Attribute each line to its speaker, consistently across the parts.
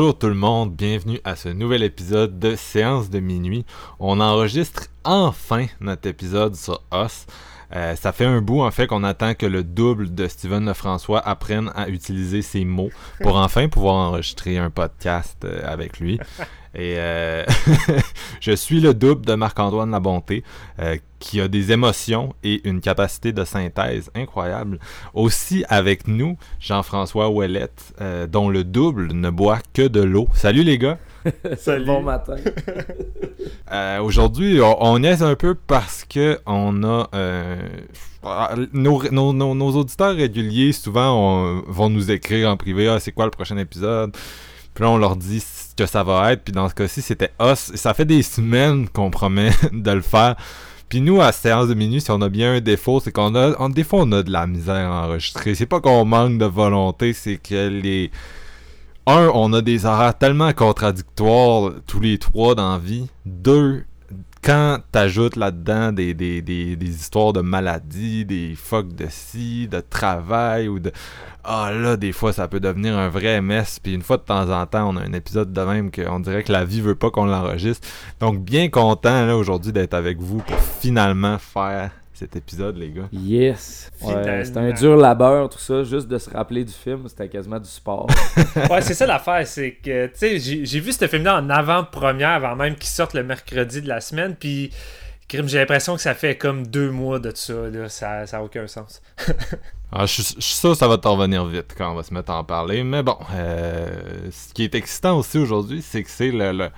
Speaker 1: Bonjour tout le monde, bienvenue à ce nouvel épisode de Séance de minuit. On enregistre enfin notre épisode sur Us. Euh, ça fait un bout en fait qu'on attend que le double de Steven Lefrançois apprenne à utiliser ses mots pour enfin pouvoir enregistrer un podcast euh, avec lui. Et euh, je suis le double de Marc-Antoine Labonté, euh, qui a des émotions et une capacité de synthèse incroyable. Aussi avec nous, Jean-François Ouellette, euh, dont le double ne boit que de l'eau. Salut les gars!
Speaker 2: Salut. Bon matin.
Speaker 1: Euh, Aujourd'hui, on, on niaise un peu parce que on a euh, nos, nos, nos, nos auditeurs réguliers souvent on- vont nous écrire en privé ah, c'est quoi le prochain épisode? Puis là on leur dit ce que ça va être puis dans ce cas-ci c'était os ça fait des semaines qu'on promet de le faire puis nous à séance de minuit si on a bien un défaut c'est qu'on a fois on a de la misère à enregistrer c'est pas qu'on manque de volonté c'est que les un, on a des horaires tellement contradictoires tous les trois dans la vie. Deux, quand t'ajoutes là-dedans des, histoires de maladie, des fuck de ci, de travail ou de... Ah là, des fois, ça peut devenir un vrai mess. Puis une fois de temps en temps, on a un épisode de même qu'on dirait que la vie veut pas qu'on l'enregistre. Donc bien content là aujourd'hui d'être avec vous pour finalement faire cet épisode, les gars.
Speaker 2: Yes. Ouais, c'était un dur labeur, tout ça. Juste de se rappeler du film, c'était quasiment du sport.
Speaker 3: Ouais, c'est ça l'affaire, c'est que, tu sais, j'ai vu ce film-là en avant-première, avant même qu'il sorte le mercredi de la semaine, puis crime, j'ai l'impression que ça fait comme deux mois de ça, là, ça n'a aucun sens.
Speaker 1: Ah, je, suis- je suis sûr que ça va te revenir vite quand on va se mettre à en parler. Mais bon, euh, ce qui est excitant aussi aujourd'hui, c'est que c'est le, le-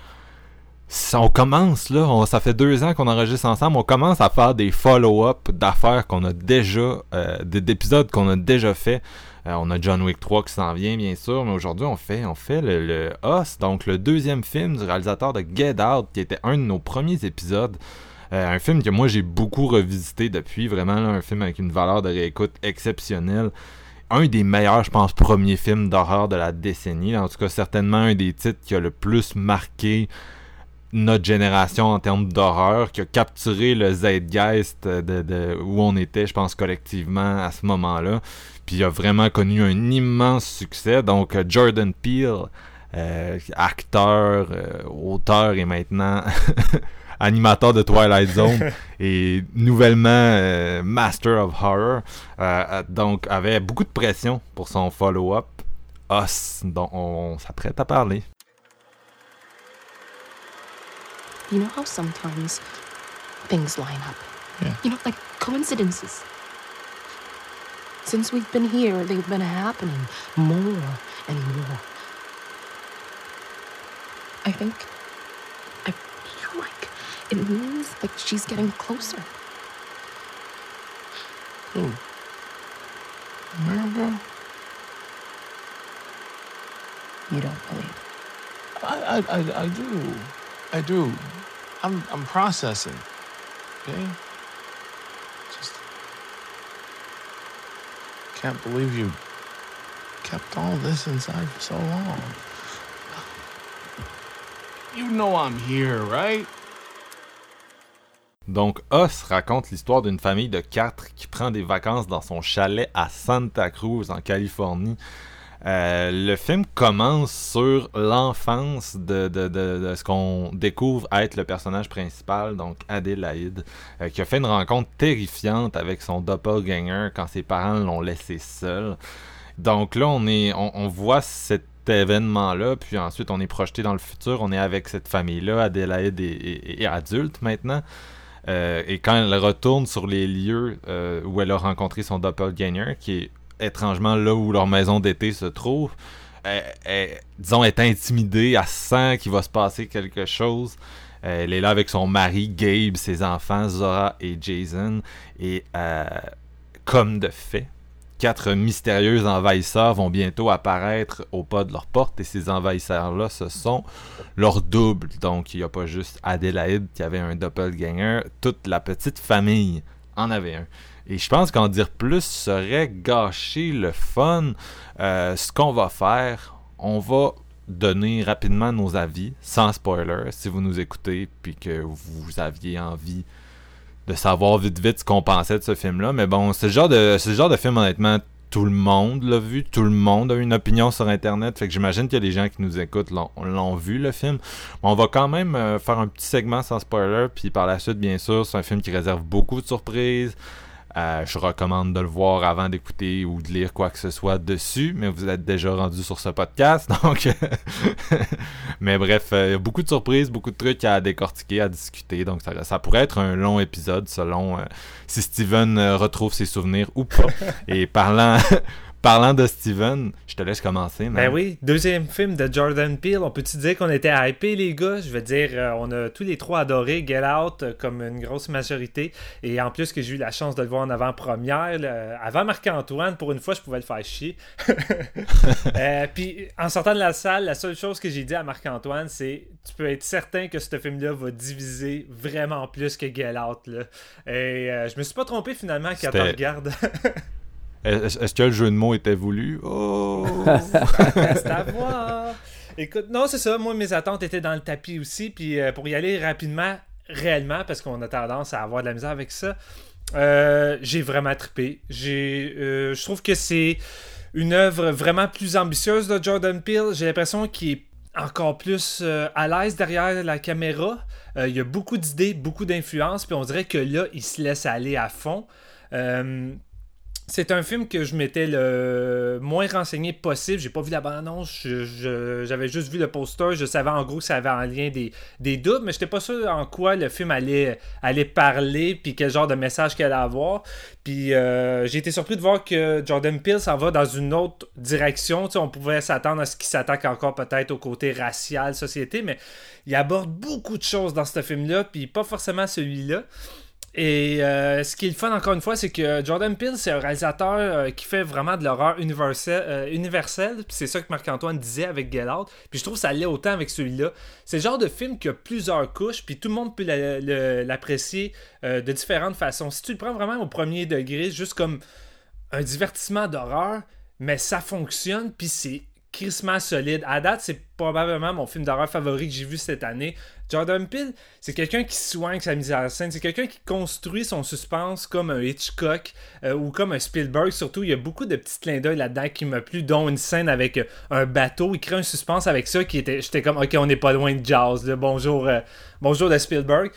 Speaker 1: On commence là, ça fait deux ans qu'on enregistre ensemble, on commence à faire des follow-up d'affaires qu'on a déjà, euh, d'épisodes qu'on a déjà fait. Euh, on a John Wick 3 qui s'en vient bien sûr, mais aujourd'hui on fait, on fait le, le Us, donc le deuxième film du réalisateur de Get Out, qui était un de nos premiers épisodes. Euh, un film que moi j'ai beaucoup revisité depuis, vraiment là, un film avec une valeur de réécoute exceptionnelle. Un des meilleurs, je pense, premiers films d'horreur de la décennie. En tout cas, certainement un des titres qui a le plus marqué notre génération en termes d'horreur, qui a capturé le zeitgeist de, de où on était, je pense, collectivement à ce moment-là. Puis il a vraiment connu un immense succès. Donc, euh, Jordan Peele, euh, acteur, euh, auteur et maintenant animateur de Twilight Zone et nouvellement euh, Master of Horror, donc avait beaucoup de pression pour son follow-up Us, dont on s'apprête à parler.
Speaker 4: You know how sometimes things line up?
Speaker 5: Yeah.
Speaker 4: You know, like coincidences. Since we've been here, they've been happening more and more. I think I feel like it means like she's getting closer. Hmm.
Speaker 5: Who? Maribel?
Speaker 4: You don't believe.
Speaker 5: I, I, I, I do. I do. I'm, I'm processing. Okay? Just can't believe you kept all this inside for so long. You know I'm here, right?
Speaker 1: Donc, Us raconte l'histoire d'une famille de quatre qui prend des vacances dans son chalet à Santa Cruz, en Californie. Euh, le film commence sur l'enfance de, de, de, ce qu'on découvre être le personnage principal, donc Adélaïde, euh, qui a fait une rencontre terrifiante avec son doppelganger quand ses parents l'ont laissé seul. Donc là, on, est, on, voit cet événement-là, puis ensuite on est projeté dans le futur, on est avec cette famille-là, Adélaïde est, adulte maintenant. Euh, et quand elle retourne sur les lieux où elle a rencontré son doppelganger, qui est étrangement là où leur maison d'été se trouve. Elle, elle- disons, est intimidée, elle sent qu'il va se passer quelque chose. Euh, Elle est là avec son mari, Gabe, ses enfants, Zora et Jason. Et euh, comme de fait, quatre mystérieux envahisseurs vont bientôt apparaître au pas de leur porte. Et ces envahisseurs-là, ce sont leurs doubles. Donc, il n'y a pas juste Adélaïde qui avait un doppelganger. Toute la petite famille en avait un. Et je pense qu'en dire plus serait gâcher le fun. Euh, ce qu'on va faire, on va donner rapidement nos avis, sans spoiler, si vous nous écoutez, puis que vous aviez envie de savoir vite vite ce qu'on pensait de ce film-là. Mais bon, c'est le genre de, le genre de film, honnêtement, tout le monde l'a vu, tout le monde a une opinion sur Internet. Fait que j'imagine qu'il y a gens qui nous écoutent l'ont, l'ont vu, le film. On va quand même euh, faire un petit segment sans spoiler, puis par la suite, bien sûr, c'est un film qui réserve beaucoup de surprises. Euh, je recommande de le voir avant d'écouter ou de lire quoi que ce soit dessus, mais vous êtes déjà rendu sur ce podcast, donc. mais bref, euh, il y a beaucoup de surprises, beaucoup de trucs à décortiquer, à discuter, donc ça, ça pourrait être un long épisode selon euh, si Steven retrouve ses souvenirs ou pas. Et parlant. Parlant de Steven, je te laisse commencer. man.
Speaker 3: Ben oui, deuxième film de Jordan Peele. On peut-tu dire qu'on était hypés, les gars? Je veux dire, euh, on a tous les trois adoré Get Out euh, comme une grosse majorité. Et en plus que j'ai eu la chance de le voir en avant-première. Avant Marc-Antoine, pour une fois, je pouvais le faire chier. Euh, Puis en sortant de la salle, la seule chose que j'ai dit à Marc-Antoine, c'est tu peux être certain que ce film-là va diviser vraiment plus que Get Out. Là. Et euh, je me suis pas trompé finalement quand on regarde.
Speaker 1: Est-ce que le jeu de mots était voulu? Oh!
Speaker 3: Reste à voir. Écoute, non, c'est ça. Moi, mes attentes étaient dans le tapis aussi. Puis euh, pour y aller rapidement, réellement, parce qu'on a tendance à avoir de la misère avec ça, euh, j'ai vraiment trippé. J'ai, euh, je trouve que c'est une œuvre vraiment plus ambitieuse de Jordan Peele. J'ai l'impression qu'il est encore plus euh, à l'aise derrière la caméra. Euh, il y a beaucoup d'idées, beaucoup d'influences, puis on dirait que là, il se laisse aller à fond. C'est un film que je m'étais le moins renseigné possible. J'ai pas vu la bande-annonce, j'avais juste vu le poster. Je savais en gros que ça avait en lien des, des doubles, mais j'étais pas sûr en quoi le film allait, allait parler, puis quel genre de message qu'elle allait avoir. Puis euh, j'ai été surpris de voir que Jordan Peele s'en va dans une autre direction. On pouvait s'attendre à ce qu'il s'attaque encore peut-être au côté racial, société, mais il aborde beaucoup de choses dans ce film-là, puis pas forcément celui-là. Et euh, ce qui est le fun, encore une fois, c'est que Jordan Peele, c'est un réalisateur euh, qui fait vraiment de l'horreur universelle. euh, c'est ça que Marc-Antoine disait avec Get Out. Puis je trouve que ça l'est autant avec celui-là. C'est le genre de film qui a plusieurs couches, puis tout le monde peut l'apprécier euh, de différentes façons. Si tu le prends vraiment au premier degré, juste comme un divertissement d'horreur, mais ça fonctionne, puis c'est crissement solide. À date, c'est probablement mon film d'horreur favori que j'ai vu cette année. Jordan Peele, c'est quelqu'un qui soigne sa mise en scène. C'est quelqu'un qui construit son suspense comme un Hitchcock euh, ou comme un Spielberg. Surtout, il y a beaucoup de petits clins d'œil là-dedans qui m'a plu, dont une scène avec euh, un bateau. Il crée un suspense avec ça qui était. J'étais comme, ok, on n'est pas loin de jazz. Bonjour, euh, bonjour de Spielberg.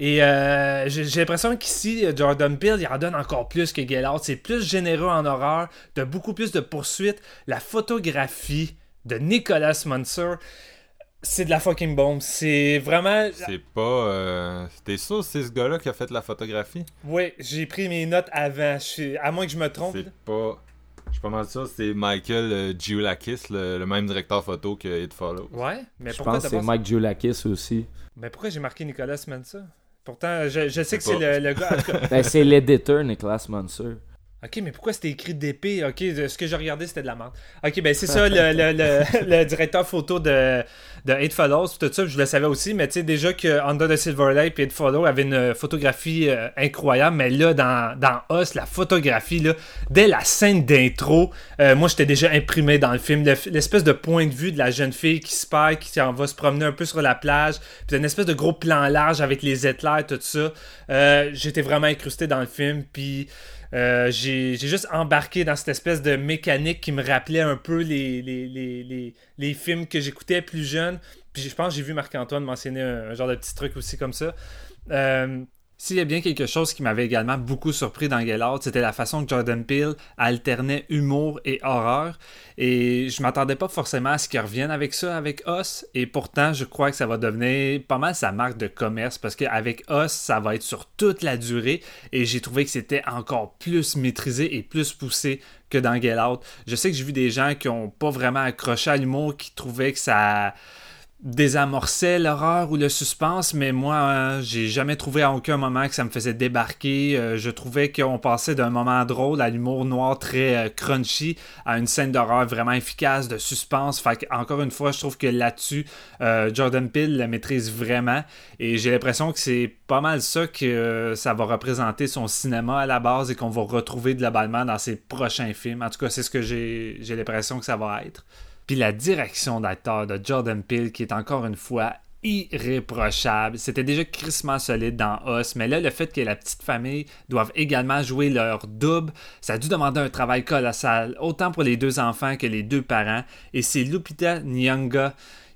Speaker 3: Et euh, j'ai j'ai l'impression qu'ici, euh, Jordan Peele, il en donne encore plus que Out. C'est plus généreux en horreur, de beaucoup plus de poursuites. La photographie de Nicolas Muncer, c'est de la fucking bombe. C'est vraiment...
Speaker 1: C'est pas. Euh... T'es sûr que c'est ce gars-là qui a fait la photographie?
Speaker 3: Oui, j'ai pris mes notes avant. Je À moins que je me trompe.
Speaker 1: C'est pas. Je suis pas mal sûr, c'est Michael euh, Giulakis, le, le même directeur photo que It Follows.
Speaker 3: Ouais, mais
Speaker 2: Je
Speaker 3: pourquoi
Speaker 2: pense que c'est Mike Giulakis aussi.
Speaker 3: Mais pourquoi j'ai marqué Nicolas Muncer Pourtant, je, je sais que c'est le, le gars...
Speaker 2: Ben, c'est l'éditeur Nicolas Muncer.
Speaker 3: Ok, mais pourquoi c'était écrit d'épée? Ok, ce que j'ai regardé, c'était de la merde. Ok, ben c'est ça, le, le, le, le directeur photo de, de Eight Follows, tout ça, je le savais aussi, mais tu sais, déjà que Under the Silver Lake et Eight Follows avait une photographie euh, incroyable, mais là, dans, dans Us, la photographie, là, dès la scène d'intro, euh, moi, j'étais déjà imprimé dans le film. Le- L'espèce de point de vue de la jeune fille qui se perd, qui en va se promener un peu sur la plage, puis une espèce de gros plan large avec les éclairs, tout ça. Euh, J'étais vraiment incrusté dans le film, puis. Euh, j'ai juste embarqué dans cette espèce de mécanique qui me rappelait un peu les, les, les, les, films que j'écoutais plus jeune. Puis je pense que j'ai vu Marc-Antoine mentionner un, un genre de petit truc aussi comme ça. Euh, S'il y a bien quelque chose qui m'avait également beaucoup surpris dans Out, c'était la façon que Jordan Peele alternait humour et horreur. Et je m'attendais pas forcément à ce qu'il revienne avec ça avec Us. Et pourtant, je crois que ça va devenir pas mal sa marque de commerce parce qu'avec Us, ça va être sur toute la durée. Et j'ai trouvé que c'était encore plus maîtrisé et plus poussé que dans Get Out. Je sais que j'ai vu des gens qui ont pas vraiment accroché à l'humour, qui trouvaient que ça désamorçait l'horreur ou le suspense, mais moi, euh, j'ai jamais trouvé à aucun moment que ça me faisait débarquer. Euh, je trouvais qu'on passait d'un moment drôle à l'humour noir très euh, crunchy à une scène d'horreur vraiment efficace, de suspense. Fait encore une fois, je trouve que là-dessus, Jordan Peele la maîtrise vraiment. Et j'ai l'impression que c'est pas mal ça que ça va représenter son cinéma à la base et qu'on va retrouver globalement dans ses prochains films. En tout cas, c'est ce que j'ai l'impression que ça va être. Puis la direction d'acteur de Jordan Peele, qui est encore une fois irréprochable. C'était déjà crissement solide dans Us, mais là, le fait que la petite famille doive également jouer leur double, ça a dû demander un travail colossal, autant pour les deux enfants que les deux parents. Et c'est Lupita Nyong'o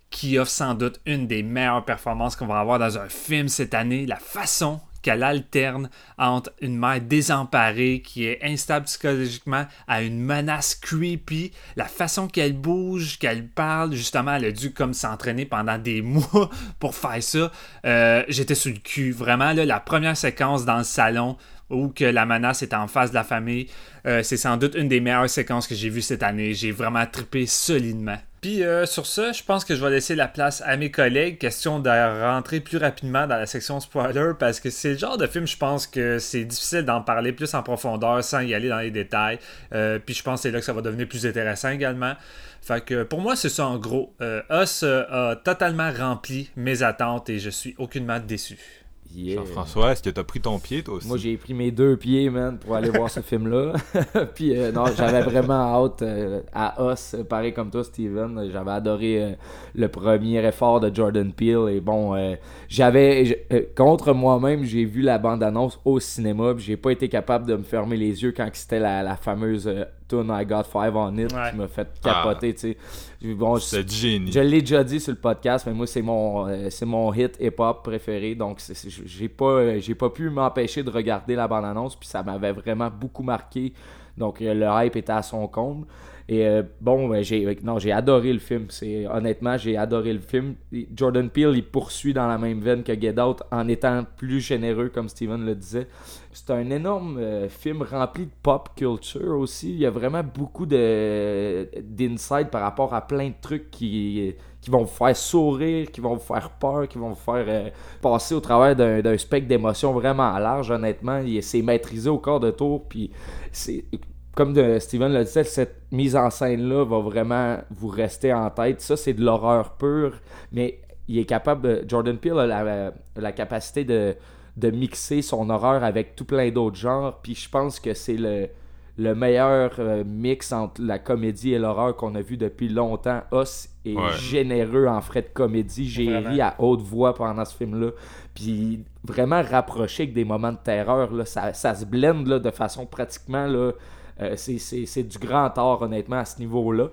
Speaker 3: qui offre sans doute une des meilleures performances qu'on va avoir dans un film cette année. La façon qu'elle alterne entre une mère désemparée qui est instable psychologiquement à une menace creepy, la façon qu'elle bouge, qu'elle parle, justement, elle a dû comme s'entraîner pendant des mois pour faire ça. Euh, j'étais sur le cul, vraiment, la première séquence dans le salon où que la menace est en face de la famille, euh, c'est sans doute une des meilleures séquences que j'ai vues cette année. J'ai vraiment trippé solidement. Puis euh, sur ça, je pense que je vais laisser la place à mes collègues. Question de rentrer plus rapidement dans la section spoiler parce que c'est le genre de film, je pense que c'est difficile d'en parler plus en profondeur sans y aller dans les détails. Euh, puis je pense que c'est là que ça va devenir plus intéressant également. Fait que pour moi, c'est ça en gros. Euh, Us a totalement rempli mes attentes et je suis aucunement déçu.
Speaker 1: Jean-François, est-ce que t'as pris ton pied toi aussi?
Speaker 2: Moi j'ai pris mes deux pieds, man, pour aller voir ce film-là. Puis euh, non, j'avais vraiment hâte euh, à Us, pareil comme toi, Steven. J'avais adoré euh, le premier effort de Jordan Peele. Et bon, j'avais contre moi-même, j'ai vu la bande-annonce au cinéma. Puis j'ai pas été capable de me fermer les yeux quand c'était la, la fameuse I Got Five on It qui m'a fait capoter, tu sais. Bon,
Speaker 1: c'est génie.
Speaker 2: Je l'ai déjà dit sur le podcast, mais moi, c'est mon, euh, c'est mon hit hip-hop préféré. Donc, j'ai pas, euh, j'ai pas pu m'empêcher de regarder la bande-annonce, puis ça m'avait vraiment beaucoup marqué. Donc, euh, le hype était à son comble. Et bon, ben, j'ai non, j'ai adoré le film. C'est honnêtement, j'ai adoré le film. Jordan Peele, il poursuit dans la même veine que Get Out en étant plus généreux, comme Steven le disait. C'est un énorme euh, film rempli de pop culture aussi. Il y a vraiment beaucoup de par rapport à plein de trucs qui, qui vont vous faire sourire, qui vont vous faire peur, qui vont vous faire euh, passer au travers d'un spectre d'émotions vraiment large, honnêtement. C'est maîtrisé au corps de tour. Puis comme de Steven le disait, cette mise en scène-là va vraiment vous rester en tête. Ça, c'est de l'horreur pure, mais il est capable Jordan Peele a la capacité de de mixer son horreur avec tout plein d'autres genres. Puis je pense que c'est le, le meilleur euh, mix entre la comédie et l'horreur qu'on a vu depuis longtemps. Os est généreux en frais de comédie. J'ai ri à haute voix pendant ce film-là. Puis vraiment rapproché avec des moments de terreur. Là, ça, ça se blende là, de façon pratiquement. Là, euh, c'est du grand art, honnêtement, à ce niveau-là.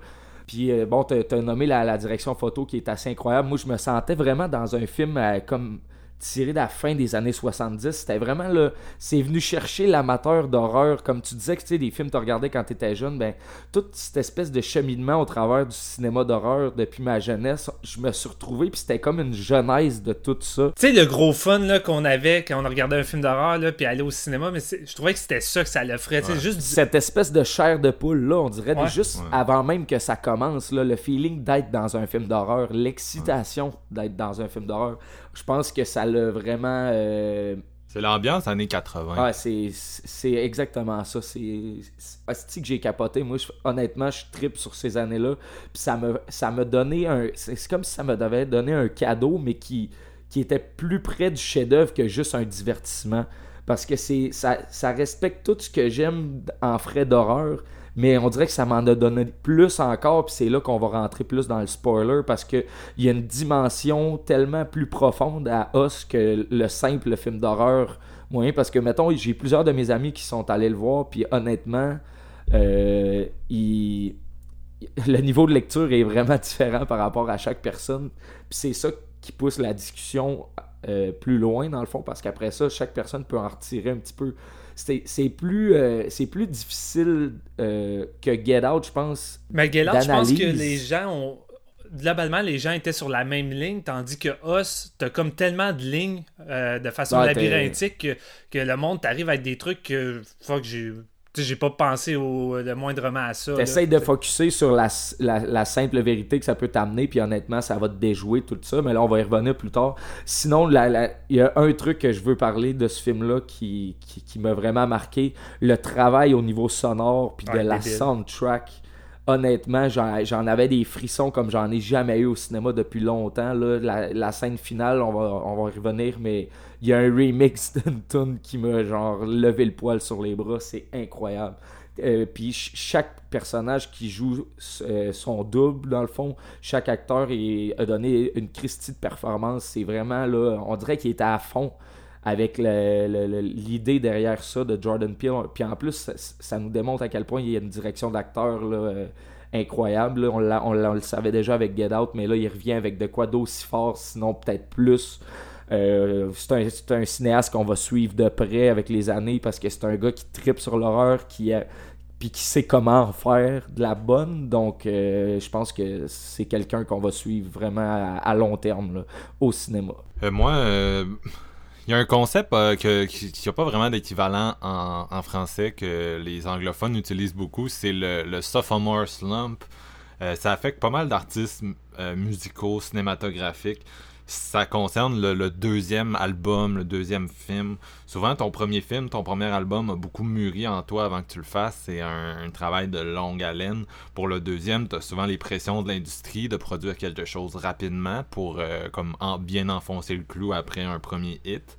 Speaker 2: Puis euh, bon, tu as, nommé la, la, direction photo qui est assez incroyable. Moi, je me sentais vraiment dans un film comme tiré de la fin des années 70. C'était vraiment là, c'est venu chercher l'amateur d'horreur. Comme tu disais que tu sais, des films que tu regardais quand tu étais jeune, ben, toute cette espèce de cheminement au travers du cinéma d'horreur depuis ma jeunesse, je me suis retrouvé, puis c'était comme une genèse de tout ça.
Speaker 3: Tu sais, le gros fun là, qu'on avait quand on regardait un film d'horreur, là, puis aller au cinéma, mais je trouvais que c'était ça que ça l'offrait. Juste...
Speaker 2: Cette espèce de chair de poule, là, on dirait, juste avant même que ça commence, là, le feeling d'être dans un film d'horreur, l'excitation d'être dans un film d'horreur je pense que ça l'a vraiment. Euh,
Speaker 1: c'est l'ambiance années 80.
Speaker 2: Ah, c'est exactement ça. C'est que j'ai capoté. Moi, honnêtement, je tripe sur ces années-là. Puis ça me, ça me donnait un. C'est comme si ça me devait donner un cadeau, mais qui, qui était plus près du chef-d'œuvre que juste un divertissement. Parce que c'est ça, ça respecte tout ce que j'aime en frais d'horreur mais on dirait que ça m'en a donné plus encore, puis c'est là qu'on va rentrer plus dans le spoiler, parce qu'il y a une dimension tellement plus profonde à Us que le simple film d'horreur moyen, parce que, mettons, j'ai plusieurs de mes amis qui sont allés le voir, puis honnêtement, euh, le niveau de lecture est vraiment différent par rapport à chaque personne, puis c'est ça qui pousse la discussion euh, plus loin, dans le fond, parce qu'après ça, chaque personne peut en retirer un petit peu. C'est c'est plus, euh, c'est plus difficile euh, que Get Out, je pense.
Speaker 3: Mais Get Out, je pense que les gens ont. Globalement, les gens étaient sur la même ligne, tandis que Us, t'as comme tellement de lignes euh, de façon
Speaker 2: Ouais, t'es-
Speaker 3: labyrinthique que, que le monde t'arrive avec des trucs que. Fuck, j'ai. J'ai pas pensé au, le moindrement à ça. là.
Speaker 2: T'essayes de focuser sur la, la- la simple vérité que ça peut t'amener, puis honnêtement, ça va te déjouer tout ça, mais là, on va y revenir plus tard. Sinon, il y a un truc que je veux parler de ce film-là qui, qui, qui m'a vraiment marqué, le travail au niveau sonore, puis de la
Speaker 3: débile.
Speaker 2: soundtrack. Honnêtement, j'en avais des frissons comme j'en ai jamais eu au cinéma depuis longtemps. La, scène finale, on va, revenir, mais il y a un remix d'une qui m'a genre levé le poil sur les bras. C'est incroyable. Euh, puis ch- chaque personnage qui joue euh, son double, dans le fond, chaque acteur a donné une Christie de performance. C'est vraiment là, on dirait qu'il était à fond avec l'idée derrière ça de Jordan Peele. Puis en plus, ça, nous démontre à quel point il y a une direction d'acteur euh, incroyable. On, le savait déjà avec Get Out, mais là, il revient avec de quoi d'aussi fort, sinon peut-être plus. Euh, c'est un, cinéaste qu'on va suivre de près avec les années parce que c'est un gars qui tripe sur l'horreur, qui a, puis qui sait comment en faire de la bonne. Donc, euh, je pense que c'est quelqu'un qu'on va suivre vraiment à, long terme au cinéma.
Speaker 1: Moi, il y a un concept euh, qui n'a pas vraiment d'équivalent en, français que les anglophones utilisent beaucoup, c'est le, le sophomore slump. Euh, ça affecte pas mal d'artistes euh, musicaux, cinématographiques. Ça concerne le, deuxième album, le deuxième film. Souvent, ton premier film, ton premier album a beaucoup mûri en toi avant que tu le fasses. C'est un, travail de longue haleine. Pour le deuxième, tu as souvent les pressions de l'industrie de produire quelque chose rapidement pour euh, comme en- bien enfoncer le clou après un premier hit.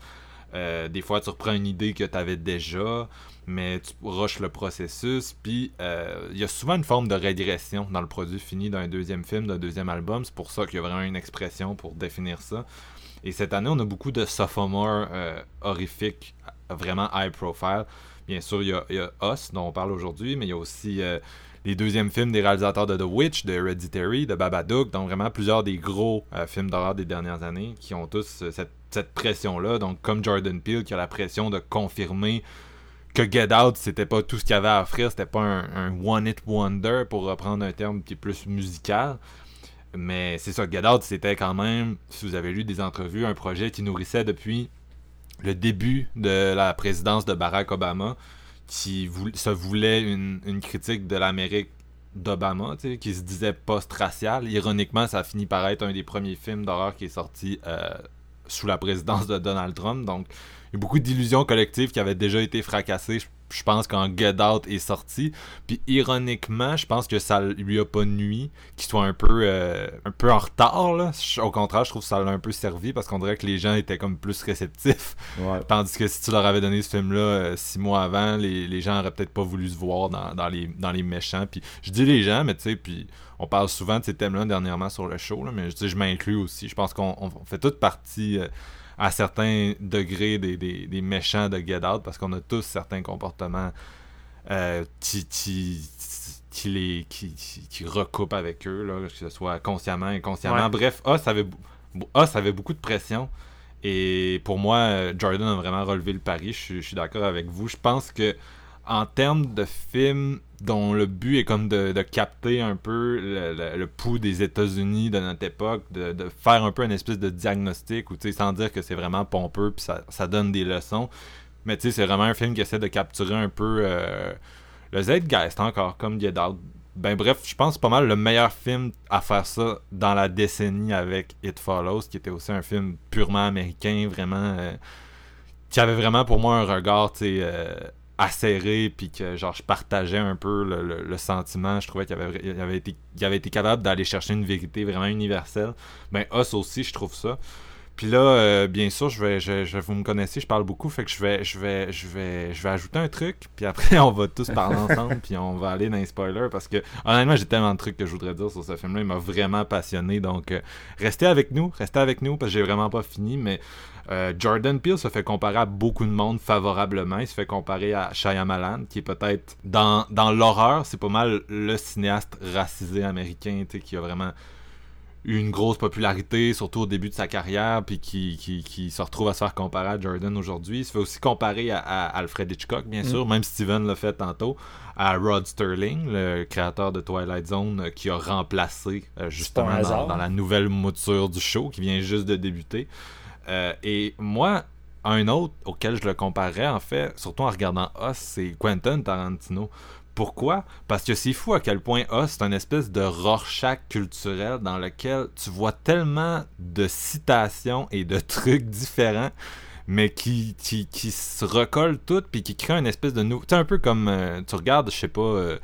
Speaker 1: Euh, des fois, tu reprends une idée que tu avais déjà, mais tu rushes le processus. Puis, euh, il y a souvent une forme de régression dans le produit fini d'un deuxième film, d'un deuxième album. C'est pour ça qu'il y a vraiment une expression pour définir ça. Et cette année, on a beaucoup de sophomore euh, horrifiques, vraiment high profile. Bien sûr, il y a, Us, dont on parle aujourd'hui, mais il y a aussi euh, les deuxièmes films des réalisateurs de The Witch, de Hereditary, de Babadook, donc vraiment plusieurs des gros films d'horreur des dernières années qui ont tous cette, cette pression-là. Donc, comme Jordan Peele qui a la pression de confirmer que Get Out, c'était pas tout ce qu'il y avait à offrir, c'était pas un, one-hit wonder, pour reprendre un terme qui est plus musical. Mais c'est ça, Get Out, c'était quand même, si vous avez lu des entrevues, un projet qui nourrissait depuis le début de la présidence de Barack Obama, qui se voulait une, critique de l'Amérique d'Obama, qui se disait post-racial. Ironiquement, ça a fini par être un des premiers films d'horreur qui est sorti euh, sous la présidence de Donald Trump. Donc, y a beaucoup d'illusions collectives qui avaient déjà été fracassées. Je, pense quand Get Out est sorti. Puis ironiquement, je pense que ça lui a pas nuit qu'il soit un peu euh, un peu en retard. Là. Au contraire, je trouve que ça l'a un peu servi parce qu'on dirait que les gens étaient comme plus réceptifs. Tandis que si tu leur avais donné ce film-là euh, six mois avant, les, les gens auraient peut-être pas voulu se voir dans, dans les, dans les méchants. Puis je dis les gens, mais tu sais, puis on parle souvent de ces thèmes-là dernièrement sur le show, là, mais je, dis, je m'inclus aussi. Je pense qu'on on fait toute partie euh, à certains degrés des, des, des méchants de Get Out parce qu'on a tous certains comportements euh, qui, qui, qui, les, qui, qui, recoupent avec eux, là, que ce soit consciemment, inconsciemment.
Speaker 3: Ouais.
Speaker 1: Bref, Us avait, Us avait beaucoup de pression. Et pour moi, Jordan a vraiment relevé le pari. Je suis- je suis d'accord avec vous. Je pense que en termes de film dont le but est comme de, capter un peu le, pouls des États-Unis de notre époque, de, faire un peu une espèce de diagnostic, ou sans dire que c'est vraiment pompeux, puis ça, ça donne des leçons. Mais tu sais, c'est vraiment un film qui essaie de capturer un peu euh, le Zeitgeist encore, comme Get Out. Ben bref, je pense pas mal le meilleur film à faire ça dans la décennie avec It Follows, qui était aussi un film purement américain, vraiment euh, qui avait vraiment pour moi un regard, tu sais, euh, acéré, puis que genre je partageais un peu le, sentiment. Je trouvais qu'il avait, avait été, capable d'aller chercher une vérité vraiment universelle. Ben Us aussi, je trouve ça. Puis là, euh, bien sûr, je vais, vous me connaissez, je parle beaucoup, fait que je vais, je vais, je vais, je vais ajouter un truc, puis après on va tous parler ensemble, puis on va aller dans les spoilers, parce que honnêtement, j'ai tellement de trucs que je voudrais dire sur ce film-là, il m'a vraiment passionné, donc euh, restez avec nous, restez avec nous, parce que j'ai vraiment pas fini, mais euh, Jordan Peele se fait comparer à beaucoup de monde favorablement, il se fait comparer à Shyamalan, qui est peut-être dans, dans l'horreur, c'est pas mal le cinéaste racisé américain, qui a vraiment eu une grosse popularité, surtout au début de sa carrière, puis qui, qui, qui se retrouve à se faire comparer à Jordan aujourd'hui. Il se fait aussi comparer à, à Alfred Hitchcock, bien sûr, même Steven l'a fait tantôt, à Rod Sterling, le créateur de Twilight Zone, euh, qui a remplacé euh, justement dans, dans la nouvelle mouture du show, qui vient juste de débuter. Euh, et moi, un autre auquel je le comparerais, en fait, surtout en regardant Us, c'est Quentin Tarantino. Pourquoi? Parce que c'est fou à quel point Us, c'est une espèce de Rorschach culturel dans lequel tu vois tellement de citations et de trucs différents, mais qui, qui, qui se recollent toutes, puis qui créent une espèce de nouveau... Tu un peu comme, euh, tu regardes, je sais pas... euh,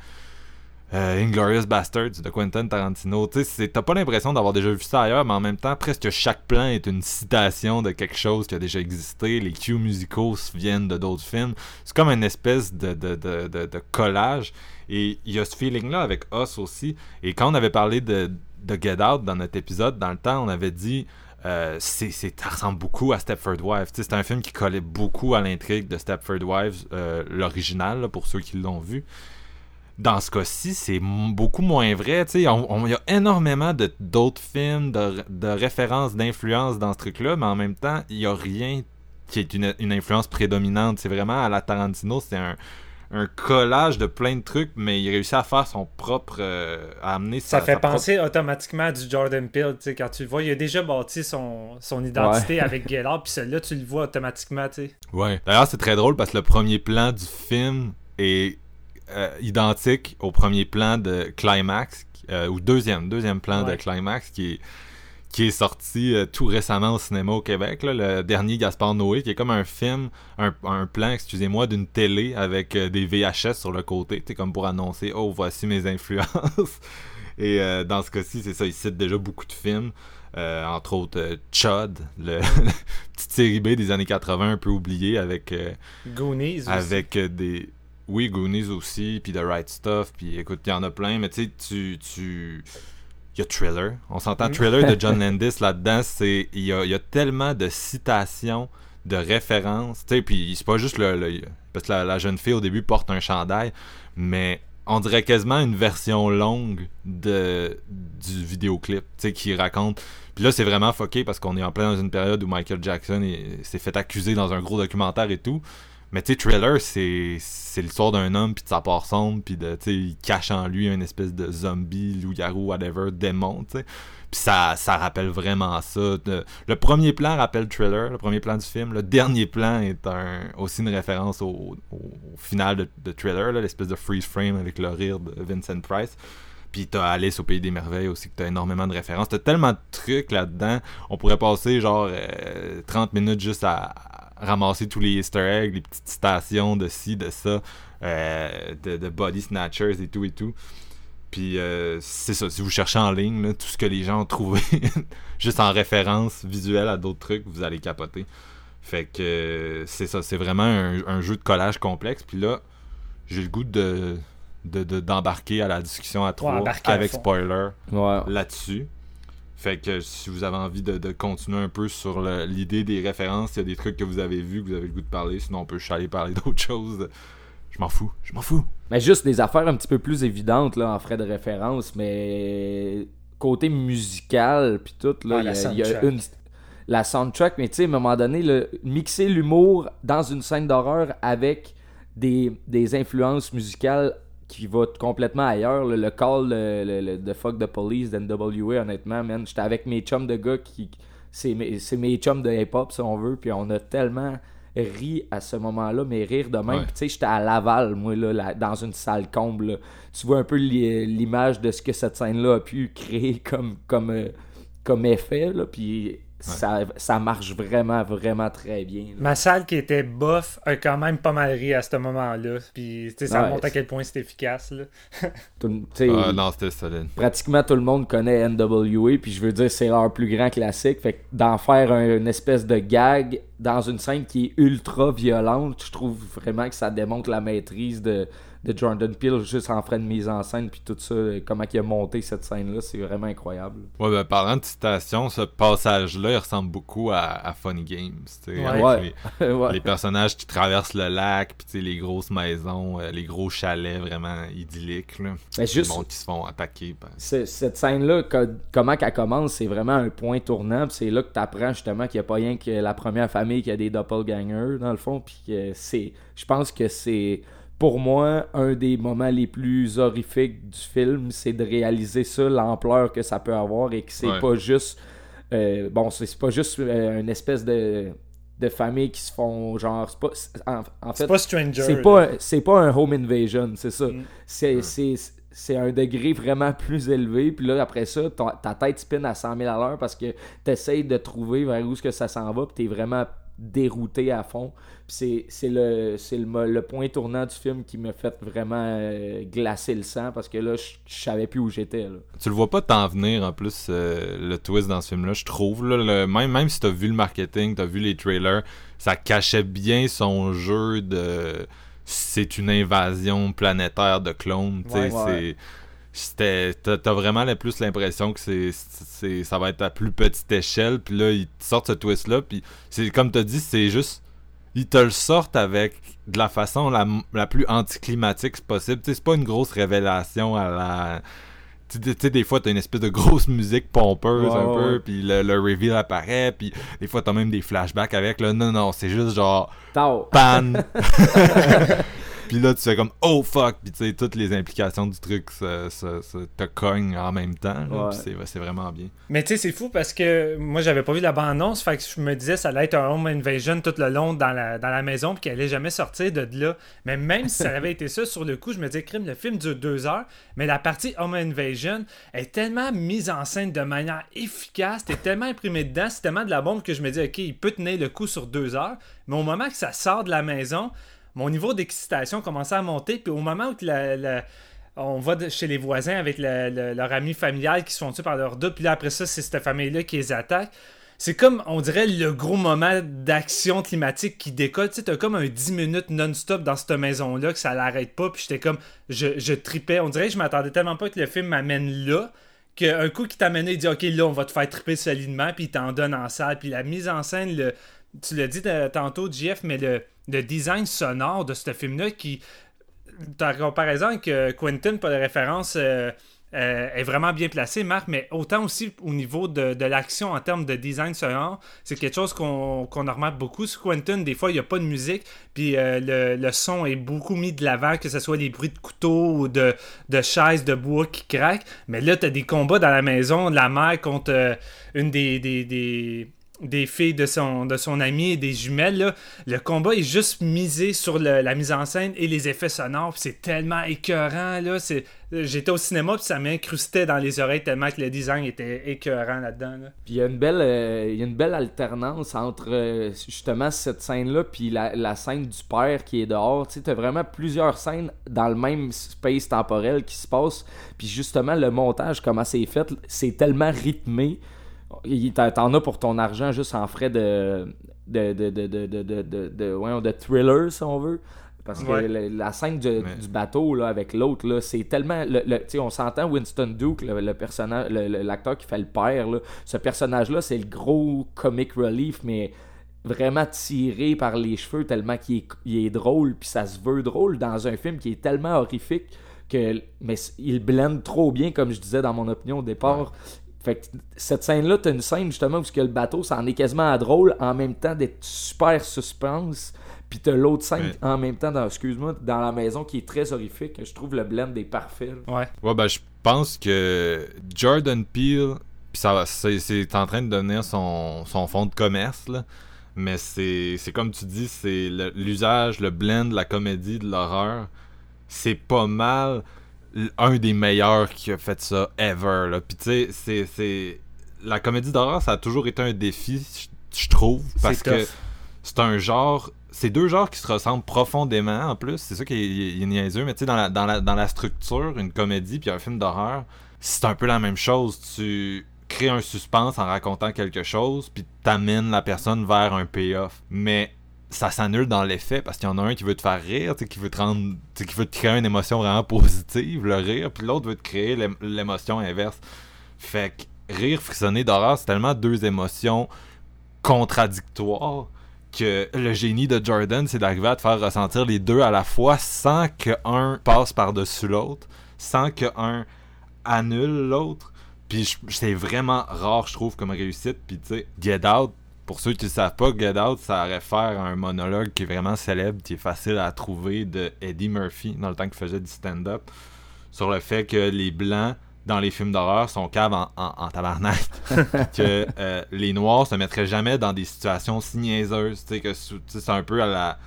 Speaker 1: euh, Inglorious Bastards de Quentin Tarantino. Tu sais, t'as pas l'impression d'avoir déjà vu ça ailleurs, mais en même temps, presque chaque plan est une citation de quelque chose qui a déjà existé. Les cues musicaux viennent de d'autres films. C'est comme une espèce de, collage. Et il y a ce feeling-là avec Us aussi. Et quand on avait parlé de, Get Out dans notre épisode, dans le temps, on avait dit. Euh, ça ressemble beaucoup à Stepford Wives. C'est un film qui collait beaucoup à l'intrigue de Stepford Wives, euh, l'original, pour ceux qui l'ont vu dans ce cas-ci, c'est beaucoup moins vrai. Il y a énormément de, d'autres films, de, de références, d'influences dans ce truc-là, mais en même temps, il n'y a rien qui est une, une influence prédominante. C'est vraiment à la Tarantino, c'est un, un collage de plein de trucs, mais il réussit à faire son propre. euh, à amener
Speaker 3: Ça
Speaker 1: sa-
Speaker 3: fait
Speaker 1: sa propre-
Speaker 3: penser automatiquement à du Jordan Peele, tu sais, quand tu le vois, il a déjà bâti son, son identité avec Out, puis celui-là, tu le vois automatiquement, tu sais.
Speaker 1: Ouais. D'ailleurs, c'est très drôle parce que le premier plan du film est euh, identique au premier plan de Climax, euh, ou deuxième, deuxième plan
Speaker 3: Ouais.
Speaker 1: de Climax qui est, qui est sorti euh, tout récemment au cinéma au Québec, là, le dernier Gaspard Noé, qui est comme un film, un, un plan, excusez-moi, d'une télé avec des VHS sur le côté, sais, comme pour annoncer, oh, voici mes influences. Et dans ce cas-ci, c'est ça, il cite déjà beaucoup de films. Euh, entre autres euh, Chud, le petite série B des années 80 un peu oubliée avec euh,
Speaker 3: Goonies aussi.
Speaker 1: avec des oui Goonies aussi puis The Right Stuff puis écoute il y en a plein mais tu sais tu tu il y a Thriller. On s'entend
Speaker 3: Mm.
Speaker 1: Thriller de John Landis là-dedans c'est il y a, y a tellement de citations de références tu sais puis c'est pas juste le, le- parce que la, la jeune fille au début porte un chandail mais on dirait quasiment une version longue de du vidéoclip tu sais qui raconte. Puis là c'est vraiment fucké parce qu'on est en plein dans une période où Michael Jackson est- s'est fait accuser dans un gros documentaire et tout mais tu sais, Thriller, c'est l'histoire d'un homme, puis de sa part sombre, puis de, tu sais, il cache en lui une espèce de zombie, loup-garou, whatever, démon, tu sais. Puis ça, ça rappelle vraiment ça. Le premier plan rappelle Thriller, le premier plan du film. Le dernier plan est un, aussi une référence au, au- final de, de Thriller, l'espèce de freeze frame avec le rire de Vincent Price. Puis t'as Alice au Pays des Merveilles aussi, que t'as énormément de références. T'as tellement de trucs là-dedans. On pourrait passer genre euh, 30 minutes juste à ramasser tous les easter eggs, les petites stations de ci, de ça, euh, de, de body snatchers et tout et tout. Puis euh, c'est ça, si vous cherchez en ligne, là, tout ce que les gens ont trouvé juste en référence visuelle à d'autres trucs, vous allez capoter. Fait que c'est ça, c'est vraiment un, un jeu de collage complexe. Puis là, j'ai le goût de de- de- d'embarquer à la discussion à trois avec spoiler
Speaker 2: Ouais.
Speaker 1: là-dessus. Fait que si vous avez envie de, de continuer un peu sur l'idée des références, il y a des trucs que vous avez vus, que vous avez le goût de parler, sinon on peut aller parler d'autres choses. Je m'en fous, je m'en fous.
Speaker 2: Mais juste des affaires un petit peu plus évidentes là, en frais de référence, mais côté musical puis tout là,
Speaker 3: Ah,
Speaker 2: il y, y a
Speaker 3: soundtrack.
Speaker 2: une la soundtrack, mais tu sais à un moment donné le, mixer l'humour dans une scène d'horreur avec des, des influences musicales qui va complètement ailleurs, là. le call le, le- le- de Fuck the Police d'NWA honnêtement, man, j'étais avec mes chums de gars qui c'est mes, mes chums de hip-hop si on veut, puis on a tellement ri à ce moment-là, mais rire de même.
Speaker 1: Ouais.
Speaker 2: Tu sais, j'étais à Laval, moi, là, là, dans une salle comble. là. Tu vois un peu l'i- l'image de ce que cette scène-là a pu créer comme, comme, euh, comme effet, là, puis ça, ça marche vraiment, vraiment très bien. là.
Speaker 3: Ma salle qui était bof a quand même pas mal ri à ce moment-là. Puis, tu sais, ça
Speaker 2: Ouais,
Speaker 3: montre à quel point c'est efficace, là.
Speaker 2: Tout- tu sais,
Speaker 1: Ah non, c'était solide.
Speaker 2: pratiquement tout le monde connaît NWA, puis je veux dire, c'est leur plus grand classique. Fait que d'en faire un- une espèce de gag dans une scène qui est ultra violente, je trouve vraiment que ça démontre la maîtrise de, de Jordan Peele juste en frais de mise en scène puis tout ça, comment il a monté cette scène-là, c'est vraiment incroyable.
Speaker 1: Ouais, ben parlant de citation, ce passage-là, il ressemble beaucoup à, à Funny Games. tu sais, avec
Speaker 2: Ouais.
Speaker 1: Les,
Speaker 2: Ouais.
Speaker 1: les personnages qui traversent le lac, puis tu sais, les grosses maisons, euh, les gros chalets vraiment idylliques. Là.
Speaker 2: Ben, juste-
Speaker 1: Le monde qui se font attaquer. ben,
Speaker 2: Ce- cette scène-là, co- comment qu'elle commence, c'est vraiment un point tournant. puis C'est là que tu apprends justement qu'il n'y a pas rien que la première famille qui a des doppelgangers, dans le fond. Puis que c'est. Je pense que c'est. Pour moi, un des moments les plus horrifiques du film, c'est de réaliser ça, l'ampleur que ça peut avoir et que c'est
Speaker 1: Ouais.
Speaker 2: pas juste. euh, bon, c'est pas juste euh, une espèce de, de famille qui se font genre. c'est Pas, en, en fait,
Speaker 3: C'est pas Stranger.
Speaker 2: c'est pas, c'est pas un home invasion, c'est ça.
Speaker 3: Mm.
Speaker 2: C'est, c'est, c'est un degré vraiment plus élevé. Puis là, après ça, ta tête spin à 100 000 à l'heure parce que t'essayes de trouver vers où est-ce que ça s'en va. Puis t'es vraiment dérouté à fond. C'est, le, le, le point tournant du film qui m'a fait vraiment euh, glacer le sang parce que là, je, savais plus où j'étais.
Speaker 1: Tu le vois pas t'en venir en plus euh, le twist dans ce film là je trouve là, le- même même si t'as vu le marketing t'as vu les trailers ça cachait bien son jeu de c'est une invasion planétaire de clones tu sais
Speaker 2: Ouais, ouais.
Speaker 1: C'était t'as vraiment la- plus l'impression que c'est c'est ça va être à plus petite échelle puis là ils te sortent ce twist là puis c'est comme t'as dit c'est juste ils te le sortent avec de la façon la, la plus anticlimatique possible. Tu sais, c'est pas une grosse révélation à la. Tu sais, des fois, t'as une espèce de grosse musique pompeuse un peu, puis le, le reveal apparaît, puis des fois, t'as même des flashbacks avec. Là. Non, non, c'est juste genre
Speaker 2: Tao.
Speaker 1: pan. puis là, tu fais comme oh fuck, puis tu sais, toutes les implications du truc se, se- se- te cognent en même temps.
Speaker 2: Ouais.
Speaker 1: c'est vraiment bien.
Speaker 3: Mais tu sais, c'est fou parce que moi, j'avais pas vu la bande-annonce, fait que je me disais ça allait être un home invasion tout le long dans la, dans la maison, puis qu'elle allait jamais sortir de là. Mais même si ça avait été ça, sur le coup, je me disais, crime, le film dure deux heures, mais la partie home invasion est tellement mise en scène de manière efficace, t'es tellement imprimé dedans, c'est tellement de la bombe que je me dis, ok, il peut tenir le coup sur deux heures, mais au moment que ça sort de la maison, mon niveau d'excitation commençait à monter, puis au moment où la- la, on va chez les voisins avec le- leur ami familial qui se font tuer par leur doute, puis là après ça, c'est cette famille-là qui les attaque. C'est comme, on dirait, le gros moment d'action climatique qui décolle. Tu sais, t'as comme un 10 minutes non-stop dans cette maison-là que ça l'arrête pas, puis j'étais comme, je, je tripais. On dirait que je m'attendais tellement pas que le film m'amène là, qu'un coup qui t'amène, il dit, OK, là, on va te faire triper solidement, puis il t'en donne en salle. Puis la mise en scène, le, tu l'as dit tantôt, JF, mais le, design sonore de ce film-là qui, ta comparaison avec euh, Quentin, pas de référence, euh, euh, est vraiment bien placé, Marc, mais autant aussi au niveau de, l'action en termes de design sonore, c'est quelque chose qu'on remarque beaucoup sur Quentin. Des fois, il n'y a pas de musique, puis le, son est beaucoup mis de l'avant, que ce soit les bruits de couteaux ou de, chaises de bois qui craquent. Mais là, tu as des combats dans la maison, de la mère contre une des, des filles de son, de son ami et des jumelles. Là. Le combat est juste misé sur la mise en scène et les effets sonores. C'est tellement écœurant. Là. C'est, j'étais au cinéma puis ça m'incrustait dans les oreilles tellement que le design était écœurant là-dedans. là.
Speaker 2: Il y a une belle, euh, une belle alternance entre euh, justement cette scène-là puis la, scène du père qui est dehors. Tu t'as vraiment plusieurs scènes dans le même space temporel qui se passe. Puis justement, le montage, comment c'est fait, c'est tellement rythmé. Il- T'en as pour ton argent juste en frais de de de de de de de, de, de- thriller si on veut. Parce que
Speaker 3: Ouais.
Speaker 2: la scène du,
Speaker 1: Ouais.
Speaker 2: du bateau là, avec l'autre, là, c'est tellement. Le, le- tu sais, on s'entend Winston Duke, le, le personnage, l'acteur qui fait le père. Là, ce personnage-là, c'est le gros comic relief, mais vraiment tiré par les cheveux tellement qu'il est, il est drôle, puis ça se veut drôle dans un film qui est tellement horrifique que. Mais il blende trop bien, comme je disais dans mon opinion au départ. Fait que cette scène-là, t'as une scène justement où ce que le bateau, ça en est quasiment à drôle, en même temps d'être super suspense. Puis t'as l'autre scène
Speaker 1: Ouais.
Speaker 2: en même temps, dans, excuse-moi, dans la maison qui est très horrifique. Je trouve le blend est parfait. là.
Speaker 3: Ouais.
Speaker 1: Ouais, ben, je pense que Jordan Peele, puis ça va, c'est, en train de devenir son, son fond de commerce, là. Mais c'est, c'est comme tu dis, c'est le- l'usage, le blend, la comédie, de l'horreur. C'est pas mal un des meilleurs qui a fait ça ever, là. Puis tu sais, c'est. La comédie d'horreur, ça a toujours été un défi, je- trouve, parce que c'est un genre c'est deux genres qui se ressemblent profondément en plus c'est ça qui est, est niaiseux mais tu sais dans la, dans, la, dans la structure une comédie puis un film d'horreur c'est un peu la même chose tu crées un suspense en racontant quelque chose, puis t'amènes la personne vers un payoff. Mais ça s'annule dans l'effet parce qu'il y en a un qui veut te faire rire, qui veut te rendre, qui veut te créer une émotion vraiment positive, le rire, puis l'autre veut te créer l'ém- l'émotion inverse. Fait que rire, frissonner d'horreur, c'est tellement deux émotions contradictoires que le génie de Jordan, c'est d'arriver à te faire ressentir les deux à la fois sans que un passe par-dessus l'autre, sans que un annule l'autre. Puis c'est vraiment rare, je trouve, comme réussite. Puis tu sais, Get Out, pour ceux qui ne savent pas, Get Out, ça aurait faire un monologue qui est vraiment célèbre, qui est facile à trouver de Eddie Murphy dans le temps qu'il faisait du stand-up sur le fait que les blancs dans les films d'horreur sont caves en, en, en tabarnak. que euh, les noirs se mettraient jamais dans des situations si niaiseuses. Tu sais, que c'est un peu à la.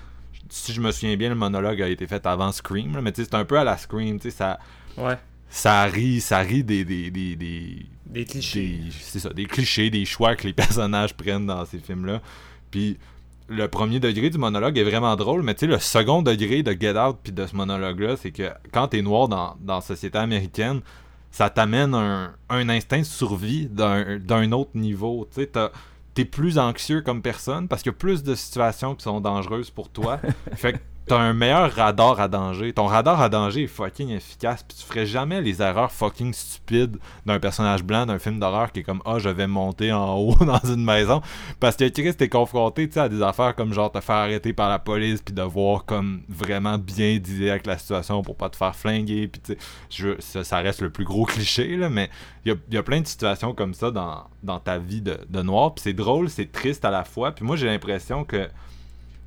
Speaker 1: Si je me souviens bien, le monologue a été fait avant Scream, là, mais tu sais, c'est un peu à la Scream. Tu sais, ça,
Speaker 3: Ouais.
Speaker 1: ça rit, ça rit des, des, des, des,
Speaker 3: Des clichés.
Speaker 1: des- c'est ça, des clichés, des choix que les personnages prennent dans ces films-là. Puis le premier degré du monologue est vraiment drôle, mais tu sais, le second degré de Get Out puis de ce monologue-là, c'est que quand t'es noir dans, dans la société américaine, ça t'amène un, un instinct de survie d'un d'un autre niveau. Tu sais, t'es plus anxieux comme personne parce qu'il y a plus de situations qui sont dangereuses pour toi. fait que t'as un meilleur radar à danger. Ton radar à danger est fucking efficace. Puis tu ferais jamais les erreurs fucking stupides d'un personnage blanc d'un film d'horreur qui est comme Ah, je vais monter en haut dans une maison. Parce que Chris, t'es confronté à des affaires comme genre te faire arrêter par la police. Puis devoir comme vraiment bien dealer avec la situation pour pas te faire flinguer. Puis tu sais, ça, ça reste le plus gros cliché, là, mais il y y a plein de situations comme ça dans, dans ta vie de, de noir. Puis c'est drôle, c'est triste à la fois. Puis moi, j'ai l'impression que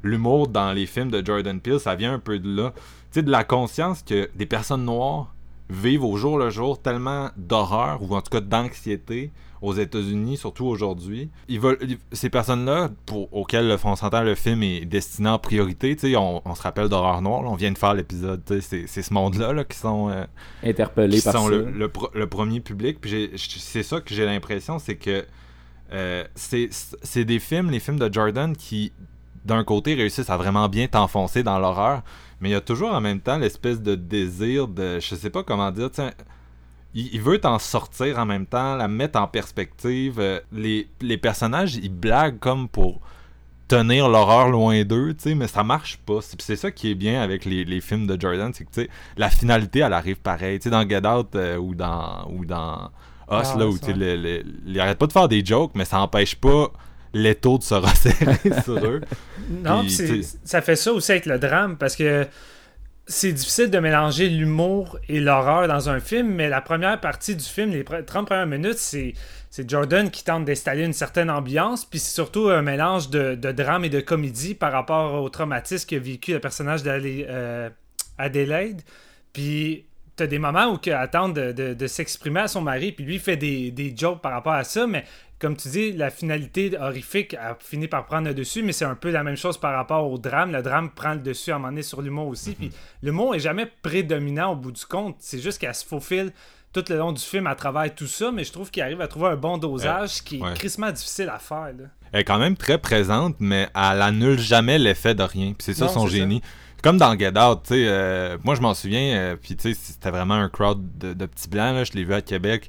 Speaker 1: l'humour dans les films de Jordan Peele, ça vient un peu de là. Tu sais, de la conscience que des personnes noires vivent au jour le jour tellement d'horreur, ou en tout cas d'anxiété, aux États-Unis, surtout aujourd'hui. Ils veulent, ils- ces personnes-là, auxquelles le- on s'entend le film est destiné en priorité, tu sais, on, on se rappelle d'horreur noire, là, on vient de faire l'épisode, tu sais, c'est- ce monde-là là, qui sont, euh,
Speaker 2: Interpellé
Speaker 1: qui
Speaker 2: par
Speaker 1: sont
Speaker 2: ça.
Speaker 1: le, le le premier public. Puis c'est ça que j'ai l'impression, c'est que euh, c'est des films, les films de Jordan, qui d'un côté réussissent à vraiment bien t'enfoncer dans l'horreur, mais il y a toujours en même temps l'espèce de désir de, je sais pas comment dire, sais, il, veut t'en sortir en même temps, la mettre en perspective. euh, les, les personnages, ils blaguent comme pour tenir l'horreur loin d'eux, tu sais, mais ça marche pas. C'est ça qui est bien avec les, les films de Jordan, c'est que tu sais, la finalité, elle arrive pareil. Tu sais, dans Get Out euh, ou dans ou dans Us,
Speaker 3: Ah,
Speaker 1: là, où tu sais, il arrête pas de faire des jokes, mais ça empêche pas l'étau de se resserrer sur eux.
Speaker 3: Non,
Speaker 1: Puis,
Speaker 3: c'est- ça fait ça aussi avec le drame parce que c'est difficile de mélanger l'humour et l'horreur dans un film, mais la première partie du film, les pre- 30 premières minutes, c'est c'est Jordan qui tente d'installer une certaine ambiance, puis c'est surtout un mélange de, de drame et de comédie par rapport au traumatisme qu'a vécu le personnage d'Adélaide. Puis t'as des moments où elle attend de, de- de s'exprimer à son mari, puis lui fait des, des jokes par rapport à ça, mais comme tu dis, la finalité horrifique a fini par prendre le dessus, mais c'est un peu la même chose par rapport au drame. Le drame prend le dessus à un moment donné sur l'humour aussi. Puis l'humour est jamais prédominant au bout du compte. C'est juste qu'elle se faufile tout le long du film à travers tout ça, mais je trouve qu'il arrive à trouver un bon dosage qui est
Speaker 1: ouais.
Speaker 3: crissement difficile à faire. là.
Speaker 1: Elle est quand même très présente, mais elle annule jamais l'effet de rien. Puis c'est ça
Speaker 3: Non,
Speaker 1: son génie. Comme dans Get Out, tu sais, euh, moi je m'en souviens, euh, puis tu sais, c'était vraiment un crowd de, de petits blancs, là, je l'ai vu à Québec.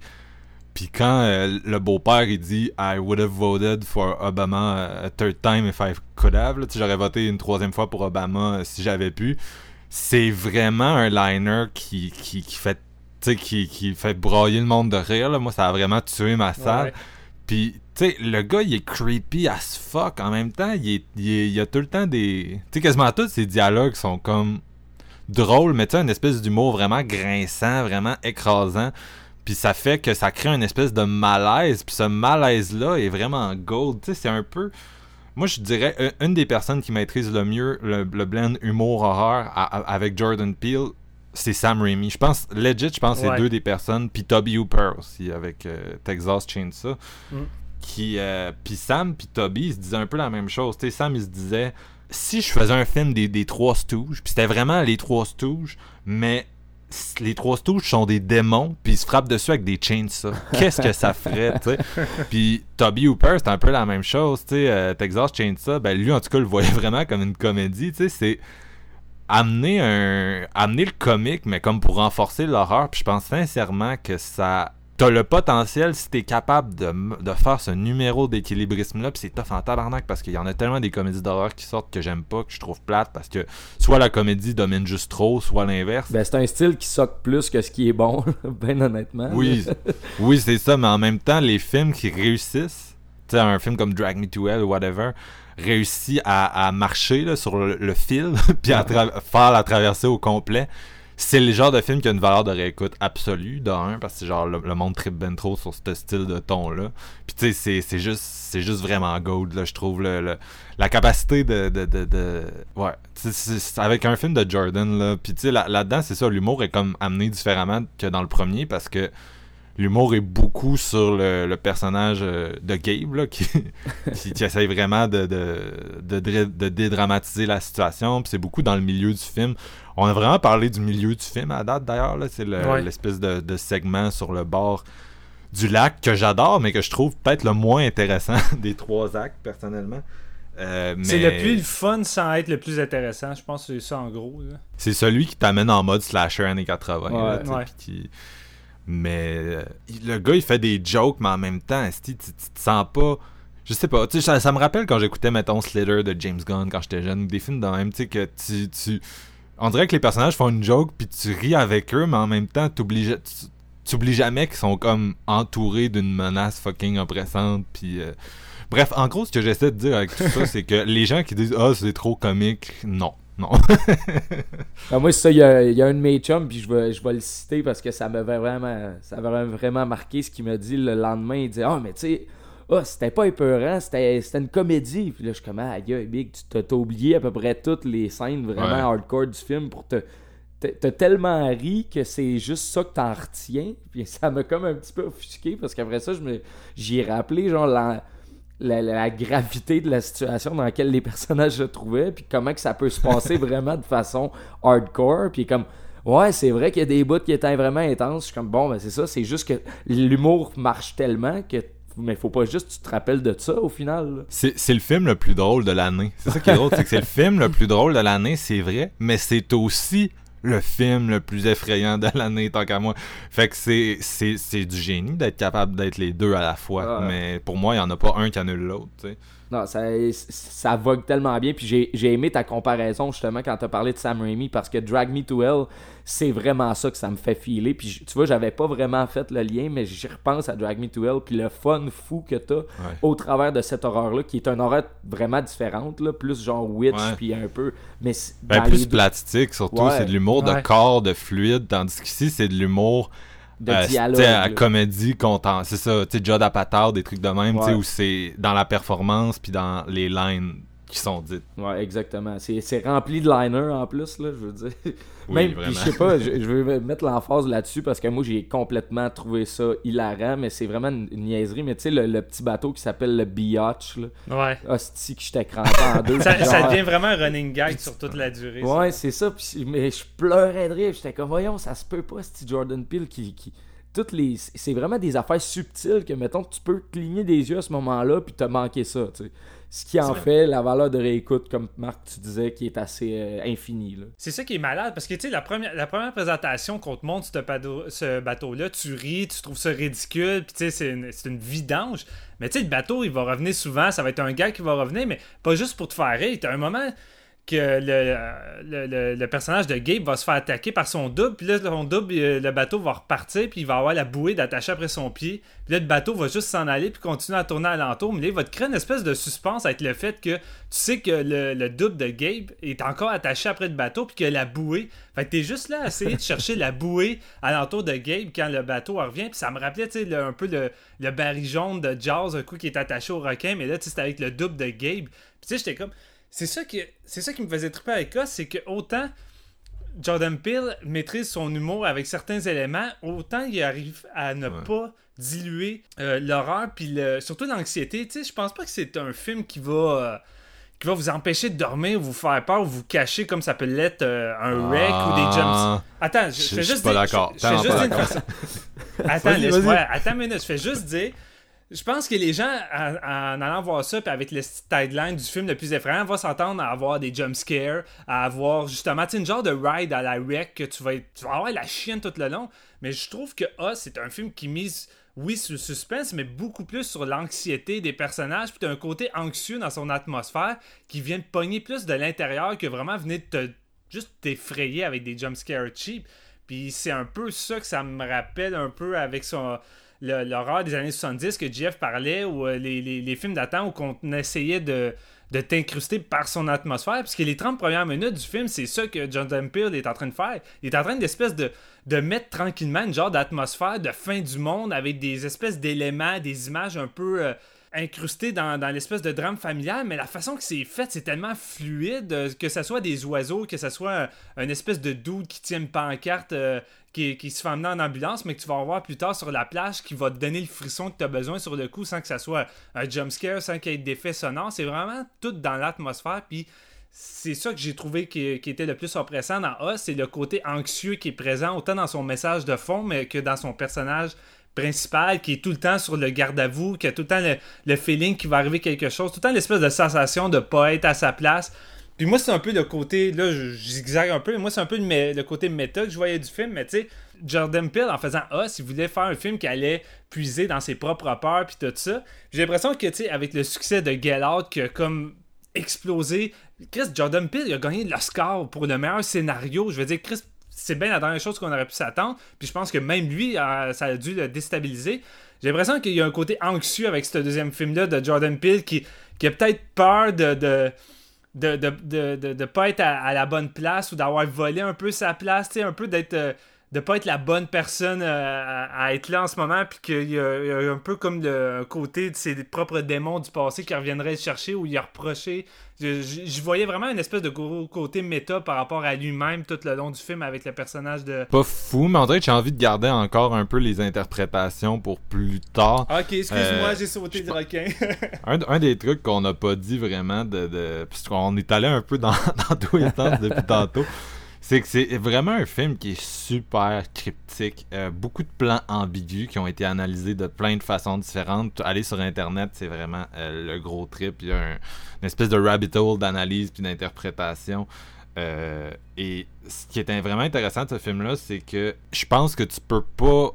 Speaker 1: Puis quand euh, le beau-père il dit I would have voted for Obama a third time if I could have, j'aurais voté une troisième fois pour Obama euh, si j'avais pu. C'est vraiment un liner qui, qui, qui fait qui, qui fait brailler le monde de rire. Là. Moi, ça a vraiment tué ma salle.
Speaker 3: Ouais.
Speaker 1: Puis, tu sais, le gars, il est creepy as fuck. En même temps, il, est, il, est- il a tout le temps des. Tu sais, quasiment tous ses dialogues sont comme drôles, mais tu sais, une espèce d'humour vraiment grinçant, vraiment écrasant. Puis ça fait que ça crée une espèce de malaise. Puis ce malaise-là est vraiment gold. Tu sais, c'est un peu. Moi, je dirais, un- une des personnes qui maîtrise le mieux le, le blend humour-horreur avec Jordan Peele, c'est Sam Raimi. Je pense, legit, je pense que
Speaker 3: Ouais.
Speaker 1: c'est deux des personnes. Puis Toby Hooper aussi, avec euh, Texas Chainsaw.
Speaker 3: Mm.
Speaker 1: Qui, euh, puis Sam puis Toby, ils se disaient un peu la même chose. Tu sais, Sam, il se disait, si je faisais un film des, des Trois Stooges, puis c'était vraiment les Trois Stooges, mais les Trois Stooges sont des démons, puis ils se frappent dessus avec des chainsaws. Qu'est-ce que ça ferait, tu sais? Puis Toby Hooper, c'est un peu la même chose, tu sais. euh, Texas Chainsaw, ben lui, en tout cas, le voyait vraiment comme une comédie, tu sais. C'est amener un amener le comique mais comme pour renforcer l'horreur puis je pense sincèrement que ça t'as le potentiel si t'es capable de, faire ce numéro d'équilibrisme-là, puis c'est tough en tabarnak parce qu'il y en a tellement des comédies d'horreur qui sortent que j'aime pas, que je trouve plate parce que soit la comédie domine juste trop, soit l'inverse.
Speaker 2: Ben, c'est un style qui soque plus que ce qui est bon, ben honnêtement.
Speaker 1: Oui, oui, c'est ça, mais en même temps, les films qui réussissent, tu sais, un film comme Drag Me to Hell ou whatever, réussit à, à marcher là, sur le, le fil, puis à faire la traversée au complet. C'est le genre de film qui a une valeur de réécoute absolue, d'un, parce que genre le, monde trip ben trop sur ce style de ton-là. Puis tu sais, c'est- juste, c'est juste vraiment gold, là, je trouve, le, le- la capacité de... de, de, de- ouais, c'est- c'est avec un film de Jordan, là, puis tu sais, là- là-dedans, c'est ça, l'humour est comme amené différemment que dans le premier, parce que l'humour est beaucoup sur le, le personnage euh, de Gabe, là, qui, qui, qui essaye vraiment de, de, de, de dédramatiser la situation. Puis c'est beaucoup dans le milieu du film. On a vraiment parlé du milieu du film à date, d'ailleurs. C'est le-
Speaker 3: Ouais.
Speaker 1: l'espèce de, segment sur le bord du lac que j'adore, mais que je trouve peut-être le moins intéressant des trois actes, personnellement. Euh,
Speaker 3: C'est
Speaker 1: mais
Speaker 3: le plus fun sans être le plus intéressant. Je pense que c'est ça en gros.
Speaker 1: c'est celui qui t'amène en mode slasher années 80. là,
Speaker 2: Ouais.
Speaker 1: tu sais,
Speaker 3: Ouais.
Speaker 1: puis qui- Mais euh, le gars, il fait des jokes, mais en même temps, tu, te sens pas. Je sais pas, tu ça, ça me rappelle quand j'écoutais, mettons, Slither de James Gunn quand j'étais jeune, des films de même, tu sais, que tu, tu. On dirait que les personnages font une joke, puis tu ris avec eux, mais en même temps, t'oublies t'oublies jamais qu'ils sont comme entourés d'une menace fucking oppressante, puis. euh, Bref, en gros, ce que j'essaie de dire avec tout ça, c'est que les gens qui disent Ah, c'est trop comique, non. Non.
Speaker 2: Ah, moi, c'est ça, il y a, il y a un de mes chums, puis je vais, je vais le citer parce que ça m'avait vraiment, ça vraiment marqué ce qu'il m'a dit le lendemain. Il dit Ah, mais tu sais, ah, c'était pas épeurant, c'était, une comédie. Puis là, je suis comme Ah, aïe, Big, tu t'as, oublié à peu près toutes les scènes vraiment
Speaker 1: Ouais.
Speaker 2: hardcore du film pour te. t'as- tellement ri que c'est juste ça que t'en retiens. Puis ça m'a comme un petit peu offusqué parce qu'après ça, j'y ai rappelé, genre, la, la, la gravité de la situation dans laquelle les personnages se trouvaient, puis comment que ça peut se passer vraiment de façon hardcore, puis comme ouais, c'est vrai qu'il y a des bouts qui étaient vraiment intenses, je suis comme bon, ben c'est ça, c'est juste que l'humour marche tellement que mais faut pas juste que tu te rappelles de ça au final.
Speaker 1: c'est le film le plus drôle de l'année. C'est ça qui est drôle, c'est que c'est le film le plus drôle de l'année, c'est vrai, mais c'est aussi le film le plus effrayant de l'année, tant qu'à moi. Fait que c'est c'est- c'est du génie d'être capable d'être les deux à la fois. Mais pour moi, il n'y en a pas un qui annule l'autre. tu sais.
Speaker 2: Non, ça, ça vogue tellement bien. Puis j'ai, j'ai aimé ta comparaison justement quand t'as parlé de Sam Raimi parce que Drag Me to Hell, c'est vraiment ça que ça me fait filer. Puis tu vois, j'avais pas vraiment fait le lien, mais j'y repense à Drag Me to Hell. Puis le fun fou que t'as au travers de cette horreur-là, qui est une horreur vraiment différente, là, plus genre witch,
Speaker 1: Ouais.
Speaker 2: puis un peu. Mais c'est-
Speaker 1: Ben, plus plastique, surtout,
Speaker 2: Ouais.
Speaker 1: c'est de l'humour de corps, de fluide, tandis qu'ici, c'est de l'humour
Speaker 2: de
Speaker 1: euh,
Speaker 2: dialogue.
Speaker 1: à comédie content c'est ça tu sais Judd Apatow des trucs de même tu sais où c'est dans la performance puis dans les lines qui sont dites
Speaker 2: Ouais, exactement. C'est, c'est rempli de liners en plus, là, je veux dire.
Speaker 1: Oui,
Speaker 2: Même, je sais pas, je, je veux mettre l'emphase là-dessus parce que moi, j'ai complètement trouvé ça hilarant, mais c'est vraiment une, niaiserie. Mais tu sais, le, le petit bateau qui s'appelle le Biatch, là,
Speaker 3: Ouais.
Speaker 2: hostie que j'étais crampé en deux.
Speaker 3: Ça, devient vraiment un running gag sur toute la durée.
Speaker 2: Ouais, c'est ça. puis- mais je pleurais de rire. J'étais comme, voyons, ça se peut pas, ce Jordan Peele qui. qui toutes les, c'est vraiment des affaires subtiles que, mettons, tu peux cligner des yeux à ce moment-là, puis t'as manqué ça, tu sais. Ce qui en fait la valeur de réécoute, comme Marc, tu disais, qui est assez euh, infinie, là.
Speaker 3: C'est ça qui est malade parce que tu sais, la première, la première présentation qu'on te montre ce, ce bateau-là, tu ris, tu trouves ça ridicule, puis tu sais, c'est une, une vidange. Mais tu sais, le bateau, il va revenir souvent, ça va être un gars qui va revenir, mais pas juste pour te faire rire. T'as un moment que le, le, personnage de Gabe va se faire attaquer par son double, puis là, son double, euh, le bateau va repartir, puis il va avoir la bouée d'attacher après son pied. Puis là, le bateau va juste s'en aller, puis continuer à tourner alentour. Mais là, il va te créer une espèce de suspense avec le fait que tu sais que le, le double de Gabe est encore attaché après le bateau, puis a la bouée. Fait que t'es juste là à essayer de chercher la bouée alentour de Gabe quand le bateau revient. Puis ça me rappelait, tu sais, un peu le, le baril jaune de Jaws, un coup qui est attaché au requin, mais là, tu sais, avec le double de Gabe. Puis tu sais, j'étais comme. C'est ça, qui, c'est ça qui me faisait triper avec ça, c'est que autant Jordan Peele maîtrise son humour avec certains éléments, autant il arrive à ne
Speaker 1: Ouais.
Speaker 3: pas diluer euh, l'horreur puis le, surtout l'anxiété. Tu sais, je pense pas que c'est un film qui va euh, qui va vous empêcher de dormir, ou vous faire peur, ou vous cacher comme ça peut l'être euh, un wreck ou des jumps.
Speaker 1: Ah.
Speaker 3: Attends, je,
Speaker 1: Je-
Speaker 3: fais juste
Speaker 1: pas
Speaker 3: dire- je- je fais
Speaker 1: Tellement
Speaker 3: juste
Speaker 1: pas
Speaker 3: dire une
Speaker 1: d'accord.
Speaker 3: façon- Attends, laisse-moi. Attends une minute. Je fais juste dire. Je pense que les gens, en, allant voir ça, puis avec le tagline du film le plus effrayant, vont s'entendre à avoir des jump scares, à avoir justement une genre de ride à la wreck que tu vas, être, tu vas avoir la chienne tout le long. Mais je trouve que Us, c'est un film qui mise, oui, sur le suspense, mais beaucoup plus sur l'anxiété des personnages. Puis tu un côté anxieux dans son atmosphère qui vient de pogner plus de l'intérieur que vraiment venir te juste t'effrayer avec des jump scares cheap. Puis c'est un peu ça que ça me rappelle un peu avec son l'horreur des années 70 que Jeff parlait, ou euh, les, les, films d'attente où on essayait de, de t'incruster par son atmosphère. Parce que les 30 premières minutes du film, c'est ça que Jonathan Peele est en train de faire. Il est en train d'espèce de, de mettre tranquillement une genre d'atmosphère de fin du monde avec des espèces d'éléments, des images un peu... Euh, incrusté dans, l'espèce de drame familial, mais la façon que c'est fait, c'est tellement fluide, euh, que ce soit des oiseaux, que ce soit un, espèce de dude qui tient une pancarte euh, qui, qui, se fait emmener en ambulance, mais que tu vas voir plus tard sur la plage, qui va te donner le frisson que tu as besoin sur le coup sans que ça soit un jump scare, sans qu'il y ait d'effets sonores. C'est vraiment tout dans l'atmosphère, puis c'est ça que j'ai trouvé qui, était le plus oppressant dans Us, c'est le côté anxieux qui est présent autant dans son message de fond, mais que dans son personnage principal qui est tout le temps sur le garde-à-vous, qui a tout le temps le, feeling qu'il va arriver quelque chose, tout le temps l'espèce de sensation de pas être à sa place. Puis moi, c'est un peu le côté, là, je, zigzague un peu, mais moi, c'est un peu le, côté méta que je voyais du film, mais tu sais, Jordan Peele, en faisant Ah, s'il voulait faire un film qui allait puiser dans ses propres peurs, puis tout ça, j'ai l'impression que, tu sais, avec le succès de Get Out, qui a comme explosé, Chris Jordan Peele, il a gagné l'Oscar pour le meilleur scénario. Je veux dire, Chris c'est bien la dernière chose qu'on aurait pu s'attendre. Puis je pense que même lui, euh, ça a dû le déstabiliser. J'ai l'impression qu'il y a un côté anxieux avec ce deuxième film-là de Jordan Peele qui, qui a peut-être peur de, pas être à, la bonne place ou d'avoir volé un peu sa place, un peu d'être euh, de pas être la bonne personne euh, à, être là en ce moment, puis qu'il y, a un peu comme le côté de ses propres démons du passé qui reviendraient le chercher ou y reprocher. Je, je, voyais vraiment une espèce de gros côté méta par rapport à lui-même tout le long du film avec le personnage de.
Speaker 1: Pas fou, mais en vrai, j'ai envie de garder encore un peu les interprétations pour plus tard.
Speaker 3: Ok, excuse-moi, euh, j'ai sauté du requin.
Speaker 1: un, un, des trucs qu'on n'a pas dit vraiment, de, de puisqu'on est allé un peu dans, dans tous les sens depuis tantôt. C'est que c'est vraiment un film qui est super cryptique. Euh, beaucoup de plans ambigus qui ont été analysés de plein de façons différentes. Aller sur Internet, c'est vraiment euh, le gros trip. Il y a une espèce de rabbit hole d'analyse puis d'interprétation. Euh, et ce qui est vraiment intéressant de ce film-là, c'est que je pense que tu peux pas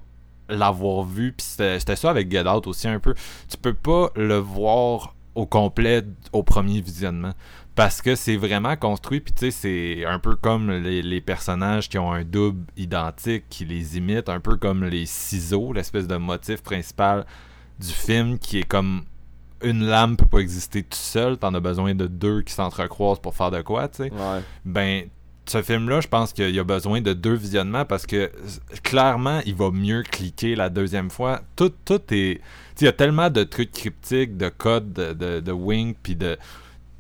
Speaker 1: l'avoir vu. Puis c'était ça avec Get Out aussi un peu. Tu peux pas le voir au complet au premier visionnement. Parce que c'est vraiment construit puis tu sais c'est un peu comme les, personnages qui ont un double identique qui les imite un peu comme les ciseaux l'espèce de motif principal du film qui est comme une lame peut pas exister tout seul t'en as besoin de deux qui s'entrecroisent pour faire de quoi tu sais. Ben ce film là je pense qu'il y a besoin de deux visionnements parce que clairement il va mieux cliquer la deuxième fois tout tout est il y a tellement de trucs cryptiques de codes de, de, de wing puis de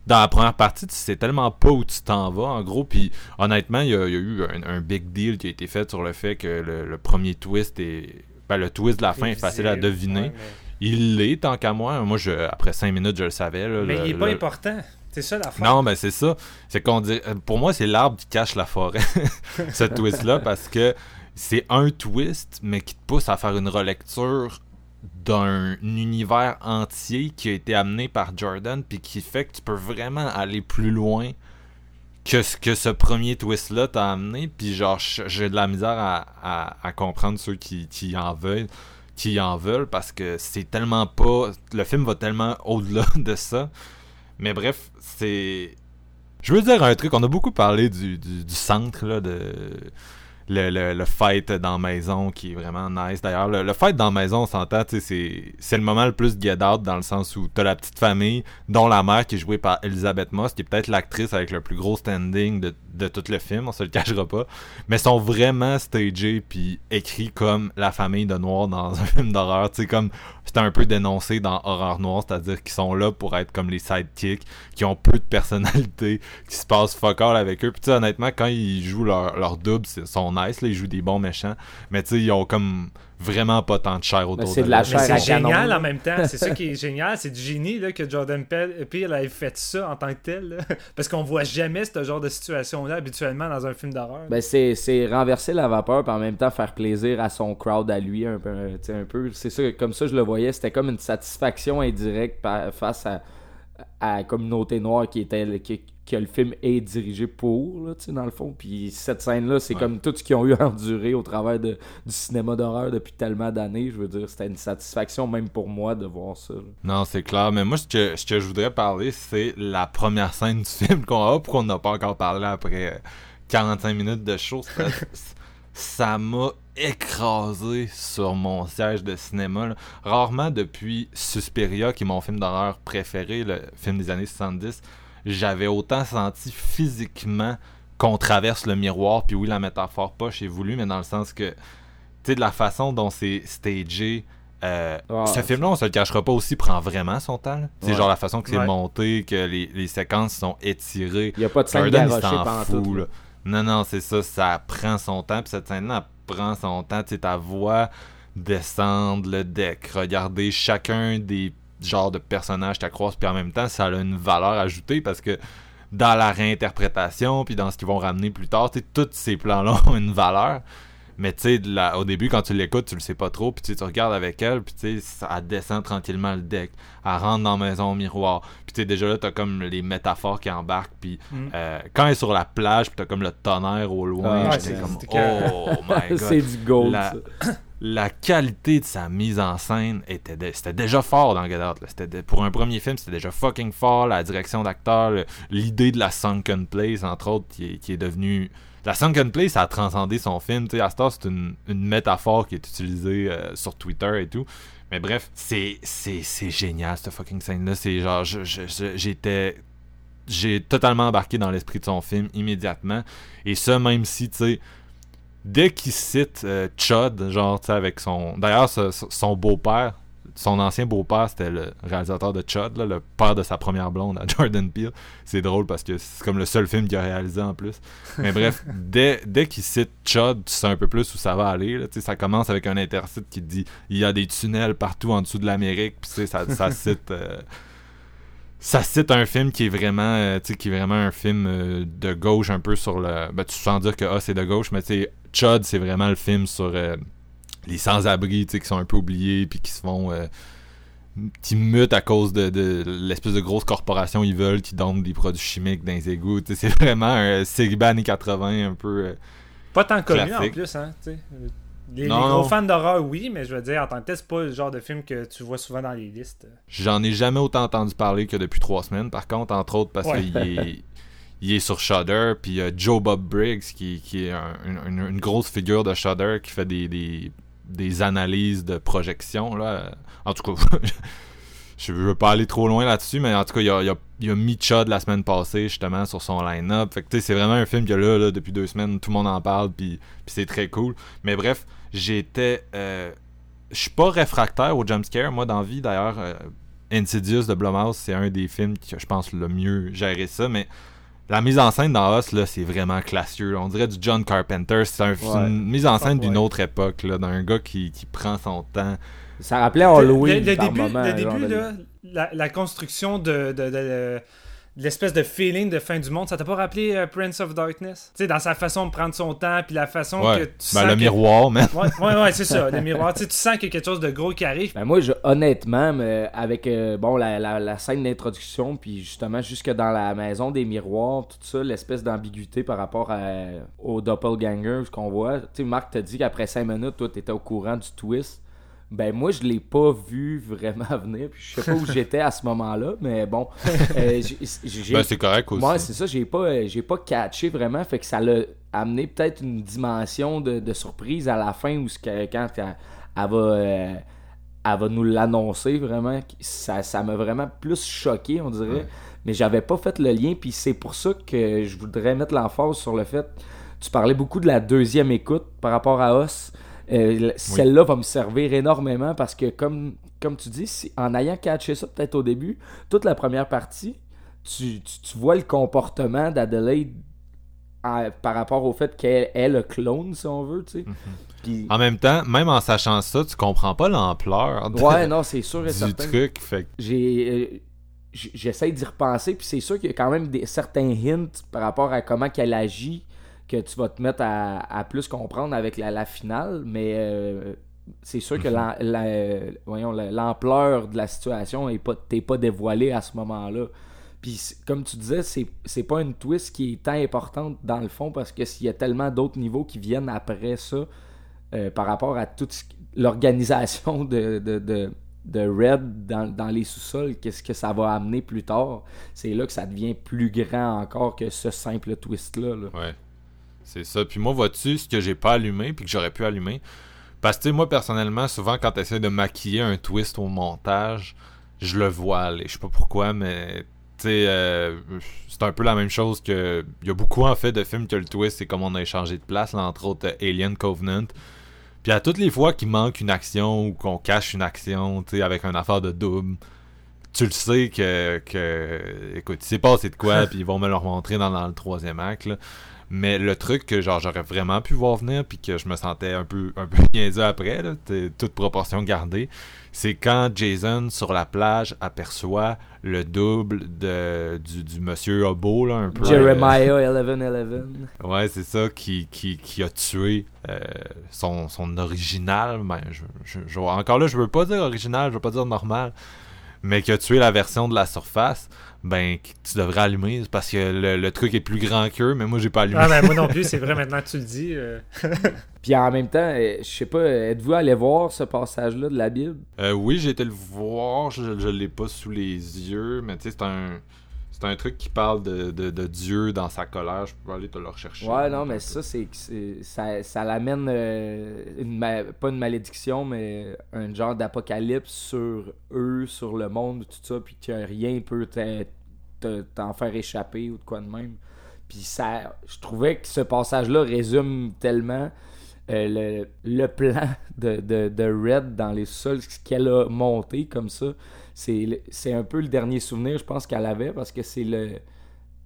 Speaker 1: dans la première partie, tu sais tellement pas où tu t'en vas, en gros. Puis honnêtement, il y, a, eu un, big deal qui a été fait sur le fait que le, premier twist est. Ben, le twist de la fin est facile à deviner. Il l'est, tant qu'à moi. Moi, je, après cinq minutes, je le savais.
Speaker 3: mais il est pas important. C'est ça la fin.
Speaker 1: Non, mais c'est ça. C'est qu'on dit. Pour moi, c'est l'arbre qui cache la forêt. ce twist-là, parce que c'est un twist, mais qui te pousse à faire une relecture d'un univers entier qui a été amené par Jordan puis qui fait que tu peux vraiment aller plus loin que ce que ce premier twist là t'a amené puis genre j'ai de la misère à, à, comprendre ceux qui, qui, en veulent qui en veulent parce que c'est tellement pas le film va tellement au-delà de ça mais bref c'est je veux dire un truc on a beaucoup parlé du, du, centre là de le, le, fight dans maison qui est vraiment nice. D'ailleurs, le, fight dans maison, on s'entend, c'est, c'est le moment le plus get out dans le sens où t'as la petite famille, dont la mère qui est jouée par Elisabeth Moss, qui est peut-être l'actrice avec le plus gros standing de, de tout le film, on se le cachera pas. Mais sont vraiment stagés puis écrits comme la famille de Noir dans un film d'horreur. Tu sais, comme c'était un peu dénoncé dans Horreur Noire, c'est-à-dire qu'ils sont là pour être comme les sidekicks, qui ont peu de personnalité, qui se passent fuck all avec eux. Puis honnêtement, quand ils jouent leur, leur double, ils sont nice, là, ils jouent des bons méchants. Mais tu sais, ils ont comme vraiment pas tant de chair autour
Speaker 2: c'est
Speaker 1: de
Speaker 2: de la chair
Speaker 3: c'est génial en même temps. C'est ça qui est génial. C'est du génie là, que Jordan Peele ait fait ça en tant que tel. là. Parce qu'on voit jamais ce genre de situation-là habituellement dans un film d'horreur.
Speaker 2: Ben, c'est, c'est renverser la vapeur, puis en même temps faire plaisir à son crowd, à lui, un peu. tu sais, un peu. C'est ça, comme ça je le voyais, c'était comme une satisfaction indirecte face à, à la communauté noire qui était qui, que le film est dirigé pour, là, tu sais, dans le fond. Puis cette scène-là, c'est
Speaker 1: Ouais.
Speaker 2: comme tout ce qu'ils ont eu à endurer au travers de, du cinéma d'horreur depuis tellement d'années. Je veux dire, c'était une satisfaction même pour moi de voir ça. là.
Speaker 1: Non, c'est clair. Mais moi, ce que, ce que je voudrais parler, c'est la première scène du film qu'on a, pourquoi on n'a pas encore parlé après euh, 45 minutes de show. Ça- m'a écrasé sur mon siège de cinéma. là. Rarement depuis Suspiria, qui est mon film d'horreur préféré, le film des années 70, j'avais autant senti physiquement qu'on traverse le miroir. Puis oui, la métaphore poche est voulue, mais dans le sens que, tu sais, de la façon dont c'est stagé, euh,
Speaker 2: Ah,
Speaker 1: ce film-là, on se le cachera pas aussi, prend vraiment son temps. C'est
Speaker 2: Ouais.
Speaker 1: genre la façon que c'est
Speaker 3: Ouais.
Speaker 1: monté, que les, les séquences sont étirées.
Speaker 2: Il n'y a pas de scène
Speaker 1: là. Non, non, c'est ça, ça prend son temps. Puis cette scène-là, prend son temps. Tu sais, ta voix descendre le deck, regarder chacun des genres de personnages que tu croises, puis en même temps, ça a une valeur ajoutée parce que dans la réinterprétation, puis dans ce qu'ils vont ramener plus tard, tu sais, tous ces plans-là ont une valeur. Mais tu sais, au début, quand tu l'écoutes, tu le sais pas trop, puis tu regardes avec elle, puis tu sais, ça- elle descend tranquillement le deck, elle rentre dans la maison au miroir, puis tu sais, déjà là, t'as comme les métaphores qui embarquent, puis
Speaker 3: Mm.
Speaker 1: euh, quand elle est sur la plage, puis t'as comme le tonnerre au loin,
Speaker 2: Ah,
Speaker 1: j'étais
Speaker 3: c'est-
Speaker 1: comme, oh my god.
Speaker 2: c'est du gold.
Speaker 1: La-
Speaker 2: ça.
Speaker 1: La qualité de sa mise en scène était c'était déjà fort dans Get pour un premier film, c'était déjà fucking fort. La direction d'acteur, l'idée de la sunken place, entre autres, qui est, devenue. La sunken place, a transcendé son film. Tu sais, à c'est une, métaphore qui est utilisée euh, sur Twitter et tout. Mais bref, c'est c'est c'est génial cette fucking scène là. C'est genre, j'étais j'ai totalement embarqué dans l'esprit de son film immédiatement. Et ça, même si, tu dès qu'il cite euh, Chud, genre, tu sais, avec son. D'ailleurs, son beau-père, son ancien beau-père, c'était le réalisateur de Chud, là, le père de sa première blonde à Jordan Peele. C'est drôle parce que c'est comme le seul film qu'il a réalisé en plus. Mais bref, dès, dès qu'il cite Chud, tu sais un peu plus où ça va aller. Là, Tu sais, ça commence avec un intercite qui dit il y a des tunnels partout en dessous de l'Amérique. Puis tu sais, ça, ça cite. euh, ça cite un film qui est vraiment euh, qui est vraiment un film euh, de gauche un peu sur le ben tu sens dire que ah c'est de gauche mais tu sais Chud c'est vraiment le film sur euh, les sans-abri tu sais qui sont un peu oubliés puis qui se font euh, qui mutent à cause de, de l'espèce de grosse corporation ils veulent qui donnent des produits chimiques dans les égouts c'est vraiment un série années 80 un peu
Speaker 3: Pas tant connu en plus, hein. Les, gros
Speaker 1: non.
Speaker 3: fans d'horreur, oui, mais je veux dire, en tant que tel, c'est pas le genre de film que tu vois souvent dans les listes.
Speaker 1: J'en ai jamais autant entendu parler que depuis trois semaines, par contre, entre autres parce
Speaker 3: Ouais.
Speaker 1: qu'il est, il est sur Shudder, puis il y a Joe Bob Briggs qui, qui est un- une, une- une grosse figure de Shudder qui fait des, des, des analyses de projection. Là. En tout cas, je veux pas aller trop loin là-dessus, mais en tout cas, il a, il a, il a mis Chud la semaine passée justement sur son line-up. Fait que tu sais, c'est vraiment un film que là, là, depuis deux semaines, tout le monde en parle, puis puis c'est très cool. Mais bref, j'étais. euh, je suis pas réfractaire au jumpscare. Moi, dans vie, d'ailleurs, euh, Insidious de Blumhouse, c'est un des films qui, je pense, le mieux géré ça. Mais la mise en scène dans Us, là, c'est vraiment classieux. là. On dirait du John Carpenter. C'est un- c'est
Speaker 2: Ouais.
Speaker 1: une mise en scène
Speaker 3: Ouais.
Speaker 1: d'une autre époque, là, d'un gars qui, qui prend son temps.
Speaker 2: Ça rappelait Halloween
Speaker 3: le, le
Speaker 2: par
Speaker 3: début,
Speaker 2: moment.
Speaker 3: le début
Speaker 2: de-
Speaker 3: là, la, la construction de, de, de- de- de l'espèce de feeling de fin du monde, ça t'a pas rappelé euh, Prince of Darkness? Tu sais, dans sa façon de prendre son temps, puis la façon que tu
Speaker 1: Ben,
Speaker 3: sens
Speaker 1: le
Speaker 3: que-
Speaker 1: miroir, man.
Speaker 3: Ouais, ouais, ouais, c'est ça, le miroir. Tu sais, tu sens qu'il y a quelque chose de gros qui arrive.
Speaker 2: Ben moi, je, honnêtement, mais avec euh, bon la, la, la scène d'introduction, puis justement jusque dans la maison des miroirs, tout ça, l'espèce d'ambiguïté par rapport à, au doppelganger, ce qu'on voit. Tu sais, Marc t'a dit qu'après 5 minutes, toi, t'étais au courant du twist. Ben moi, je l'ai pas vu vraiment venir, puis je sais pas où j'étais à ce moment-là, mais bon, euh, j'ai-
Speaker 1: Ben, c'est correct aussi.
Speaker 2: moi, c'est ça, j'ai pas, euh, j'ai pas catché vraiment, fait que ça l'a amené peut-être une dimension de, de surprise à la fin où quand elle, va, euh, elle va nous l'annoncer vraiment, ça, ça m'a vraiment plus choqué, on dirait, mais j'avais pas fait le lien, puis c'est pour ça que je voudrais mettre l'emphase sur le fait, tu parlais beaucoup de la deuxième écoute par rapport à Os, Euh, celle-là va me servir énormément parce que comme, comme tu dis, si- en ayant catché ça peut-être au début, toute la première partie, tu, tu, tu vois le comportement d'Adelaide par rapport au fait qu'elle est le clone, si on veut, tu sais. Puis-
Speaker 1: En même temps, même en sachant ça, tu comprends pas l'ampleur de-
Speaker 2: Ouais, non, c'est sûr et
Speaker 1: du
Speaker 2: certain.
Speaker 1: truc. Fait
Speaker 2: j'ai euh, j'essaie d'y repenser puis c'est sûr qu'il y a quand même des certains hints par rapport à comment qu'elle agit que tu vas te mettre à, à plus comprendre avec la, la finale mais euh, c'est sûr que la- la- voyons, l'ampleur de la situation est pas t'es pas dévoilée à ce moment-là puis comme tu disais c'est c'est pas une twist qui est tant importante dans le fond parce que s'il y a tellement d'autres niveaux qui viennent après ça euh, par rapport à toute l'organisation de, de, de, de Red dans, dans les sous-sols, qu'est-ce que ça va amener plus tard, c'est là que ça devient plus grand encore que ce simple twist-là. là.
Speaker 1: Ouais. C'est ça. Puis moi, vois-tu, ce que j'ai pas allumé, puis que j'aurais pu allumer? Parce que, tu sais, moi, personnellement, souvent, quand tu essaies de maquiller un twist au montage, je le vois aller. Je sais pas pourquoi, mais. Tu sais, euh, c'est un peu la même chose que. Il y a beaucoup, en fait, de films que le twist, c'est comme on a échangé de place, là, entre autres euh, Alien Covenant. Puis à toutes les fois qu'il manque une action ou qu'on cache une action, tu sais, avec une affaire de double, tu le sais que, que écoute, il s'est passé de quoi, puis ils vont me le remontrer dans, dans le troisième acte, là. Mais le truc que genre j'aurais vraiment pu voir venir puis que je me sentais un peu un peu niaiseux après, là, toute proportion gardée, c'est quand Jason sur la plage aperçoit le double de du, du monsieur Hobo là un peu.
Speaker 2: Jeremiah 1111.
Speaker 1: Euh, ouais, c'est ça qui, qui, qui a tué euh, son, son original. Ben, je, je- je- encore là, je veux pas dire original, je veux pas dire normal, mais qui a tué la version de la surface. Ben, que tu devrais allumer parce que le, le truc est plus grand qu'eux, mais moi j'ai pas allumé.
Speaker 3: Ah, ben moi non plus, c'est vrai, maintenant que tu le dis. euh,
Speaker 2: Puis en même temps, euh, je sais pas, êtes-vous allé voir ce passage-là de la Bible?
Speaker 1: Euh, oui, j'ai été le voir, je, je l'ai pas sous les yeux, mais tu sais, c'est un. C'est un truc qui parle de, de, Dieu dans sa colère. Je peux aller te le rechercher.
Speaker 2: Ouais, non, mais ça, c'est ça, ça l'amène, euh, pas une malédiction, mais un genre d'apocalypse sur eux, sur le monde, tout ça, puis que rien peut te- te- t'en faire échapper ou de quoi de même. Puis ça, je trouvais que ce passage-là résume tellement euh, le, le plan de, de, de Red dans les sols, qu'elle a monté comme ça. C'est un peu le dernier souvenir, je pense, qu'elle avait, parce que c'est le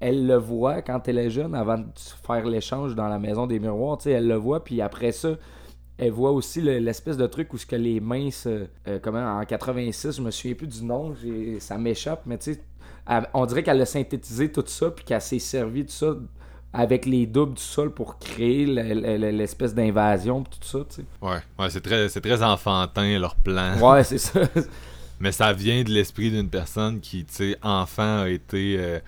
Speaker 2: elle le voit quand elle est jeune, avant de faire l'échange dans la maison des miroirs, tu sais, elle le voit, puis après ça, elle voit aussi le- l'espèce de truc où ce que les mains se... euh, comment, en 86, je me souviens plus du nom, ça m'échappe, mais tu sais, on dirait qu'elle a synthétisé tout ça, puis qu'elle s'est servi de ça avec les doubles du sol pour créer le- le- le- l'espèce d'invasion, tout ça, tu sais.
Speaker 1: Ouais, ouais c'est très, c'est très enfantin leur plan.
Speaker 2: Ouais, c'est ça.
Speaker 1: Mais ça vient de l'esprit d'une personne qui, tu sais, enfant a été. euh,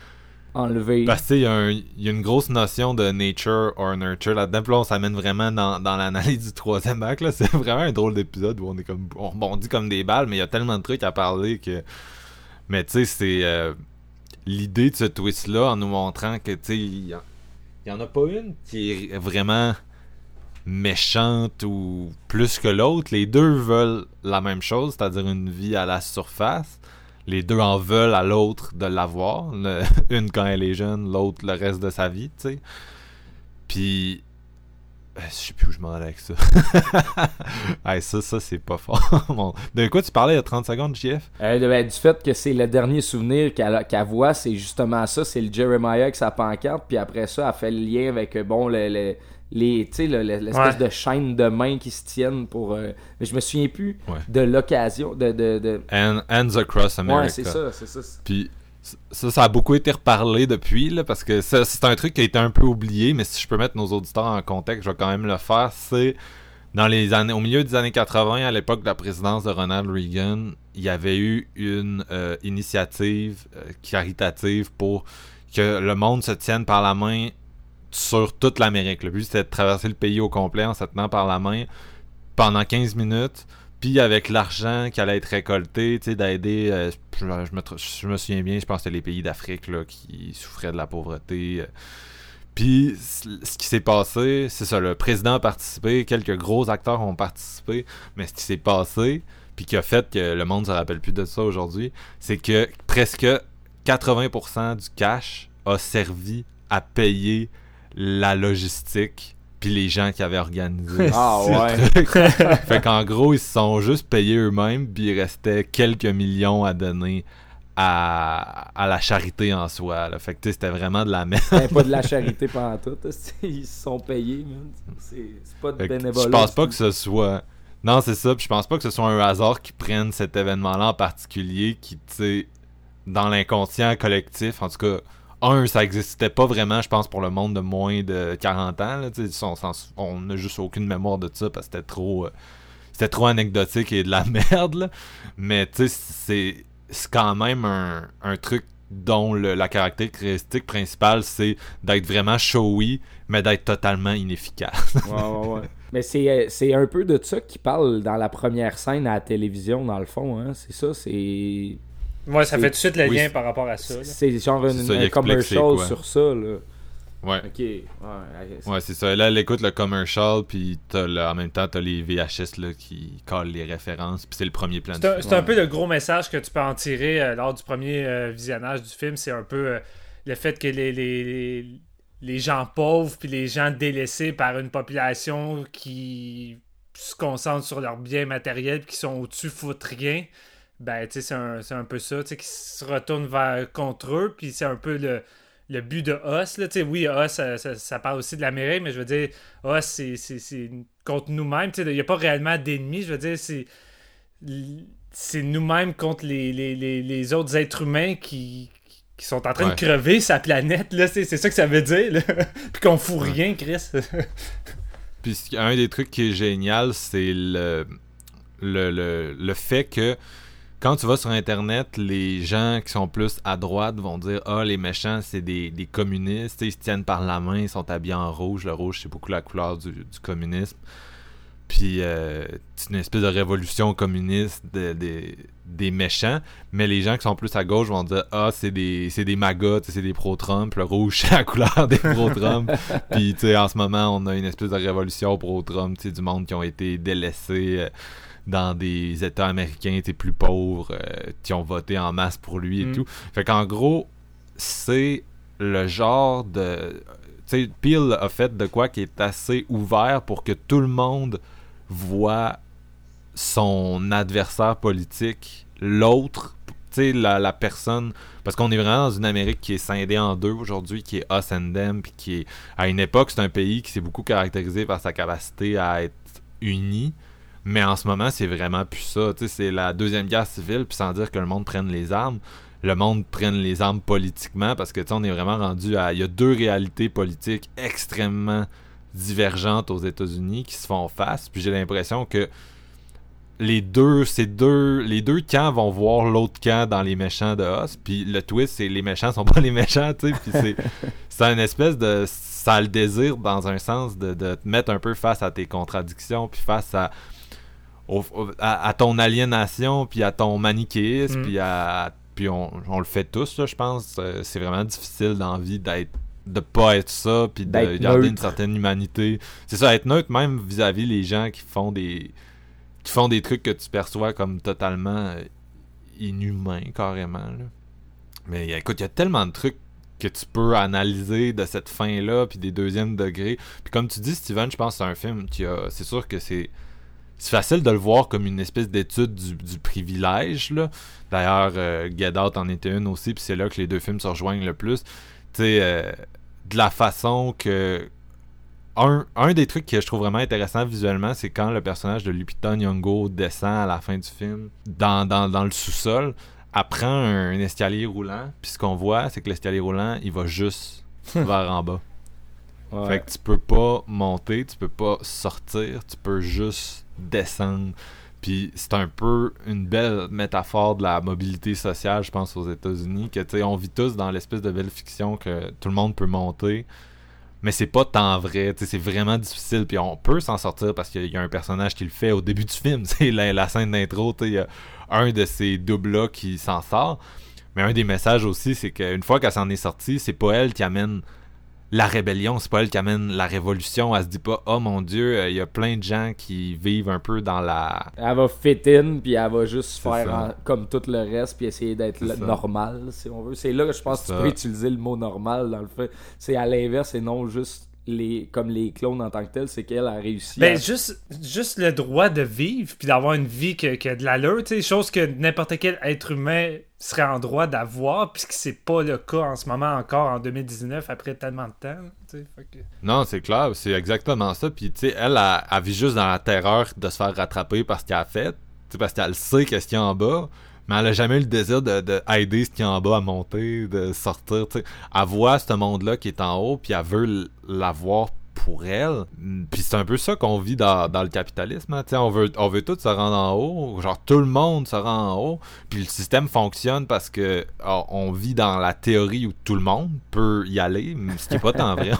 Speaker 2: Enlevé.
Speaker 1: Parce que, tu sais, il y, un- y a une grosse notion de nature or nurture là-dedans. Puis là, on s'amène vraiment dans, dans l'analyse du troisième acte. C'est vraiment un drôle d'épisode où on est comme. On rebondit comme des balles, mais il y a tellement de trucs à parler que. Mais tu sais, c'est. euh, L'idée de ce twist-là en nous montrant que, tu sais, il y, en- il y en a pas une qui est vraiment méchante ou plus que l'autre. Les deux veulent la même chose, c'est-à-dire une vie à la surface. Les deux en veulent à l'autre de l'avoir. Une quand elle est jeune, l'autre le reste de sa vie, tu sais. Puis. euh, Je sais plus où je m'en allais avec ça. hey, ça, ça, c'est pas fort. Bon. De quoi tu parlais il y a 30 secondes, JF?
Speaker 2: Euh, ben, du fait que c'est le dernier souvenir qu'elle qu'elle voit, c'est justement ça, c'est le Jeremiah avec sa pancarte, puis après ça, elle fait le lien avec, euh, bon, le, le- les, tu sais, le- le- l'espèce
Speaker 3: Ouais.
Speaker 2: de chaîne de mains qui se tiennent pour... euh, mais je me souviens plus
Speaker 1: Ouais.
Speaker 2: de l'occasion, de... de, de...
Speaker 1: And, Hands Across America.
Speaker 2: Ouais, c'est ça, c'est ça.
Speaker 1: Puis ça, ça a beaucoup été reparlé depuis, là, parce que c'est un truc qui a été un peu oublié, mais si je peux mettre nos auditeurs en contexte, je vais quand même le faire. C'est dans les années, au milieu des années 80, à l'époque de la présidence de Ronald Reagan, il y avait eu une euh, initiative euh, caritative pour que le monde se tienne par la main sur toute l'Amérique. Le but, c'était de traverser le pays au complet en se tenant par la main pendant 15 minutes. Puis avec l'argent qui allait être récolté, d'aider, euh, je, je me, souviens bien, je pense que c'était les pays d'Afrique qui souffraient de la pauvreté. Puis ce qui s'est passé, c'est ça, le président a participé, quelques gros acteurs ont participé, mais ce qui s'est passé, puis qui a fait que le monde ne se rappelle plus de ça aujourd'hui, c'est que presque 80% du cash a servi à payer la logistique puis les gens qui avaient organisé
Speaker 2: Ah ouais.
Speaker 1: fait qu'en gros ils se sont juste payés eux-mêmes puis il restait quelques millions à donner à, à la charité en soi. Là. Fait que c'était vraiment de la merde.
Speaker 2: Ben, pas de la charité pendant tout. Ils se sont payés. C'est pas de bénévolat.
Speaker 1: je pense pas que ce soit. Non, c'est ça. Puis je pense pas que ce soit un hasard qui prenne cet événement-là en particulier qui, tu sais, dans l'inconscient collectif, en tout cas, un, ça existait pas vraiment, je pense, pour le monde de moins de 40 ans. On n'a juste aucune mémoire de ça parce que c'était trop. euh, c'était trop anecdotique et de la merde. Mais c'est quand même un, truc dont la caractéristique principale, c'est d'être vraiment showy, mais d'être totalement inefficace.
Speaker 2: Ouais, ouais, ouais. Mais c'est euh, un peu de ça qu'il parle dans la première scène à la télévision, dans le fond. Hein. C'est ça, c'est.
Speaker 3: Moi, ça fait tout de suite le
Speaker 1: Oui,
Speaker 3: lien par rapport à ça.
Speaker 2: C'est genre une-
Speaker 1: ça, il
Speaker 2: un commercial
Speaker 1: quoi.
Speaker 2: sur ça, là.
Speaker 1: ouais.
Speaker 2: Ok. Ouais, ouais,
Speaker 1: Ouais, c'est ça. Là, elle écoute le commercial, puis en même temps, t'as les VHS là, qui collent les références, puis c'est le premier plan.
Speaker 3: C'est un, c'est un peu le gros message que tu peux en tirer euh, lors du premier euh, visionnage du film. C'est un peu euh, le fait que les, les, les, les gens pauvres puis les gens délaissés par une population qui se concentre sur leurs biens matériels puis qui sont au-dessus foutent rien. Ben, c'est un, un peu ça, qui se retournent vers contre eux, puis c'est un peu le, le but de Us, là, oui, Us, ça, ça- ça parle aussi de l'Amérique, mais je veux dire, Us, c'est- contre nous-mêmes, il n'y a pas réellement d'ennemis, je veux dire, c'est c'est nous-mêmes contre les, les, les, les autres êtres humains qui, qui sont en train
Speaker 1: Ouais.
Speaker 3: de crever sa planète, c'est ça que ça veut dire, là. puis qu'on fout rien, Chris.
Speaker 1: Puis un des trucs qui est génial, c'est le, le, le, le fait que quand tu vas sur Internet, les gens qui sont plus à droite vont dire Ah, les méchants, c'est des, des communistes. Ils se tiennent par la main, ils sont habillés en rouge. Le rouge, c'est beaucoup la couleur du, du communisme. Puis euh, c'est une espèce de révolution communiste de- des- des méchants. Mais les gens qui sont plus à gauche vont dire Ah, c'est des, c'est des sais, c'est des pro-Trump. Le rouge, c'est la couleur des pro-Trump. Puis, tu sais, en ce moment, on a une espèce de révolution pro-Trump, tu sais, du monde qui ont été délaissés euh, dans des États américains, plus pauvres, euh, qui ont voté en masse pour lui et
Speaker 3: Mm.
Speaker 1: tout. Fait qu'en gros, c'est le genre de... Tu sais, Peel a fait de quoi qui est assez ouvert pour que tout le monde voit son adversaire politique, l'autre, tu sais, la, la personne... Parce qu'on est vraiment dans une Amérique qui est scindée en deux aujourd'hui, qui est us and them, puis qui est... À une époque, c'est un pays qui s'est beaucoup caractérisé par sa capacité à être uni, mais en ce moment, c'est vraiment plus ça. C'est la Deuxième Guerre civile, puis sans dire que le monde prenne les armes, le monde prenne les armes politiquement, parce que, on est vraiment rendu à... Il y a deux réalités politiques extrêmement divergentes aux États-Unis qui se font face, puis j'ai l'impression que les deux, ces deux, les deux camps vont voir l'autre camp dans les méchants de Us, puis le twist, c'est les méchants sont pas les méchants, tu sais, puis c'est, c'est une espèce de, ça le désir dans un sens de, de te mettre un peu face à tes contradictions, puis face à, au- au- à, à ton aliénation, puis à ton manichéisme,
Speaker 3: Mm.
Speaker 1: puis à, puis on, on le fait tous, là, je pense, Euh, c'est vraiment difficile dans la vie d'être de pas être ça puis de garder
Speaker 2: neutre.
Speaker 1: une certaine humanité c'est ça être neutre même vis-à-vis les gens qui font des qui font des trucs que tu perçois comme totalement euh, inhumains carrément là. mais écoute il y a tellement de trucs que tu peux analyser de cette fin là puis des deuxièmes degrés puis comme tu dis Steven je pense que c'est un film qui a c'est sûr que c'est c'est facile de le voir comme une espèce d'étude du, du privilège là. D'ailleurs, euh, Get Out en était une aussi, puis c'est là que les deux films se rejoignent le plus. Tu sais, euh, de la façon que un, un des trucs que je trouve vraiment intéressant visuellement, c'est quand le personnage de Lupita Nyong'o descend à la fin du film dans, dans, dans le sous-sol, apprend un, un escalier roulant, puis ce qu'on voit, c'est que l'escalier roulant, il va juste vers en bas. Fait que tu peux pas monter, tu peux pas sortir, tu peux juste descendre. Puis c'est un peu une belle métaphore de la mobilité sociale, je pense, aux États-Unis, que tu sais, on vit tous dans l'espèce de belle fiction que tout le monde peut monter. Mais c'est pas tant vrai, tu sais, c'est vraiment difficile. Puis on peut s'en sortir parce qu'il y a un personnage qui le fait au début du film. C'est la, la scène d'intro, tu sais, il y a un de ces doubles-là qui s'en sort. Mais un des messages aussi, c'est qu'une fois qu'elle s'en est sortie, c'est pas elle qui amène la rébellion, c'est pas elle qui amène la révolution. Elle se dit pas, oh mon dieu, euh, il y a plein de gens qui vivent un peu dans la.
Speaker 2: Elle va fit in, puis elle va juste faire en- comme tout le reste, puis essayer d'être
Speaker 1: C'est
Speaker 2: le-
Speaker 1: ça.
Speaker 2: normal, si on veut. C'est là que je pense que tu
Speaker 1: ça.
Speaker 2: peux utiliser le mot normal dans le fait. C'est à l'inverse et non juste les comme les clones en tant que tel, c'est qu'elle a réussi
Speaker 3: Ben,
Speaker 2: à...
Speaker 3: juste, juste le droit de vivre puis d'avoir une vie qui qui a de l'allure, tu sais, chose que n'importe quel être humain serait en droit d'avoir, puisque c'est pas le cas en ce moment encore en 2019 après tellement de temps.
Speaker 1: Non, c'est clair, c'est exactement ça. Puis, elle, elle vit juste dans la terreur de se faire rattraper par ce qu'elle a fait. Parce qu'elle sait qu'est-ce qu'il y a en bas. Mais elle a jamais eu le désir de, de aider ce qu'il y a en bas à monter, de sortir. tu sais. Elle voit ce monde-là qui est en haut, puis elle veut l'avoir pour elle. Mm, Puis c'est un peu ça qu'on vit dans, dans le capitalisme. hein. On veut, on veut se rendre en haut. Genre, tout le monde se rend en haut. Puis le système fonctionne parce que ah, on vit dans la théorie où tout le monde peut y aller, ce qui est pas tant vrai.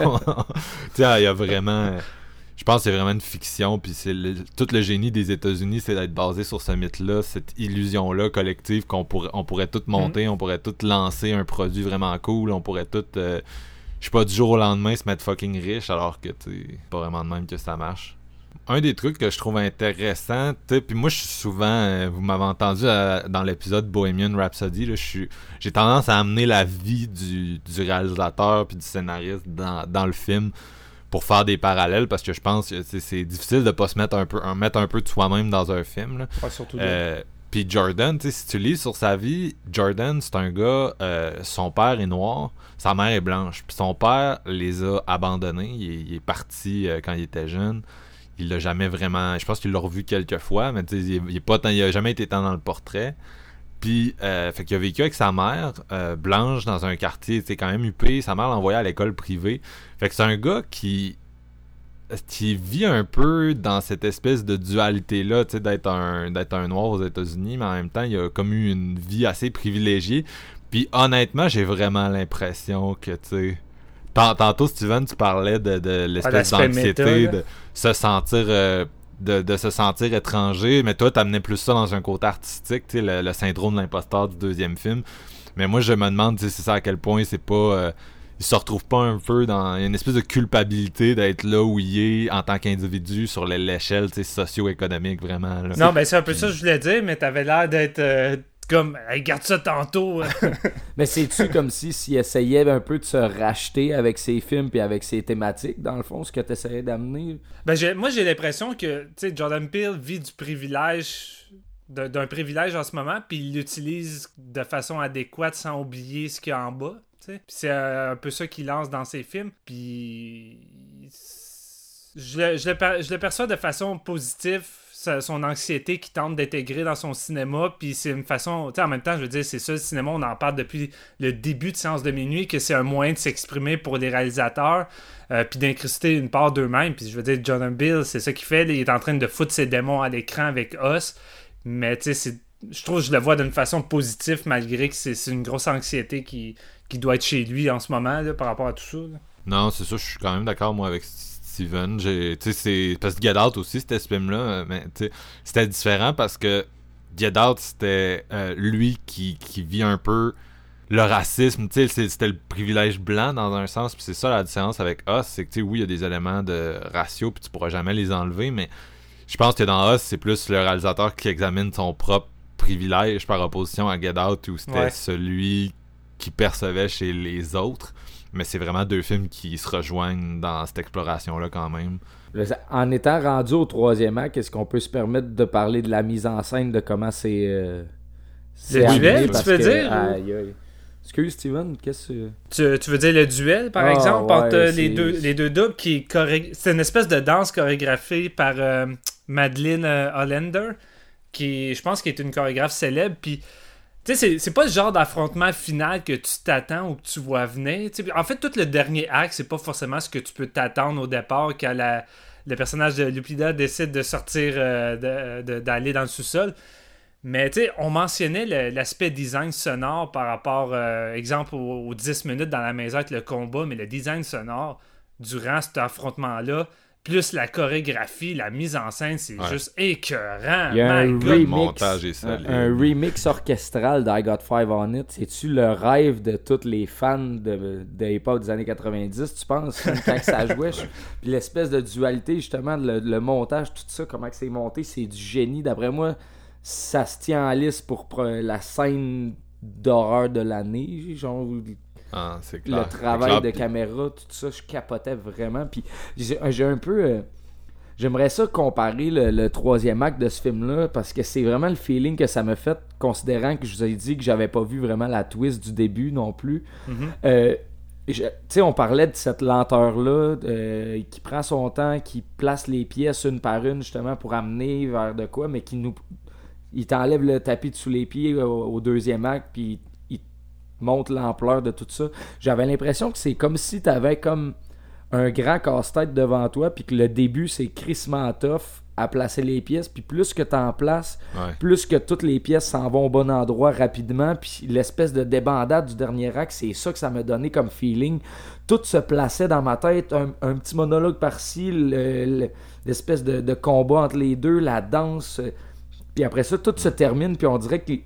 Speaker 1: il y a vraiment. Je pense que c'est vraiment une fiction, puis c'est le- tout le génie des États-Unis, c'est d'être basé sur ce mythe-là, cette illusion-là collective qu'on pourrait, on pourrait tout monter, on pourrait tout lancer un produit vraiment cool, on pourrait tout, euh, je sais pas, du jour au lendemain se mettre fucking riche, alors que tu pas vraiment de même que ça marche. Un des trucs que je trouve intéressant, tu sais, puis moi je suis souvent, euh, vous m'avez entendu euh, dans l'épisode Bohemian Rhapsody, là, je suis, j'ai tendance à amener la vie du, du réalisateur puis du scénariste dans, dans le film pour faire des parallèles parce que je pense que c'est- c'est difficile de pas se mettre un peu un- mettre un peu de soi-même dans un film là.
Speaker 3: Ouais, surtout
Speaker 1: Euh, puis Jordan, si tu lis sur sa vie, Jordan, c'est un gars, euh, son père est noir, sa mère est blanche. Puis son père les a abandonnés. Il est, parti euh, quand il était jeune. Il l'a jamais vraiment. Je pense qu'il l'a revu quelques fois, mais il, il est pas il a jamais été tant dans le portrait. Puis, euh, fait qu'il a vécu avec sa mère, euh, blanche, dans un quartier, c'est quand même huppé. Sa mère l'a envoyé à l'école privée. Fait que c'est un gars qui qui vit un peu dans cette espèce de dualité-là, tu sais, d'être un, d'être un noir aux États-Unis, mais en même temps, il a comme eu une vie assez privilégiée. Puis honnêtement, j'ai vraiment l'impression que, tu sais... tant- Tantôt, Steven, tu parlais de, de l'espèce
Speaker 3: l'aspect
Speaker 1: d'anxiété, de se sentir... euh, de, de se sentir étranger, mais toi, t'amenais plus ça dans un côté artistique, tu sais, le, le syndrome de l'imposteur du deuxième film. Mais moi, je me demande, sais, c'est ça à quel point c'est pas... euh, il se retrouve pas un peu dans il y a une espèce de culpabilité d'être là où il est en tant qu'individu sur l'échelle socio-économique vraiment là.
Speaker 3: Non, ben c'est un peu ça que je voulais dire, mais t'avais l'air d'être euh, comme, hey, garde ça tantôt. hein.
Speaker 2: Mais c'est-tu comme si s'il essayait un peu de se racheter avec ses films puis avec ses thématiques, dans le fond, ce que tu essayais d'amener?
Speaker 3: Ben, moi, j'ai l'impression que tu sais, Jordan Peele vit du privilège, d'un d'un privilège en ce moment, puis il l'utilise de façon adéquate sans oublier ce qu'il y a en bas. C'est euh, un peu ça qu'il lance dans ses films. Puis je le, je le perçois de façon positive. Son anxiété qui tente d'intégrer dans son cinéma, puis c'est une façon, tu sais, en même temps, je veux dire, c'est ça le cinéma, on en parle depuis le début de Séance de minuit, que c'est un moyen de s'exprimer pour les réalisateurs, euh, puis d'incruster une part d'eux-mêmes. Puis je veux dire, Jordan Bill, c'est ça qu'il fait. il est en train de foutre ses démons à l'écran avec Us. Mais tu sais, je trouve que je le vois d'une façon positive, malgré que c'est une grosse anxiété qui, qui doit être chez lui en ce moment là, par rapport à tout ça. là.
Speaker 1: Non, c'est ça, je suis quand même d'accord moi avec Steven. J'ai, tu sais, c'est parce que Get Out aussi c'était ce film là, mais c'était différent parce que Get Out c'était euh, lui qui, qui vit un peu le racisme, tu sais, c'est- c'était le privilège blanc dans un sens, puis c'est ça la différence avec Us, c'est que tu sais, oui, il y a des éléments de ratio, puis tu pourras jamais les enlever, mais je pense que dans Us, c'est plus le réalisateur qui examine son propre privilège par opposition à Get Out où c'était
Speaker 3: Ouais.
Speaker 1: celui qui percevait chez les autres. Mais c'est vraiment deux films qui se rejoignent dans cette exploration-là quand même.
Speaker 2: En étant rendu au troisième acte, est-ce qu'on peut se permettre de parler de la mise en scène, de comment c'est. euh, c'est
Speaker 3: Le
Speaker 2: amené,
Speaker 3: duel, tu veux
Speaker 2: que-
Speaker 3: dire,
Speaker 2: aïe, aïe. Excuse, Steven, qu'est-ce que.
Speaker 3: Tu, tu veux dire le duel, par
Speaker 2: Ah,
Speaker 3: exemple,
Speaker 2: ouais,
Speaker 3: entre les, deux, les deux doubles qui choré- C'est une espèce de danse chorégraphiée par euh, Madeleine euh, Hollander, qui je pense qui est une chorégraphe célèbre. Puis, tu c'est- pas le genre d'affrontement final que tu t'attends ou que tu vois venir. En fait, tout le dernier acte, c'est pas forcément ce que tu peux t'attendre au départ quand la- le personnage de Lupita décide de sortir, euh, d'aller dans le sous-sol. Mais tu sais, on mentionnait l'aspect design sonore par rapport, euh, exemple, aux, aux 10 minutes dans la maison avec le combat, mais le design sonore durant cet affrontement-là, plus la chorégraphie, la mise en scène, c'est
Speaker 1: Ouais.
Speaker 3: juste écœurant.
Speaker 2: Il y a un remix,
Speaker 1: montage est
Speaker 2: un, un remix orchestral d'I Got Five on It. C'est-tu le rêve de tous les fans de, de hip-hop des années 90, tu penses, quand que ça jouait? Puis l'espèce de dualité, justement, le, le montage, tout ça, comment que c'est monté, c'est du génie. D'après moi, ça se tient en liste pour la scène d'horreur de l'année, genre
Speaker 1: Ah, c'est clair.
Speaker 2: le travail
Speaker 1: clair,
Speaker 2: de caméra, tout ça, je capotais vraiment. Puis j'ai un peu. euh, J'aimerais ça comparer le, le troisième acte de ce film-là parce que c'est vraiment le feeling que ça m'a fait, considérant que je vous ai dit que j'avais pas vu vraiment la twist du début non plus. Euh, je- tu sais, on parlait de cette lenteur-là euh, qui prend son temps, qui place les pièces une par une justement pour amener vers de quoi, mais qui nous. Il t'enlève le tapis de sous les pieds au, au deuxième acte, puis montre l'ampleur de tout ça. J'avais l'impression que c'est comme si t'avais comme un grand casse-tête devant toi, puis que le début c'est crissement tough à placer les pièces, puis plus que t'en places,
Speaker 1: Ouais.
Speaker 2: plus que toutes les pièces s'en vont au bon endroit rapidement, puis l'espèce de débandade du dernier acte, c'est ça que ça m'a donné comme feeling. Tout se plaçait dans ma tête, un, un petit monologue par-ci, le- le- l'espèce de, de combat entre les deux, la danse, euh, puis après ça, tout se termine, puis on dirait qu'il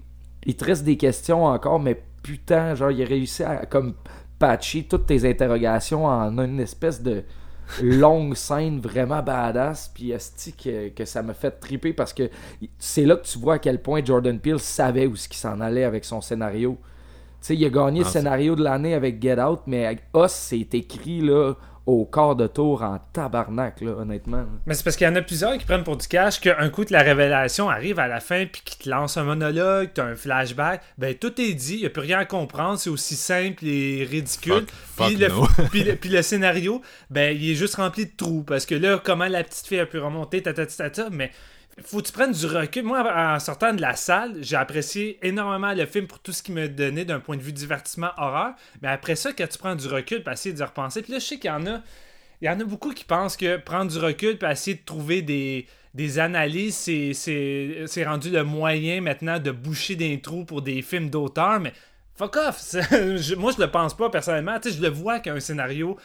Speaker 2: il te reste des questions encore, mais putain, genre, il a réussi à comme patcher toutes tes interrogations en une espèce de longue scène vraiment badass puis esti que, que ça me fait triper parce que c'est là que tu vois à quel point Jordan Peele savait où ce qu'il s'en allait avec son scénario. Tu sais, il a gagné
Speaker 1: Ah,
Speaker 2: le
Speaker 1: c'est-
Speaker 2: scénario de l'année avec Get Out, mais avec Us, c'est écrit là au quart de tour en tabarnak, là, honnêtement.
Speaker 3: Mais c'est parce qu'il y en a plusieurs qui prennent pour du cash qu'un coup de la révélation arrive à la fin puis qui te lance un monologue, t'as un flashback, ben tout est dit, il n'y a plus rien à comprendre, c'est aussi simple et ridicule.
Speaker 1: Fuck-
Speaker 3: puis,
Speaker 1: fuck
Speaker 3: le,
Speaker 1: no.
Speaker 3: puis, le, puis le scénario, ben il est juste rempli de trous parce que là, comment la petite fille a pu remonter, ta ta ta ta, ta, mais faut que tu prennes du recul. Moi, en sortant de la salle, j'ai apprécié énormément le film pour tout ce qu'il me donnait d'un point de vue divertissement horreur. Mais après ça, quand tu prends du recul pour essayer d'y repenser, puis là, je sais qu'il y en a. Il y en a beaucoup qui pensent que prendre du recul puis essayer de trouver des, des analyses, c'est- rendu le moyen maintenant de boucher des trous pour des films d'auteur, mais fuck off! Moi, je le pense pas personnellement. Tu sais, je le vois qu'un scénario,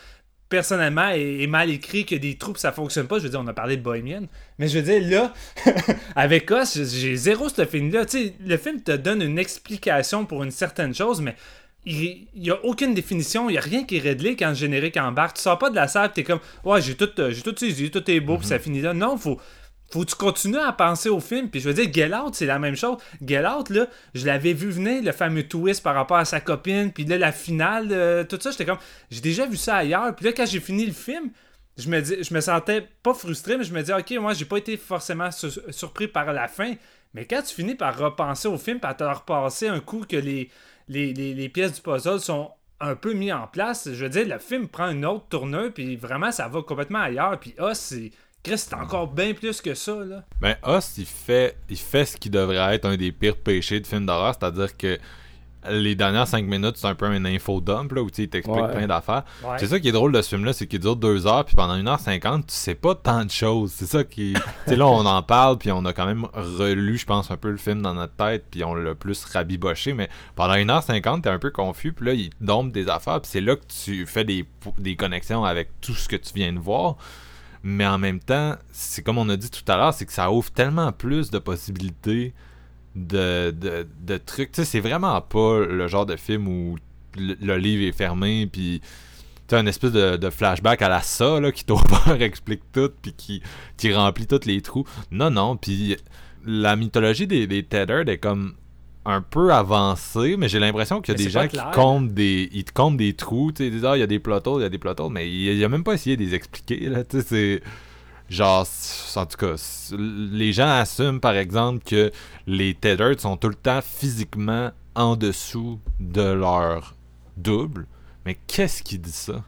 Speaker 3: personnellement, est, est mal écrit, que des trous, puis ça fonctionne pas. Je veux dire, on a parlé de Bohemian, mais je veux dire, là, avec Us, j'ai zéro ce film-là. Tu sais, le film te donne une explication pour une certaine chose, mais il n'y a aucune définition, il n'y a rien qui est réglé quand le générique embarque. Tu sors pas de la salle, tu es comme, ouais, j'ai tout, euh, j'ai tout saisi, tout est beau, puis ça finit là. Non, faut. Faut que tu continues à penser au film. Puis je veux dire, Get Out, c'est la même chose. Get Out, là, je l'avais vu venir, le fameux twist par rapport à sa copine. Puis là, la finale, euh, tout ça, j'étais comme, j'ai déjà vu ça ailleurs. Puis là, quand j'ai fini le film, je me, dis, je me sentais pas frustré, mais je me dis, ok, moi, j'ai pas été forcément su- surpris par la fin. Mais quand tu finis par repenser au film, par te repasser un coup que les, pièces du puzzle sont un peu mis en place, je veux dire, le film prend une autre tournure, puis vraiment, ça va complètement ailleurs. Puis ah, c'est. Chris, c'est encore bien plus que ça, là.
Speaker 1: Mais Us, il fait, il fait ce qui devrait être un des pires péchés de film d'horreur, c'est-à-dire que les dernières 5 minutes, c'est un peu un info dump, là, où il t'explique
Speaker 2: Ouais.
Speaker 1: plein d'affaires.
Speaker 3: Ouais.
Speaker 1: C'est ça qui est drôle de ce film-là, c'est qu'il dure 2 heures, puis pendant 1h50, tu sais pas tant de choses. C'est ça qui. tu sais, là, on en parle, puis on a quand même relu, je pense, un peu le film dans notre tête, puis on l'a plus rabiboché, mais pendant 1h50, t'es un peu confus, puis là, il te dompe des affaires, puis c'est là que tu fais des, des connexions avec tout ce que tu viens de voir. Mais en même temps, c'est comme on a dit tout à l'heure, c'est que ça ouvre tellement plus de possibilités de, de, trucs. Tu sais, c'est vraiment pas le genre de film où le, livre est fermé, puis tu as une espèce de, de flashback à la ça, là, qui t'ouvre, explique tout, puis qui, qui remplit tous les trous. Non, non, puis la mythologie des, des Tethered est comme un peu avancée, mais j'ai l'impression qu'il y a
Speaker 3: Mais
Speaker 1: des gens qui comptent des ils te comptent des trous, tu sais, disent ah il y a des holes, il y a des holes, mais il, il a même pas essayé de les expliquer là, tu sais c'est genre en tout cas les gens assument par exemple que les tethered sont tout le temps physiquement en dessous de leur double, mais qu'est-ce qui dit ça?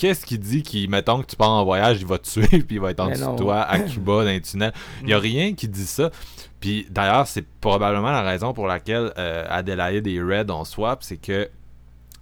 Speaker 1: Qu'est-ce qui dit qu'il, mettons que tu pars en voyage, il va te tuer, puis il va être en dessous de toi, à Cuba, dans un tunnel. Il n'y a rien qui dit ça. Puis d'ailleurs, c'est probablement la raison pour laquelle euh, Adélaïde et Red ont swap, c'est que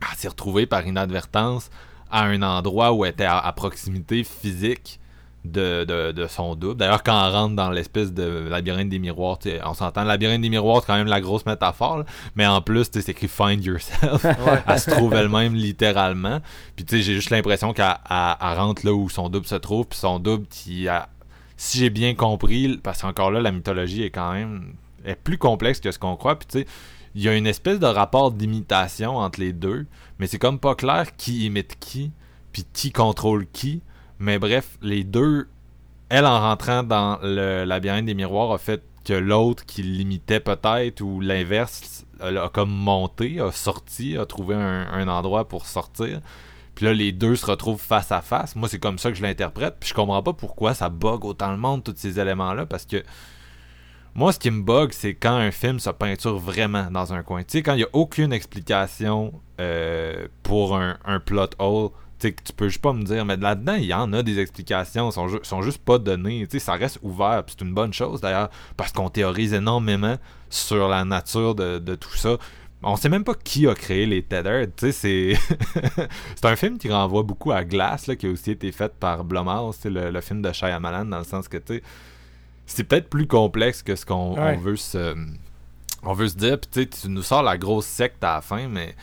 Speaker 1: elle s'est retrouvée par inadvertance à un endroit où elle était à, à proximité physique de, de, de son double. D'ailleurs, quand on rentre dans l'espèce de labyrinthe des miroirs, on s'entend, le labyrinthe des miroirs, c'est quand même la grosse métaphore, là. mais en plus, c'est écrit Find Yourself. elle se trouve elle-même littéralement. Puis tu sais, j'ai juste l'impression qu'elle elle- elle rentre là où son double se trouve, puis son double, qui a- si j'ai bien compris, parce qu'encore là, la mythologie est quand même est plus complexe que ce qu'on croit, puis tu sais, il y a une espèce de rapport d'imitation entre les deux, mais c'est comme pas clair qui imite qui, puis qui contrôle qui. Mais bref, les deux, elle en rentrant dans le labyrinthe des miroirs a fait que l'autre qui l'imitait peut-être, ou l'inverse, a comme monté, a sorti, a trouvé un, endroit pour sortir. Puis là, les deux se retrouvent face à face. Moi, c'est comme ça que je l'interprète. Puis je comprends pas pourquoi ça bug autant le monde, tous ces éléments-là, parce que moi, ce qui me bug, c'est quand un film se peinture vraiment dans un coin. Tu sais, quand il n'y a aucune explication euh, pour un plot hole, tu sais, que tu peux juste pas me dire, mais là-dedans, il y en a des explications, sont, ju- sont juste pas données. Ça reste ouvert, c'est une bonne chose d'ailleurs, parce qu'on théorise énormément sur la nature de, de tout ça. On sait même pas qui a créé les Tethered, c'est... c'est un film qui renvoie beaucoup à Glass, là, qui a aussi été fait par Blumhouse, le, le film de Shyamalan, dans le sens que, c'est peut-être plus complexe que ce qu'on
Speaker 3: Ouais.
Speaker 1: veut se... On veut se dire, puis tu nous sors la grosse secte à la fin, mais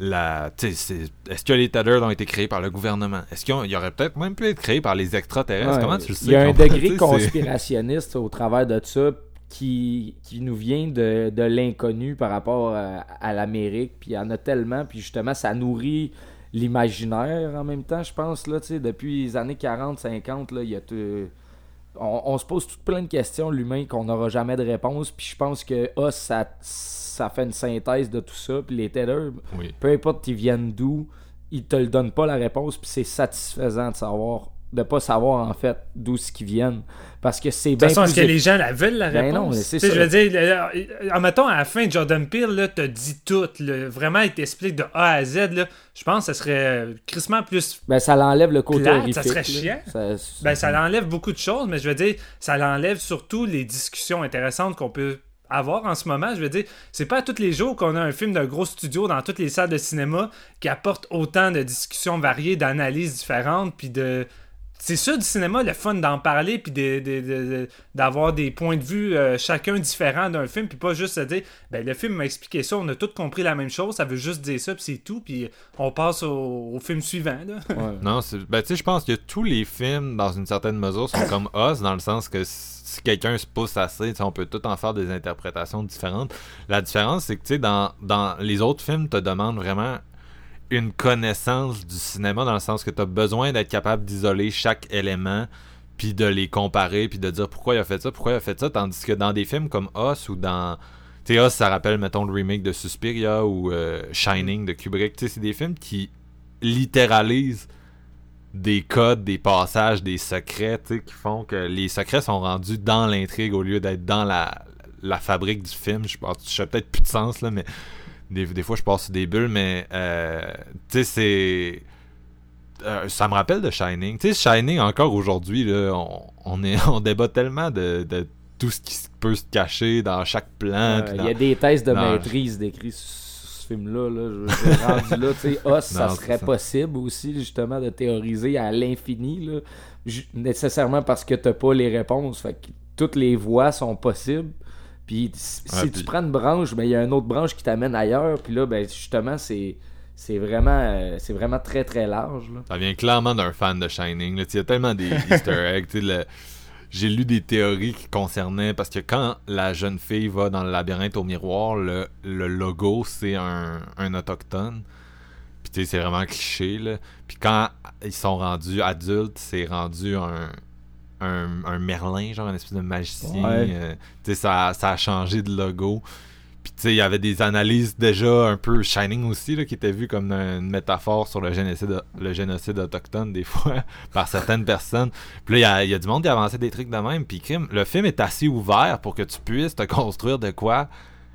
Speaker 1: la, est-ce que les Tethered ont été créés par le gouvernement? Est-ce qu'ils ils auraient peut-être même pu être créés par les extraterrestres?
Speaker 2: Ouais,
Speaker 1: Comment tu le sais?
Speaker 2: Il y a un degré conspirationniste au travers de ça qui, qui nous vient de, de l'inconnu par rapport à, à l'Amérique. Puis il y en a tellement. Puis justement, ça nourrit l'imaginaire en même temps, je pense. Là, depuis les années 40-50, là, il y a tout- on, on se pose toutes plein de questions, l'humain, qu'on n'aura jamais de réponse. Puis je pense que ah, ça, ça fait une synthèse de tout ça. Puis les
Speaker 1: Oui.
Speaker 2: peu importe qu'ils viennent d'où, ils te le donnent pas la réponse, puis c'est satisfaisant de savoir, de pas savoir en fait d'où ce qu'ils viennent. Parce que c'est
Speaker 3: De
Speaker 2: bien
Speaker 3: toute façon, est-ce
Speaker 2: plus
Speaker 3: que les gens la veulent, la
Speaker 2: Ben
Speaker 3: réponse?
Speaker 2: non, mais c'est ça.
Speaker 3: Je veux dire, euh, en mettant à la fin, Jordan Peele là, te dit tout. là. vraiment, il t'explique de A à Z. Là. Je pense que ça serait euh, crissement plus.
Speaker 2: Ben, ça l'enlève le côté
Speaker 3: Plate,
Speaker 2: horrifique.
Speaker 3: ça serait chiant.
Speaker 2: Ça-
Speaker 3: Ben, ça l'enlève beaucoup de choses, mais je veux dire, ça l'enlève surtout les discussions intéressantes qu'on peut avoir en ce moment. Je veux dire, c'est pas tous les jours qu'on a un film d'un gros studio dans toutes les salles de cinéma qui apporte autant de discussions variées, d'analyses différentes, puis de. C'est ça du cinéma, le fun d'en parler, puis de- de- de- de- d'avoir des points de vue euh, chacun différents d'un film, puis pas juste se dire, ben le film m'a expliqué ça, on a tous compris la même chose, ça veut juste dire ça, puis c'est tout, puis on passe au, au film suivant. Là.
Speaker 2: Ouais.
Speaker 1: Non, c'est- ben, tu sais, je pense que tous les films, dans une certaine mesure, sont comme Us, dans le sens que si quelqu'un se pousse assez, on peut tout en faire des interprétations différentes. La différence, c'est que, tu sais, dans, dans les autres films, te demandent vraiment une connaissance du cinéma, dans le sens que tu as besoin d'être capable d'isoler chaque élément, puis de les comparer, puis de dire pourquoi il a fait ça, pourquoi il a fait ça, tandis que dans des films comme Us ou dans... Tu Us, ça rappelle, mettons, le remake de Suspiria ou euh, Shining de Kubrick. Tu sais, c'est des films qui littéralisent des codes, des passages, des secrets, tu sais, qui font que les secrets sont rendus dans l'intrigue au lieu d'être dans la, la fabrique du film. Je pense, fais peut-être plus de sens, là, mais des, des fois, je passe des bulles, mais, euh, tu sais, c'est... euh, ça me rappelle de Shining. Tu sais, Shining, encore aujourd'hui, là, on, on, est, on débat tellement de, de tout ce qui peut se cacher dans chaque plan.
Speaker 2: Il y a des thèses de
Speaker 1: dans-
Speaker 2: maîtrise décrites sur ce film-là. Là. Je, je suis rendu là, tu sais, ah, ça
Speaker 1: Non,
Speaker 2: serait
Speaker 1: ça.
Speaker 2: possible aussi, justement, de théoriser à l'infini. Nécessairement parce que t'as pas les réponses. Fait que toutes les voies sont possibles. Puis si
Speaker 1: Ouais,
Speaker 2: si
Speaker 1: puis-
Speaker 2: tu prends une branche, ben il y a une autre branche qui t'amène ailleurs. Puis là, ben justement, c'est c'est vraiment, euh, c'est vraiment très très large. Là.
Speaker 1: Ça vient clairement d'un fan de Shining. Il y a tellement des easter eggs. le- J'ai lu des théories qui concernaient... Parce que quand la jeune fille va dans le labyrinthe au miroir, le, le logo, c'est un, un autochtone. Puis tu sais, c'est vraiment cliché. Là. Puis quand ils sont rendus adultes, c'est rendu un, un, un Merlin, genre un espèce de magicien.
Speaker 2: Ouais.
Speaker 1: euh, tu sais, ça, ça a changé de logo. Puis tu sais, il y avait des analyses déjà un peu Shining aussi, là, qui étaient vues comme une métaphore sur le génocide, le génocide autochtone, des fois, par certaines personnes. Puis là, il y y, a du monde qui avançait des trucs de même. Puis le film est assez ouvert pour que tu puisses te construire de quoi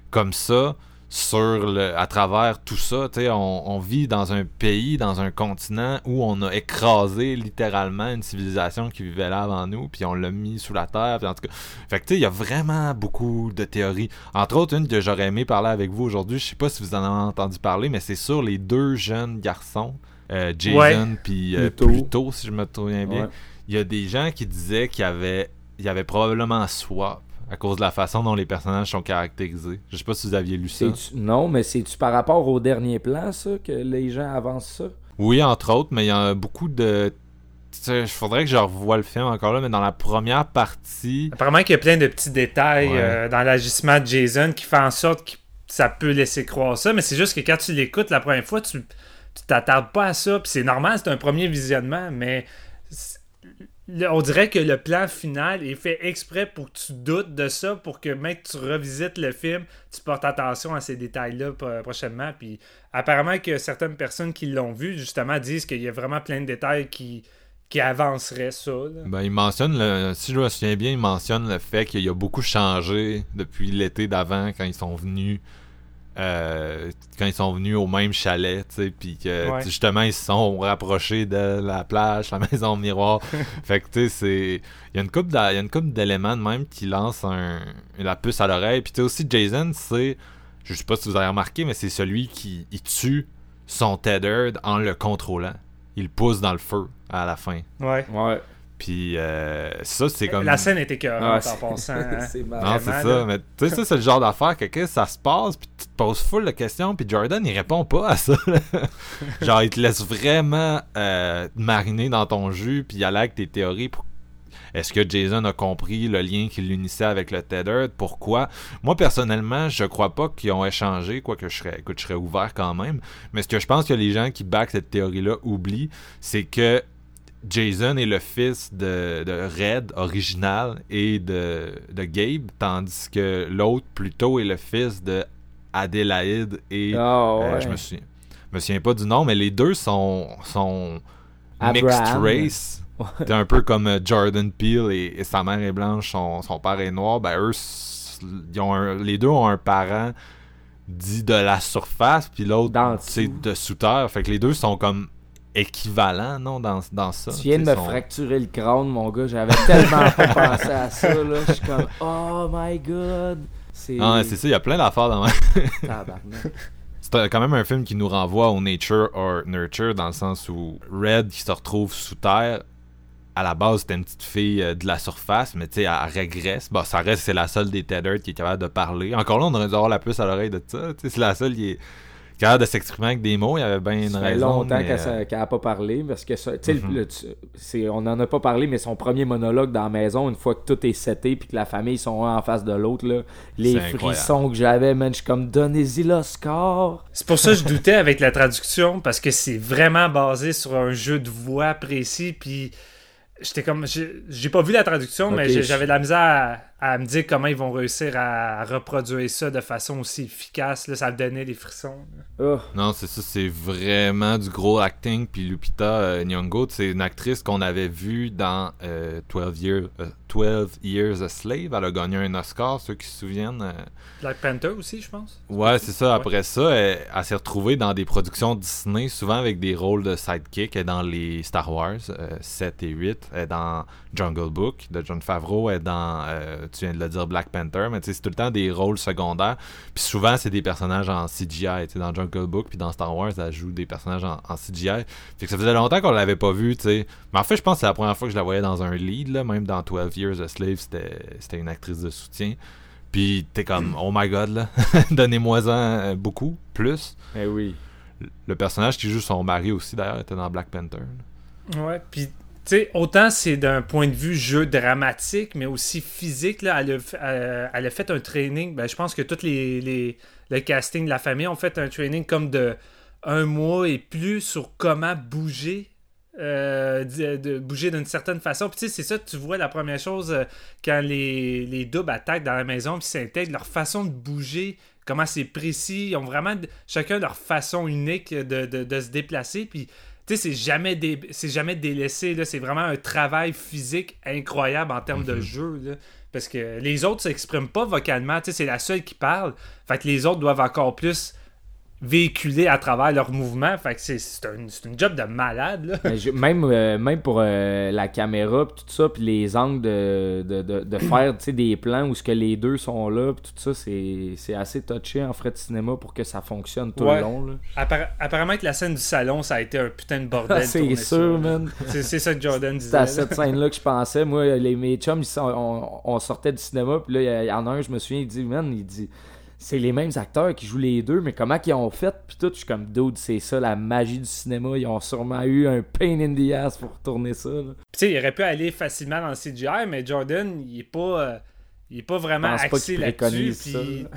Speaker 1: comme ça sur le, à travers tout ça. On, on vit dans un pays, dans un continent où on a écrasé littéralement une civilisation qui vivait là avant nous, puis on l'a mis sous la terre. Puis en tout cas, fait que tu sais, il y a vraiment beaucoup de théories. Entre autres, une que j'aurais aimé parler avec vous aujourd'hui, je sais pas si vous en avez entendu parler, mais c'est sur les deux jeunes garçons, euh, Jason puis euh,
Speaker 2: Pluto.
Speaker 1: Si je me souviens bien.
Speaker 2: Ouais.
Speaker 1: Il y a des gens qui disaient qu'il y avait, il y avait probablement swap à cause de la façon dont les personnages sont caractérisés. Je sais pas si vous aviez lu ça.
Speaker 2: Non, mais c'est-tu par rapport au dernier plan, ça, que les gens avancent ça?
Speaker 1: Oui, entre autres, mais il y a beaucoup de. Il faudrait que je revoie le film encore là, mais dans la première partie.
Speaker 3: Apparemment qu'il y a plein de petits détails
Speaker 1: Ouais.
Speaker 3: euh, dans l'agissement de Jason qui fait en sorte que ça peut laisser croire ça, mais c'est juste que quand tu l'écoutes la première fois, tu t'attardes pas à ça, puis c'est normal, c'est un premier visionnement, mais on dirait que le plan final est fait exprès pour que tu doutes de ça, pour que, mec, tu revisites le film, tu portes attention à ces détails-là pro- prochainement. Puis apparemment que certaines personnes qui l'ont vu, justement, disent qu'il y a vraiment plein de détails qui, qui avanceraient ça.
Speaker 1: Ben, il mentionne, le, si je me souviens bien, il mentionne le fait qu'il a beaucoup changé depuis l'été d'avant quand ils sont venus. Euh, quand ils sont venus au même chalet, tu sais, puis que
Speaker 3: Ouais.
Speaker 1: justement ils se sont rapprochés de la plage, la maison miroir. fait que tu sais, c'est il y a une coupe il y a une couple d'éléments de même qui lancent un la puce à l'oreille. Puis tu sais aussi Jason, c'est je sais pas si vous avez remarqué, mais c'est celui qui il tue son tethered en le contrôlant. Il le pousse dans le feu à la fin.
Speaker 3: Ouais.
Speaker 2: Ouais.
Speaker 1: Puis euh, ça, c'est comme.
Speaker 3: La scène était
Speaker 2: Ah,
Speaker 3: écœurante
Speaker 2: c'est-
Speaker 3: en passant. hein.
Speaker 2: c'est
Speaker 1: Non, c'est ça.
Speaker 3: là.
Speaker 1: Mais tu sais, ça, c'est le genre d'affaire que ça se passe, puis tu te poses full de questions, puis Jordan, il répond pas à ça. là. genre, il te laisse vraiment euh, mariner dans ton jus, puis y aller avec tes théories. pour- Est-ce que Jason a compris le lien qui l'unissait avec le Tethered? Pourquoi? Moi, personnellement, je crois pas qu'ils ont échangé, quoique je serais, écoute, je serais ouvert quand même. Mais ce que je pense que les gens qui backent cette théorie-là oublient, c'est que Jason est le fils de, de Red original et de, de Gabe, tandis que l'autre plutôt est le fils de Adélaïde et
Speaker 2: Ah,
Speaker 1: euh, je me souviens, me souviens pas du nom, mais les deux sont sont mixed race. C'est un peu comme euh, Jordan Peele et, et sa mère est blanche, son, son père est noir. Ben eux, ils ont un- les deux ont un parent dit de la surface, puis l'autre c'est de sous terre. Fait que les deux sont comme équivalents, non, dans, dans ça.
Speaker 2: Tu viens de me fracturer le crâne, mon gars. J'avais tellement pas pensé à ça, là. Je suis comme, oh my god. C'est.
Speaker 1: Ah, ça, il y a plein d'affaires dans. C'est quand même un film qui nous renvoie au nature or nurture dans le sens où Red qui se retrouve sous terre à la base c'était une petite fille euh, de la surface mais tu sais elle, régresse bon ça reste c'est la seule des tethered qui est capable de parler encore là on aurait dû avoir la puce à l'oreille de ça tu sais c'est la seule qui est capable de s'exprimer avec des mots il y avait bien une
Speaker 2: Ça fait
Speaker 1: raison
Speaker 2: longtemps
Speaker 1: mais,
Speaker 2: qu'elle
Speaker 1: euh,
Speaker 2: sa- qu'elle a pas parlé parce que ça,
Speaker 1: Mhm.
Speaker 2: le- on en a pas parlé mais son premier monologue dans la maison une fois que tout est seté puis que la famille sont un en face de l'autre là, les frissons que j'avais man je suis comme donnez-y l'Oscar
Speaker 3: C'est pour ça que je doutais avec la traduction, parce que c'est vraiment basé sur un jeu de voix précis, puis j'étais comme... J'ai pas vu la traduction, mais j'avais de la misère à, me dire comment ils vont réussir à, reproduire ça de façon aussi efficace. Là, ça me donnait des frissons.
Speaker 2: Oh,
Speaker 1: Non, c'est ça, c'est vraiment du gros acting. Puis Lupita euh, Nyong'o, c'est une actrice qu'on avait vue dans euh, 12, Years, euh, 12 Years a Slave. Elle a gagné un Oscar, ceux qui se souviennent. euh.
Speaker 3: Black Panther aussi, je pense.
Speaker 1: Ouais, c'est ça. Après ça, elle, elle s'est retrouvée dans des productions Disney, souvent avec des rôles de sidekick. Elle est dans les Star Wars euh, 7 et 8. Elle est dans Jungle Book de John Favreau. Elle est dans, euh, tu viens de le dire, Black Panther. Mais tu sais, c'est tout le temps des rôles secondaires. Puis souvent, c'est des personnages en CGI. Tu sais, dans Jungle Book, puis dans Star Wars, elle joue des personnages en, en CGI. Fait que ça faisait longtemps qu'on l'avait pas vu, tu sais. Mais en fait, je pense que c'est la première fois que je la voyais dans un lead, là. Même dans 12 Years a Slave, c'était c'était une actrice de soutien. Puis t'es comme, oh my god, là. Donnez-moi-en euh, beaucoup, plus.
Speaker 2: eh oui
Speaker 1: Le personnage qui joue son mari aussi, d'ailleurs, était dans Black Panther. là.
Speaker 3: Ouais, puis tu sais, autant c'est d'un point de vue jeu dramatique, mais aussi physique. Là, elle, a, euh, elle a fait un training. Ben, je pense que tous les, les le casting de la famille ont fait un training comme de un mois et plus sur comment bouger. Euh, de, de bouger d'une certaine façon. Puis tu sais, c'est ça, tu vois la première chose euh, quand les, les doubles attaquent dans la maison puis s'intègrent, leur façon de bouger, comment c'est précis. Ils ont vraiment chacun leur façon unique de, de- de se déplacer. Puis tu sais, c'est jamais, dé- jamais délaissé. C'est vraiment un travail physique incroyable en termes de jeu. là. Parce que les autres s'expriment pas vocalement. Tu sais, c'est la seule qui parle. Fait que les autres doivent encore plus véhiculer à travers leurs mouvements. Fait que c'est, c'est, un, c'est une job de malade. Là.
Speaker 2: Mais je- même, euh, même pour euh, la caméra pis tout ça, puis les angles de, de, de, de faire des plans où ce que les deux sont là, pis tout ça, c'est c'est assez touché en frais de cinéma pour que ça fonctionne tout
Speaker 3: Ouais.
Speaker 2: le long. Là.
Speaker 3: Appara- apparemment que la scène du salon, ça a été un putain de bordel.
Speaker 2: c'est
Speaker 3: tourner
Speaker 2: sûr, man.
Speaker 3: C'est, c'est ça que Jordan
Speaker 2: C'est à
Speaker 3: disait.
Speaker 2: cette scène-là que je pensais. Moi, les, mes chums, ils sont- on, on sortait du cinéma, puis là, il y en a un, je me souviens, il dit, man, il dit, c'est les mêmes acteurs qui jouent les deux, mais comment qu'ils ont fait? Puis tout, je suis comme, dude, c'est ça, la magie du cinéma. Ils ont sûrement eu un pain in the ass pour tourner ça.
Speaker 3: tu sais, il aurait pu aller facilement dans le CGI, mais Jordan, il est pas, euh, il est pas vraiment axé là-dessus. puis-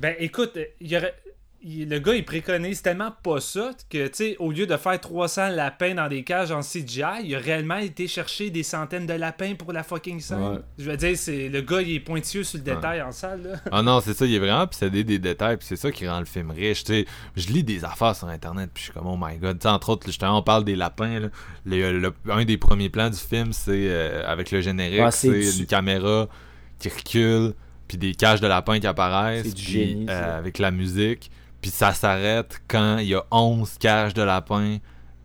Speaker 3: Ben écoute, il y aurait... il- le gars, il préconise tellement pas ça que, tu sais, au lieu de faire 300 lapins dans des cages en CGI, il a réellement été chercher des centaines de lapins pour la fucking scène.
Speaker 2: Ouais.
Speaker 3: Je veux dire, c'est le gars, il est pointilleux sur le détail en salle, là.
Speaker 1: Ah non, c'est ça, il est vraiment obsédé des détails, puis c'est ça qui rend le film riche. tu sais. je lis des affaires sur internet, puis je suis comme, oh my god. Tu sais, entre autres, justement, on parle des lapins. là. Le- le- un des premiers plans du film, c'est euh, avec le générique,
Speaker 2: c'est du-
Speaker 1: une caméra qui recule, puis des cages de lapins qui apparaissent,
Speaker 2: C'est du génie,
Speaker 1: euh, avec la musique. Puis ça s'arrête quand il y a 11 cages de lapins.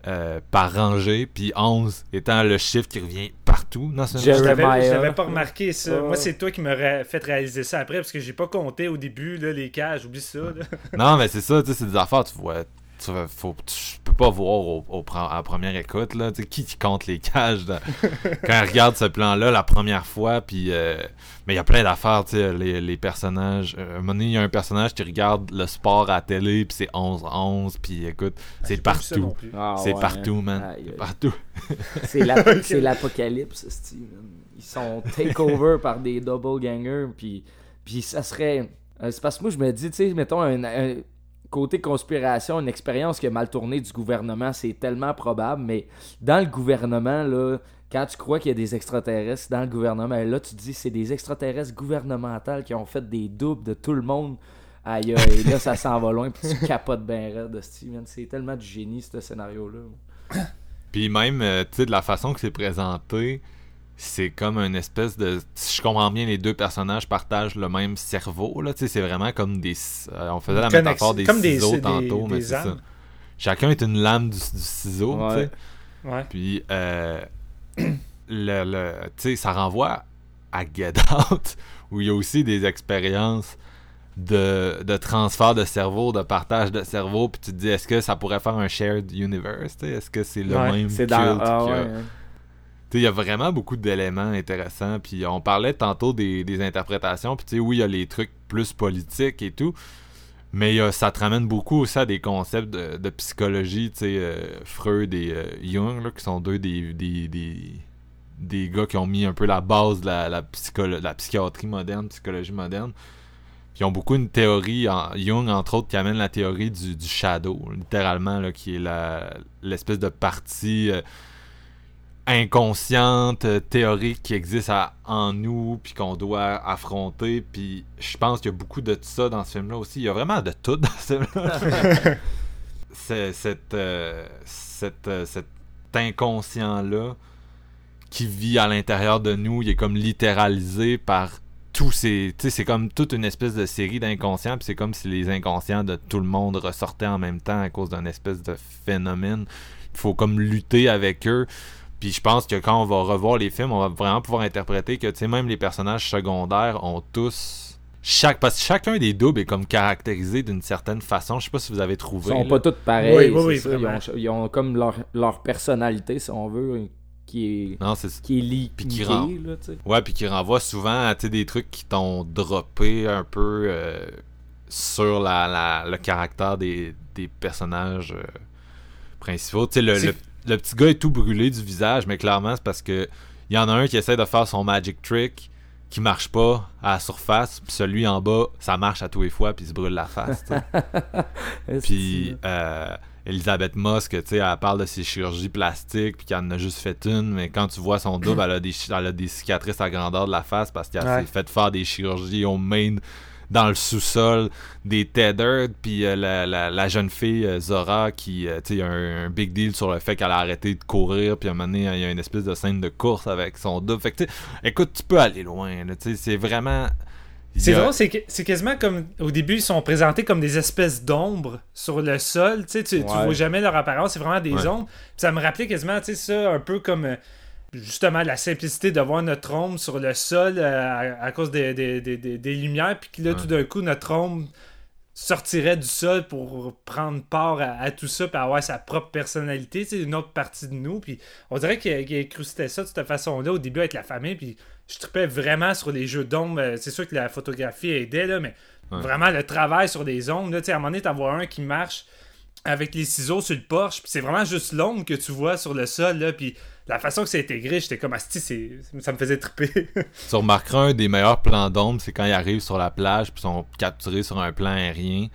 Speaker 1: euh, par rangée, puis 11 étant le chiffre qui revient partout dans ce
Speaker 3: Je l'avais pas remarqué ça. Moi, c'est toi qui m'aurais fait réaliser ça après parce que j'ai pas compté au début là, les cages. Oublie ça. là.
Speaker 1: Non, mais c'est ça, tu sais, c'est des affaires, tu vois. Tu, faut, tu peux pas voir au, au pre- à la première écoute, là. Tu sais, qui qui compte les cages quand elle regarde ce plan-là la première fois, puis. euh, mais il y a plein d'affaires, tu sais, les, les personnages. Euh, à un moment donné, il y a un personnage qui regarde le sport à la télé, puis c'est 11-11, puis écoute, c'est
Speaker 3: ça non
Speaker 1: partout.
Speaker 2: Ah,
Speaker 1: C'est
Speaker 2: ouais,
Speaker 1: partout, man. C'est partout.
Speaker 2: C'est la- c'est l'apocalypse. Ils sont take-over par des double gangers, puis, puis ça serait... euh, C'est parce que moi, je me dis, tu sais, mettons, un, un côté conspiration, une expérience qui a mal tourné du gouvernement, c'est tellement probable, mais dans le gouvernement, là, quand tu crois qu'il y a des extraterrestres dans le gouvernement, là, tu te dis, c'est des extraterrestres gouvernementales qui ont fait des doubles de tout le monde. Aïe, aïe, là, ça s'en va loin, puis tu capotes bien raide. C'est tellement du génie, ce scénario-là.
Speaker 1: Puis même, euh, tu sais, de la façon que c'est présenté, c'est comme une espèce de. Si je comprends bien, les deux personnages partagent le même cerveau, là. Tu sais, c'est vraiment comme des. euh, on faisait la
Speaker 3: Connex-
Speaker 1: métaphore des
Speaker 3: comme
Speaker 1: ciseaux
Speaker 3: des-
Speaker 1: tantôt, mais
Speaker 3: des
Speaker 1: c'est ça. Chacun est une lame du, du ciseau, tu sais.
Speaker 2: Ouais.
Speaker 3: Ouais.
Speaker 1: Puis, euh, le, le- tu sais, ça renvoie à Get Out, où il y a aussi des expériences de, de transfert de cerveau, de partage de cerveau, puis tu te dis, est-ce que ça pourrait faire un shared universe, tu sais? Est-ce que c'est le
Speaker 3: Ouais,
Speaker 1: même
Speaker 2: C'est
Speaker 1: culte
Speaker 2: dans. Ah,
Speaker 1: il y a vraiment beaucoup d'éléments intéressants. Puis on parlait tantôt des, des interprétations. Puis tu sais, oui, il y a les trucs plus politiques et tout. Mais ça te ramène beaucoup aussi à des concepts de, psychologie. Tu sais, euh, Freud et euh, Jung, là, qui sont deux des, des, des, gars qui ont mis un peu la base de la, la, la psychiatrie moderne, psychologie moderne. Ils ont beaucoup une théorie, Jung entre autres, qui amène la théorie du, du shadow, littéralement, là, qui est l'espèce de partie euh, inconsciente, euh, théorique qui existe à- en nous, puis qu'on doit affronter. Puis je pense qu'il y a beaucoup de ça dans ce film-là aussi. Il y a vraiment de tout dans ce film-là. C'est cette, euh, cette, euh, cet inconscient-là qui vit à l'intérieur de nous, il est comme littéralisé par tous ces... Tu sais, c'est comme toute une espèce de série d'inconscients, puis c'est comme si les inconscients de tout le monde ressortaient en même temps à cause d'un espèce de phénomène. Il faut comme lutter avec eux. Puis je pense que quand on va revoir les films, on va vraiment pouvoir interpréter que, tu sais, même les personnages secondaires ont tous... Chaque, parce que chacun des doubles est comme caractérisé d'une certaine façon. Je sais pas si vous avez
Speaker 2: Ils
Speaker 1: trouvé.
Speaker 2: sont
Speaker 1: là.
Speaker 2: pas tous pareils.
Speaker 3: Oui, oui, oui.
Speaker 2: Ils, ont, ils ont comme leur, leur personnalité, si on veut, qui est,
Speaker 1: Non, c'est
Speaker 2: qui est liée.
Speaker 1: Puis qui rend-
Speaker 2: là.
Speaker 1: Ouais, puis qui renvoie souvent à des trucs qui t'ont droppé un peu euh, sur la, la- le caractère des, des personnages euh, principaux. Tu sais, le,
Speaker 3: C'est-
Speaker 1: le, le petit gars est tout brûlé du visage, mais clairement, c'est parce que il y en a un qui essaie de faire son magic trick qui marche pas à la surface, puis celui en bas, ça marche à tous les fois, puis il se brûle la face. Puis euh, Elisabeth Moss, tu sais, elle parle de ses chirurgies plastiques, puis qu'elle en a juste fait une, mais quand tu vois son double, elle a des, elle a des cicatrices à grandeur de la face parce qu'elle
Speaker 3: Ouais.
Speaker 1: s'est fait faire des chirurgies au main dans le sous-sol, des tethered, puis euh, la, la- la jeune fille euh, Zora qui, euh, tu sais, un, un big deal sur le fait qu'elle a arrêté de courir, puis à un moment donné, il y a une espèce de scène de course avec son double. Fait que, tu sais, écoute, tu peux aller loin, là, tu sais, c'est vraiment...
Speaker 3: C'est
Speaker 1: a-
Speaker 3: drôle, c'est quasiment comme au début, ils sont présentés comme des espèces d'ombres sur le sol. Tu sais, tu, tu
Speaker 2: Ouais.
Speaker 3: vois jamais leur apparence, c'est vraiment des
Speaker 1: Ouais.
Speaker 3: ombres. Puis ça me rappelait quasiment, tu sais, ça, un peu comme euh, justement la simplicité de voir notre ombre sur le sol euh, à, à cause des, des, des- des- lumières, puis que là,
Speaker 1: Ouais.
Speaker 3: tout d'un coup, notre ombre sortirait du sol pour prendre part à, à tout ça puis avoir sa propre personnalité, c'est une autre partie de nous puis on dirait qu'il incrustait ça de cette façon-là au début avec la famille puis je tripais vraiment sur les jeux d'ombre Euh, c'est sûr que la photographie aidait là mais
Speaker 1: Ouais.
Speaker 3: vraiment le travail sur des ombres là à un moment donné t'en vois un qui marche avec les ciseaux sur le porche puis c'est vraiment juste l'ombre que tu vois sur le sol là puis la façon que c'est intégré j'étais comme asti ça me faisait triper
Speaker 1: Tu remarqueras un des meilleurs plans d'ombre, c'est quand ils arrivent sur la plage puis sont capturés sur un plan aérien.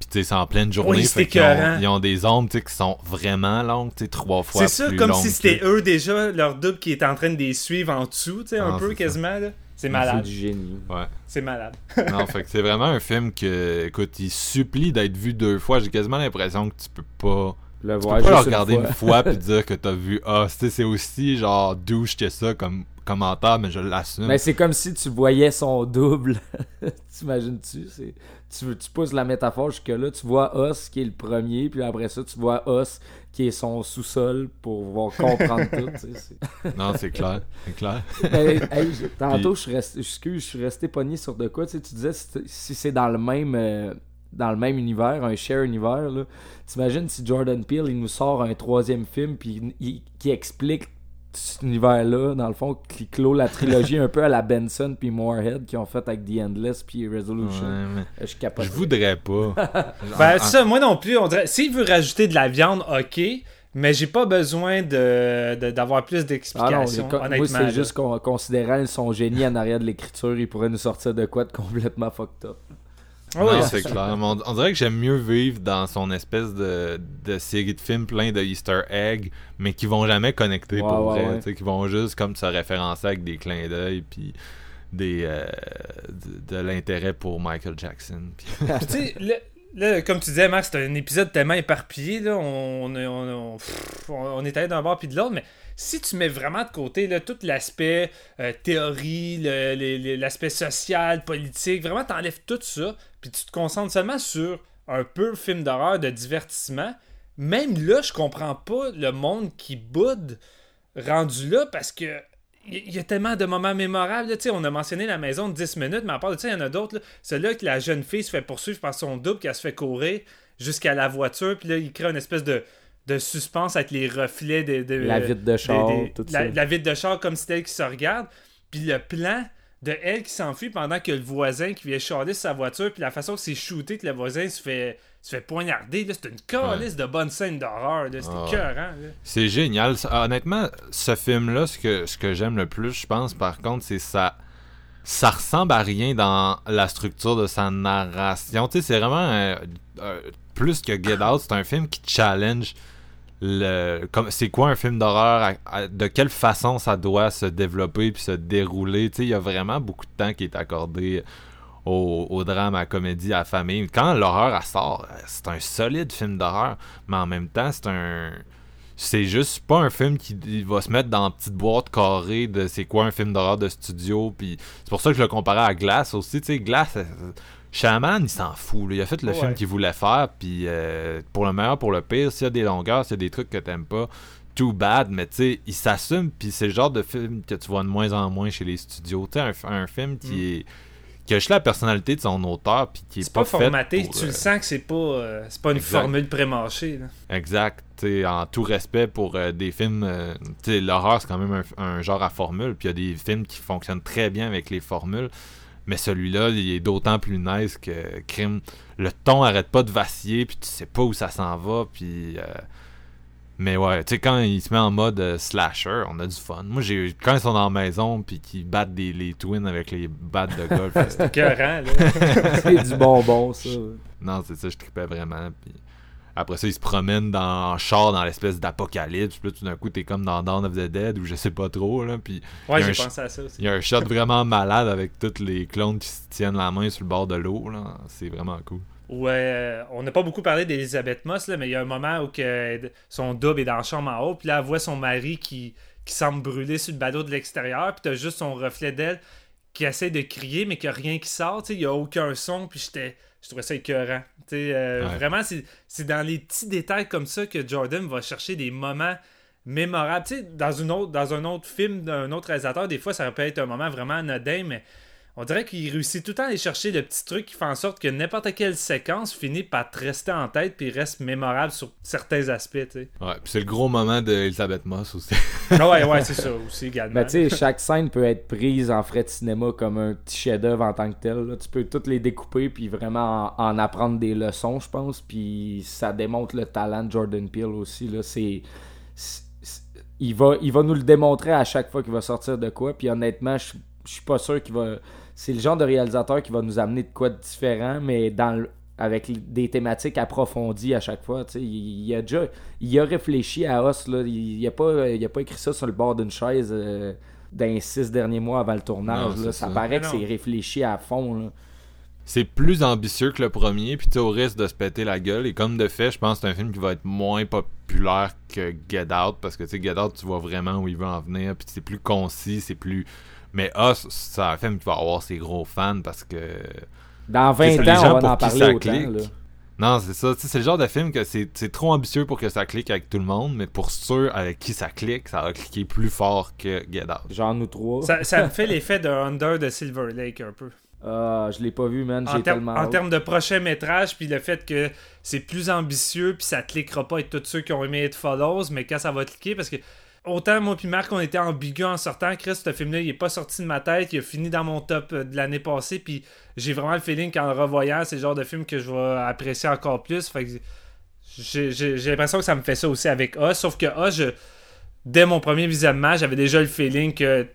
Speaker 1: Puis tu sais, c'est en pleine journée.
Speaker 3: Oui,
Speaker 1: fait ont, ils ont des ombres tu sais, qui sont vraiment longues, tu sais, trois fois
Speaker 3: C'est ça, comme si c'était
Speaker 1: que-
Speaker 3: eux déjà, leur double qui était en train de les suivre en dessous, tu sais, un
Speaker 1: Ah,
Speaker 3: peu
Speaker 1: ça.
Speaker 3: quasiment. là. C'est
Speaker 2: C'est
Speaker 3: malade.
Speaker 2: du génie.
Speaker 1: Ouais.
Speaker 3: C'est malade.
Speaker 1: Non, fait que c'est vraiment un film que, écoute, il supplie d'être vu deux fois. J'ai quasiment l'impression que tu peux pas,
Speaker 2: Le
Speaker 1: tu
Speaker 2: voir
Speaker 1: peux pas le regarder
Speaker 2: une fois.
Speaker 1: puis dire que t'as vu Ah, tu c'est aussi genre douche que ça comme commentaire, mais je l'assume.
Speaker 2: Mais c'est comme si tu voyais son double. T'imagines-tu? C'est- Tu, tu pousses la métaphore jusque-là, tu vois Os qui est le premier, puis après ça, tu vois Os qui est son sous-sol pour voir comprendre tout. tu sais, c'est-
Speaker 1: Non, c'est clair, c'est clair.
Speaker 2: Hey, je- tantôt, je suis resté, excuse, je suis resté pogné sur de quoi. Tu, sais, tu disais si, c'est dans le même euh, dans le même univers, un share univers, là, t'imagines si Jordan Peele il nous sort un troisième film puis il- qui explique cet univers-là, dans le fond, qui clôt la trilogie un peu à la Benson puis Moorhead qui ont fait avec The Endless puis Resolution.
Speaker 1: Ouais, mais
Speaker 2: Euh, Je capable.
Speaker 1: je voudrais pas.
Speaker 3: Ben,
Speaker 1: En-
Speaker 3: ça, moi non plus, on dirait. S'il veut rajouter de la viande, ok. Mais j'ai pas besoin de de- d'avoir plus
Speaker 2: Ah
Speaker 3: d'explications, honnêtement.
Speaker 2: moi c'est juste qu'on considérant son génie en arrière de l'écriture, il pourrait nous sortir de quoi de complètement fucked up.
Speaker 3: Ah
Speaker 1: non,
Speaker 3: oui,
Speaker 1: c'est clair. On, on dirait que j'aime mieux vivre dans son espèce de, de série de films plein de Easter eggs, mais qui vont jamais connecter
Speaker 2: Ouais,
Speaker 1: pour
Speaker 2: ouais,
Speaker 1: vrai.
Speaker 2: ouais.
Speaker 1: Qui vont juste comme se référencer avec des clins d'œil, puis des euh, de, de l'intérêt pour Michael Jackson. puis-
Speaker 3: sais, là, comme tu disais, Max, c'est un épisode tellement éparpillé. Là, on, on, on, on- pff, on- on est allé d'un bord puis de l'autre, mais si tu mets vraiment de côté là, tout l'aspect euh, théorie, le- le- le- l'aspect social, politique, vraiment t'enlèves tout ça, puis tu te concentres seulement sur un peu film d'horreur, de divertissement, même là, je comprends pas le monde qui boude rendu là parce que il y a tellement de moments mémorables. là. On a mentionné la maison de 10 minutes, mais à part de ça, il y en a d'autres. là. Celui-là que la jeune fille se fait poursuivre par son double, qu'elle se fait courir jusqu'à la voiture, puis là, il crée une espèce de, de suspense avec les reflets de, de-
Speaker 2: La vitre de char,
Speaker 3: des-
Speaker 2: tout
Speaker 3: la,
Speaker 2: ça.
Speaker 3: la vitre de char comme si c'était elle qui se regarde. Puis le plan de elle qui s'enfuit pendant que le voisin qui vient charler sur sa voiture, puis la façon que c'est shooté, que le voisin se fait, se fait poignarder, c'est une calice de bonnes scènes d'horreur. écœurant, là.
Speaker 1: C'est génial. Honnêtement, ce film-là, ce que, ce que j'aime le plus, je pense, par contre, c'est ça. Ça ressemble à rien dans la structure de sa narration. Tu sais, c'est vraiment euh, euh, plus que Get Out, c'est un film qui challenge Comme, c'est quoi un film d'horreur De quelle façon ça doit se développer puis se dérouler? Il y a vraiment beaucoup de temps qui est accordé au, drame, à la comédie, à famille. Quand l'horreur sort, c'est un solide film d'horreur, mais en même temps, c'est un. C'est juste pas un film qui va se mettre dans une petite boîte carrée de c'est quoi un film d'horreur de studio. Puis c'est pour ça que je le comparais à Glass aussi. Tu Glass, Shaman, il s'en fout. là. Il a fait le
Speaker 3: Ouais.
Speaker 1: film qu'il voulait faire. Puis euh, pour le meilleur, pour le pire, s'il y a des longueurs, s'il y a des trucs que t'aimes pas, too bad. Mais tu sais, il s'assume. Puis c'est le genre de film que tu vois de moins en moins chez les studios. Tu sais, un, un film qui est qui a juste la personnalité de son auteur puis qui est,
Speaker 3: Mm. Pas,
Speaker 1: fait
Speaker 3: formaté,
Speaker 1: pour,
Speaker 3: tu
Speaker 1: euh,
Speaker 3: le sens que c'est pas, euh, c'est pas une
Speaker 1: exact.
Speaker 3: formule prémâchée. là.
Speaker 1: Exact. T'sais, en tout respect pour euh, des films. euh, L'horreur, c'est quand même un, un genre à formule. Puis il y a des films qui fonctionnent très bien avec les formules. Mais celui-là, il est d'autant plus nice que crime. Le ton arrête pas de vaciller. Puis tu sais pas où ça s'en va. Puis. euh, mais ouais, tu sais, quand il se met en mode euh, slasher, on a du fun. Moi, j'ai quand ils sont dans la maison. Puis qu'ils battent des, les twins avec les battes de golf. euh,
Speaker 3: C'est écœurant, là.
Speaker 2: C'est du bonbon, ça.
Speaker 1: non, c'est ça, je tripais vraiment. Puis après ça, ils se promènent dans en char dans l'espèce d'apocalypse. Puis là, tout d'un coup, t'es comme dans Dawn of the Dead ou je sais pas trop. Là. Puis
Speaker 3: Ouais, j'ai pensé à ça aussi.
Speaker 1: il y a un shot vraiment malade avec tous les clones qui se tiennent la main sur le bord de l'eau. là. C'est vraiment cool.
Speaker 3: Ouais, euh, on n'a pas beaucoup parlé d'Elisabeth Moss, là, mais il y a un moment où que son double est dans la chambre en haut, puis là, elle voit son mari qui, qui semble brûler sur le ballot de l'extérieur, puis t'as juste son reflet d'elle qui essaie de crier, mais qu'il n'y a rien qui sort, il n'y a aucun son, puis j'étais, je trouvais ça écœurant. Euh,
Speaker 1: Ouais.
Speaker 3: Vraiment, c'est dans les petits détails comme ça que Jordan va chercher des moments mémorables. Dans, une autre, dans un autre film d'un autre réalisateur, des fois, ça peut être un moment vraiment anodin, mais on dirait qu'il réussit tout le temps à aller chercher le petit truc qui fait en sorte que n'importe quelle séquence finit par te rester en tête puis reste mémorable sur certains aspects, tu sais.
Speaker 1: Ouais, puis c'est le gros moment d'Elisabeth Moss aussi.
Speaker 3: Ah ouais, ouais, c'est ça aussi également.
Speaker 2: Mais tu sais, chaque scène peut être prise en frais de cinéma comme un petit chef-d'œuvre en tant que tel. là. Tu peux toutes les découper puis vraiment en, en apprendre des leçons, je pense. Puis ça démontre le talent de Jordan Peele aussi. Là. C'est, c'est- c'est- il, va, il va nous le démontrer à chaque fois qu'il va sortir de quoi. Puis honnêtement, je je suis pas sûr qu'il va. C'est le genre de réalisateur qui va nous amener de quoi de différent, mais dans le- avec des thématiques approfondies à chaque fois. tu sais. Il, il a déjà il a réfléchi à Us. Là. Il, il a pas, il a pas écrit ça sur le bord d'une chaise euh, dans les six derniers mois avant le tournage.
Speaker 1: Non,
Speaker 2: là. Ça
Speaker 1: ça.
Speaker 2: paraît
Speaker 3: Mais
Speaker 2: que c'est réfléchi à fond. Là.
Speaker 1: C'est plus ambitieux que le premier, puis tu au risque de se péter la gueule. Et comme de fait, je pense que c'est un film qui va être moins populaire que Get Out, parce que tu sais, Get Out, tu vois vraiment où il veut en venir, puis c'est plus concis, c'est plus. Mais Us, c'est un film qui va avoir ses gros fans parce que.
Speaker 2: Dans 20
Speaker 1: C'est
Speaker 2: ans,
Speaker 1: gens
Speaker 2: on va en parler autant. là.
Speaker 1: Non, c'est ça. C'est le genre de film que c'est trop ambitieux pour que ça clique avec tout le monde, mais pour ceux avec qui ça clique, ça va cliquer plus fort que Get Out.
Speaker 2: Genre nous trois.
Speaker 3: Ça, ça me fait l'effet de Under de Silver Lake un peu.
Speaker 2: Ah, je l'ai pas vu, man.
Speaker 3: En,
Speaker 2: J'ai
Speaker 3: termes-
Speaker 2: tellement.
Speaker 3: en termes de prochain métrage, puis le fait que c'est plus ambitieux, puis ça cliquera pas avec tous ceux qui ont aimé It Follows, mais quand ça va cliquer, parce que autant moi puis Marc, on était ambigus en sortant, Chris, ce film-là, il est pas sorti de ma tête, il a fini dans mon top euh, de l'année passée, puis j'ai vraiment le feeling qu'en le revoyant, c'est le genre de film que je vais apprécier encore plus. J'ai l'impression que ça me fait ça aussi avec A, sauf que A, je, dès mon premier visionnement, j'avais déjà le feeling que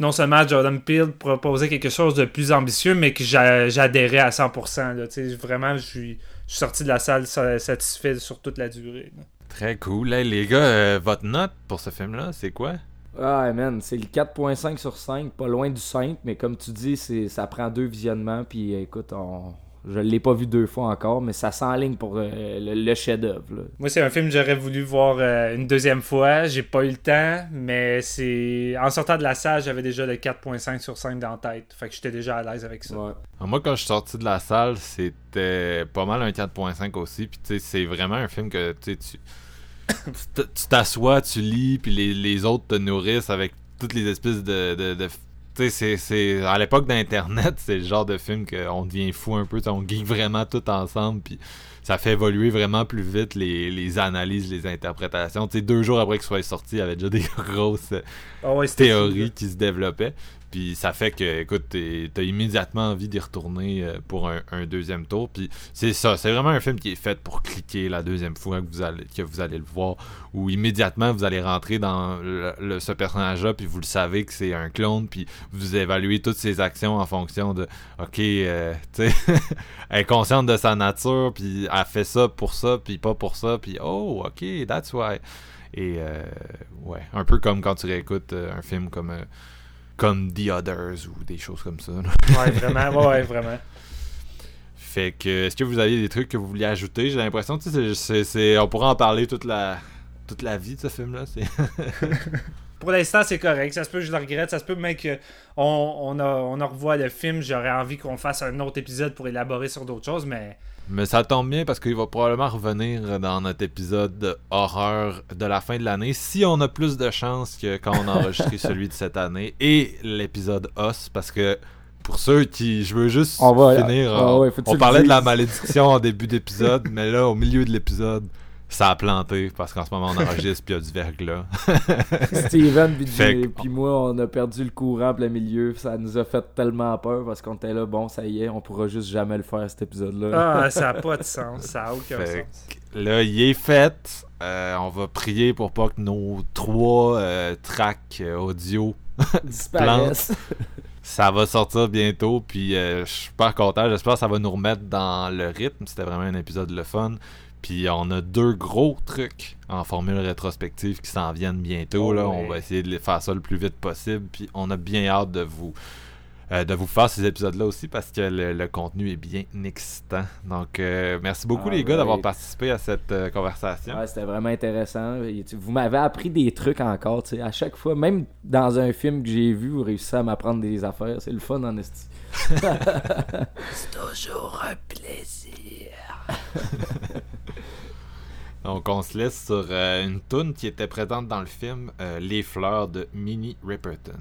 Speaker 3: non seulement Jordan Peele proposait quelque chose de plus ambitieux, mais que j'a- j'adhérais à 100%. Là, Tu sais, vraiment, je suis, sorti de la salle sa- satisfait sur toute la durée.
Speaker 1: Très cool. Hey, les gars, euh, votre note pour ce film-là, c'est quoi?
Speaker 2: Ah, man, c'est le 4.5 sur 5, pas loin du 5, mais comme tu dis, ça prend deux visionnements, puis euh, écoute, on... je l'ai pas vu deux fois encore, mais ça s'enligne pour euh, le, le chef-d'œuvre.
Speaker 3: Moi, c'est un film que j'aurais voulu voir euh, une deuxième fois. J'ai pas eu le temps, mais c'est en sortant de la salle, j'avais déjà le 4.5 sur 5 dans la tête. Fait que j'étais déjà à l'aise avec ça.
Speaker 2: Ouais.
Speaker 1: Alors, moi, quand je suis sorti de la salle, c'était pas mal un 4.5 aussi. Puis, tu sais, c'est vraiment un film que tu sais, tu t'assois, tu lis, puis les, les autres te nourrissent avec toutes les espèces de. C'est- c'est. À l'époque d'Internet, c'est le genre de film qu'on devient fou un peu. On geek vraiment tout ensemble, puis ça fait évoluer vraiment plus vite les, les analyses, les interprétations. Tu sais, deux jours après qu'il soit sorti, il y avait déjà des grosses
Speaker 3: Ah ouais,
Speaker 1: théories qui se développaient. Puis ça fait que, écoute, t'as immédiatement envie d'y retourner euh, pour un, deuxième tour. Puis c'est ça, c'est vraiment un film qui est fait pour cliquer la deuxième fois que vous allez, que vous allez le voir. Où immédiatement vous allez rentrer dans le- ce personnage-là, puis vous le savez que c'est un clone, puis vous évaluez toutes ses actions en fonction de, ok, euh, tu sais, elle est consciente de sa nature, puis elle fait ça pour ça, puis pas pour ça, puis oh, ok, that's why. Et euh, ouais, un peu comme quand tu réécoutes euh, un film comme euh, comme The Others ou des choses comme ça. là.
Speaker 3: Ouais, vraiment. Ouais, vraiment.
Speaker 1: Fait que est-ce que vous aviez des trucs que vous vouliez ajouter? J'ai l'impression tu sais, on pourra en parler toute la toute la vie de ce film là. C'est
Speaker 3: Pour l'instant, c'est correct. Ça se peut je le regrette. Ça se peut même qu'on on a, on a revoit le film. J'aurais envie qu'on fasse un autre épisode pour élaborer sur d'autres choses, mais
Speaker 1: Mais ça tombe bien parce qu'il va probablement revenir dans notre épisode de horreur de la fin de l'année si on a plus de chance que quand on a enregistré celui de cette année et l'épisode Os parce que pour ceux qui je veux juste
Speaker 2: On va-
Speaker 1: finir
Speaker 2: ah
Speaker 1: on,
Speaker 2: ouais,
Speaker 1: parlait de la malédiction en début d'épisode mais là au milieu de l'épisode ça a planté parce qu'en ce moment on enregistre puis il y a du verglas.
Speaker 2: Steven puis
Speaker 1: que-
Speaker 2: moi, on a perdu le courant plein milieu. Ça nous a fait tellement peur parce qu'on était là, bon, ça y est, on pourra juste jamais le faire cet épisode-là.
Speaker 3: ah, ça n'a pas de sens. Ça n'a aucun
Speaker 1: Fait
Speaker 3: sens.
Speaker 1: là, il est fait. Euh, on va prier pour pas que nos trois euh, tracks euh, audio
Speaker 2: Disparaissent.
Speaker 1: Ça va sortir bientôt, puis euh, je suis super content. J'espère que ça va nous remettre dans le rythme. C'était vraiment un épisode le fun. Puis on a deux gros trucs en formule rétrospective qui s'en viennent bientôt.
Speaker 3: Oh
Speaker 1: là.
Speaker 3: ouais.
Speaker 1: On va essayer de les faire ça le plus vite possible. Puis on a bien hâte de vous euh, de vous faire ces épisodes-là aussi parce que le, le contenu est bien excitant. Donc euh, merci beaucoup les gars d'avoir participé à cette euh, conversation.
Speaker 2: Ouais, c'était vraiment intéressant. Vous m'avez appris des trucs encore. À chaque fois, même dans un film que j'ai vu, vous réussissez à m'apprendre des affaires. C'est le fun, en esti.
Speaker 1: Donc on se laisse sur euh, une tune qui était présente dans le film euh, Les fleurs de Minnie Riperton.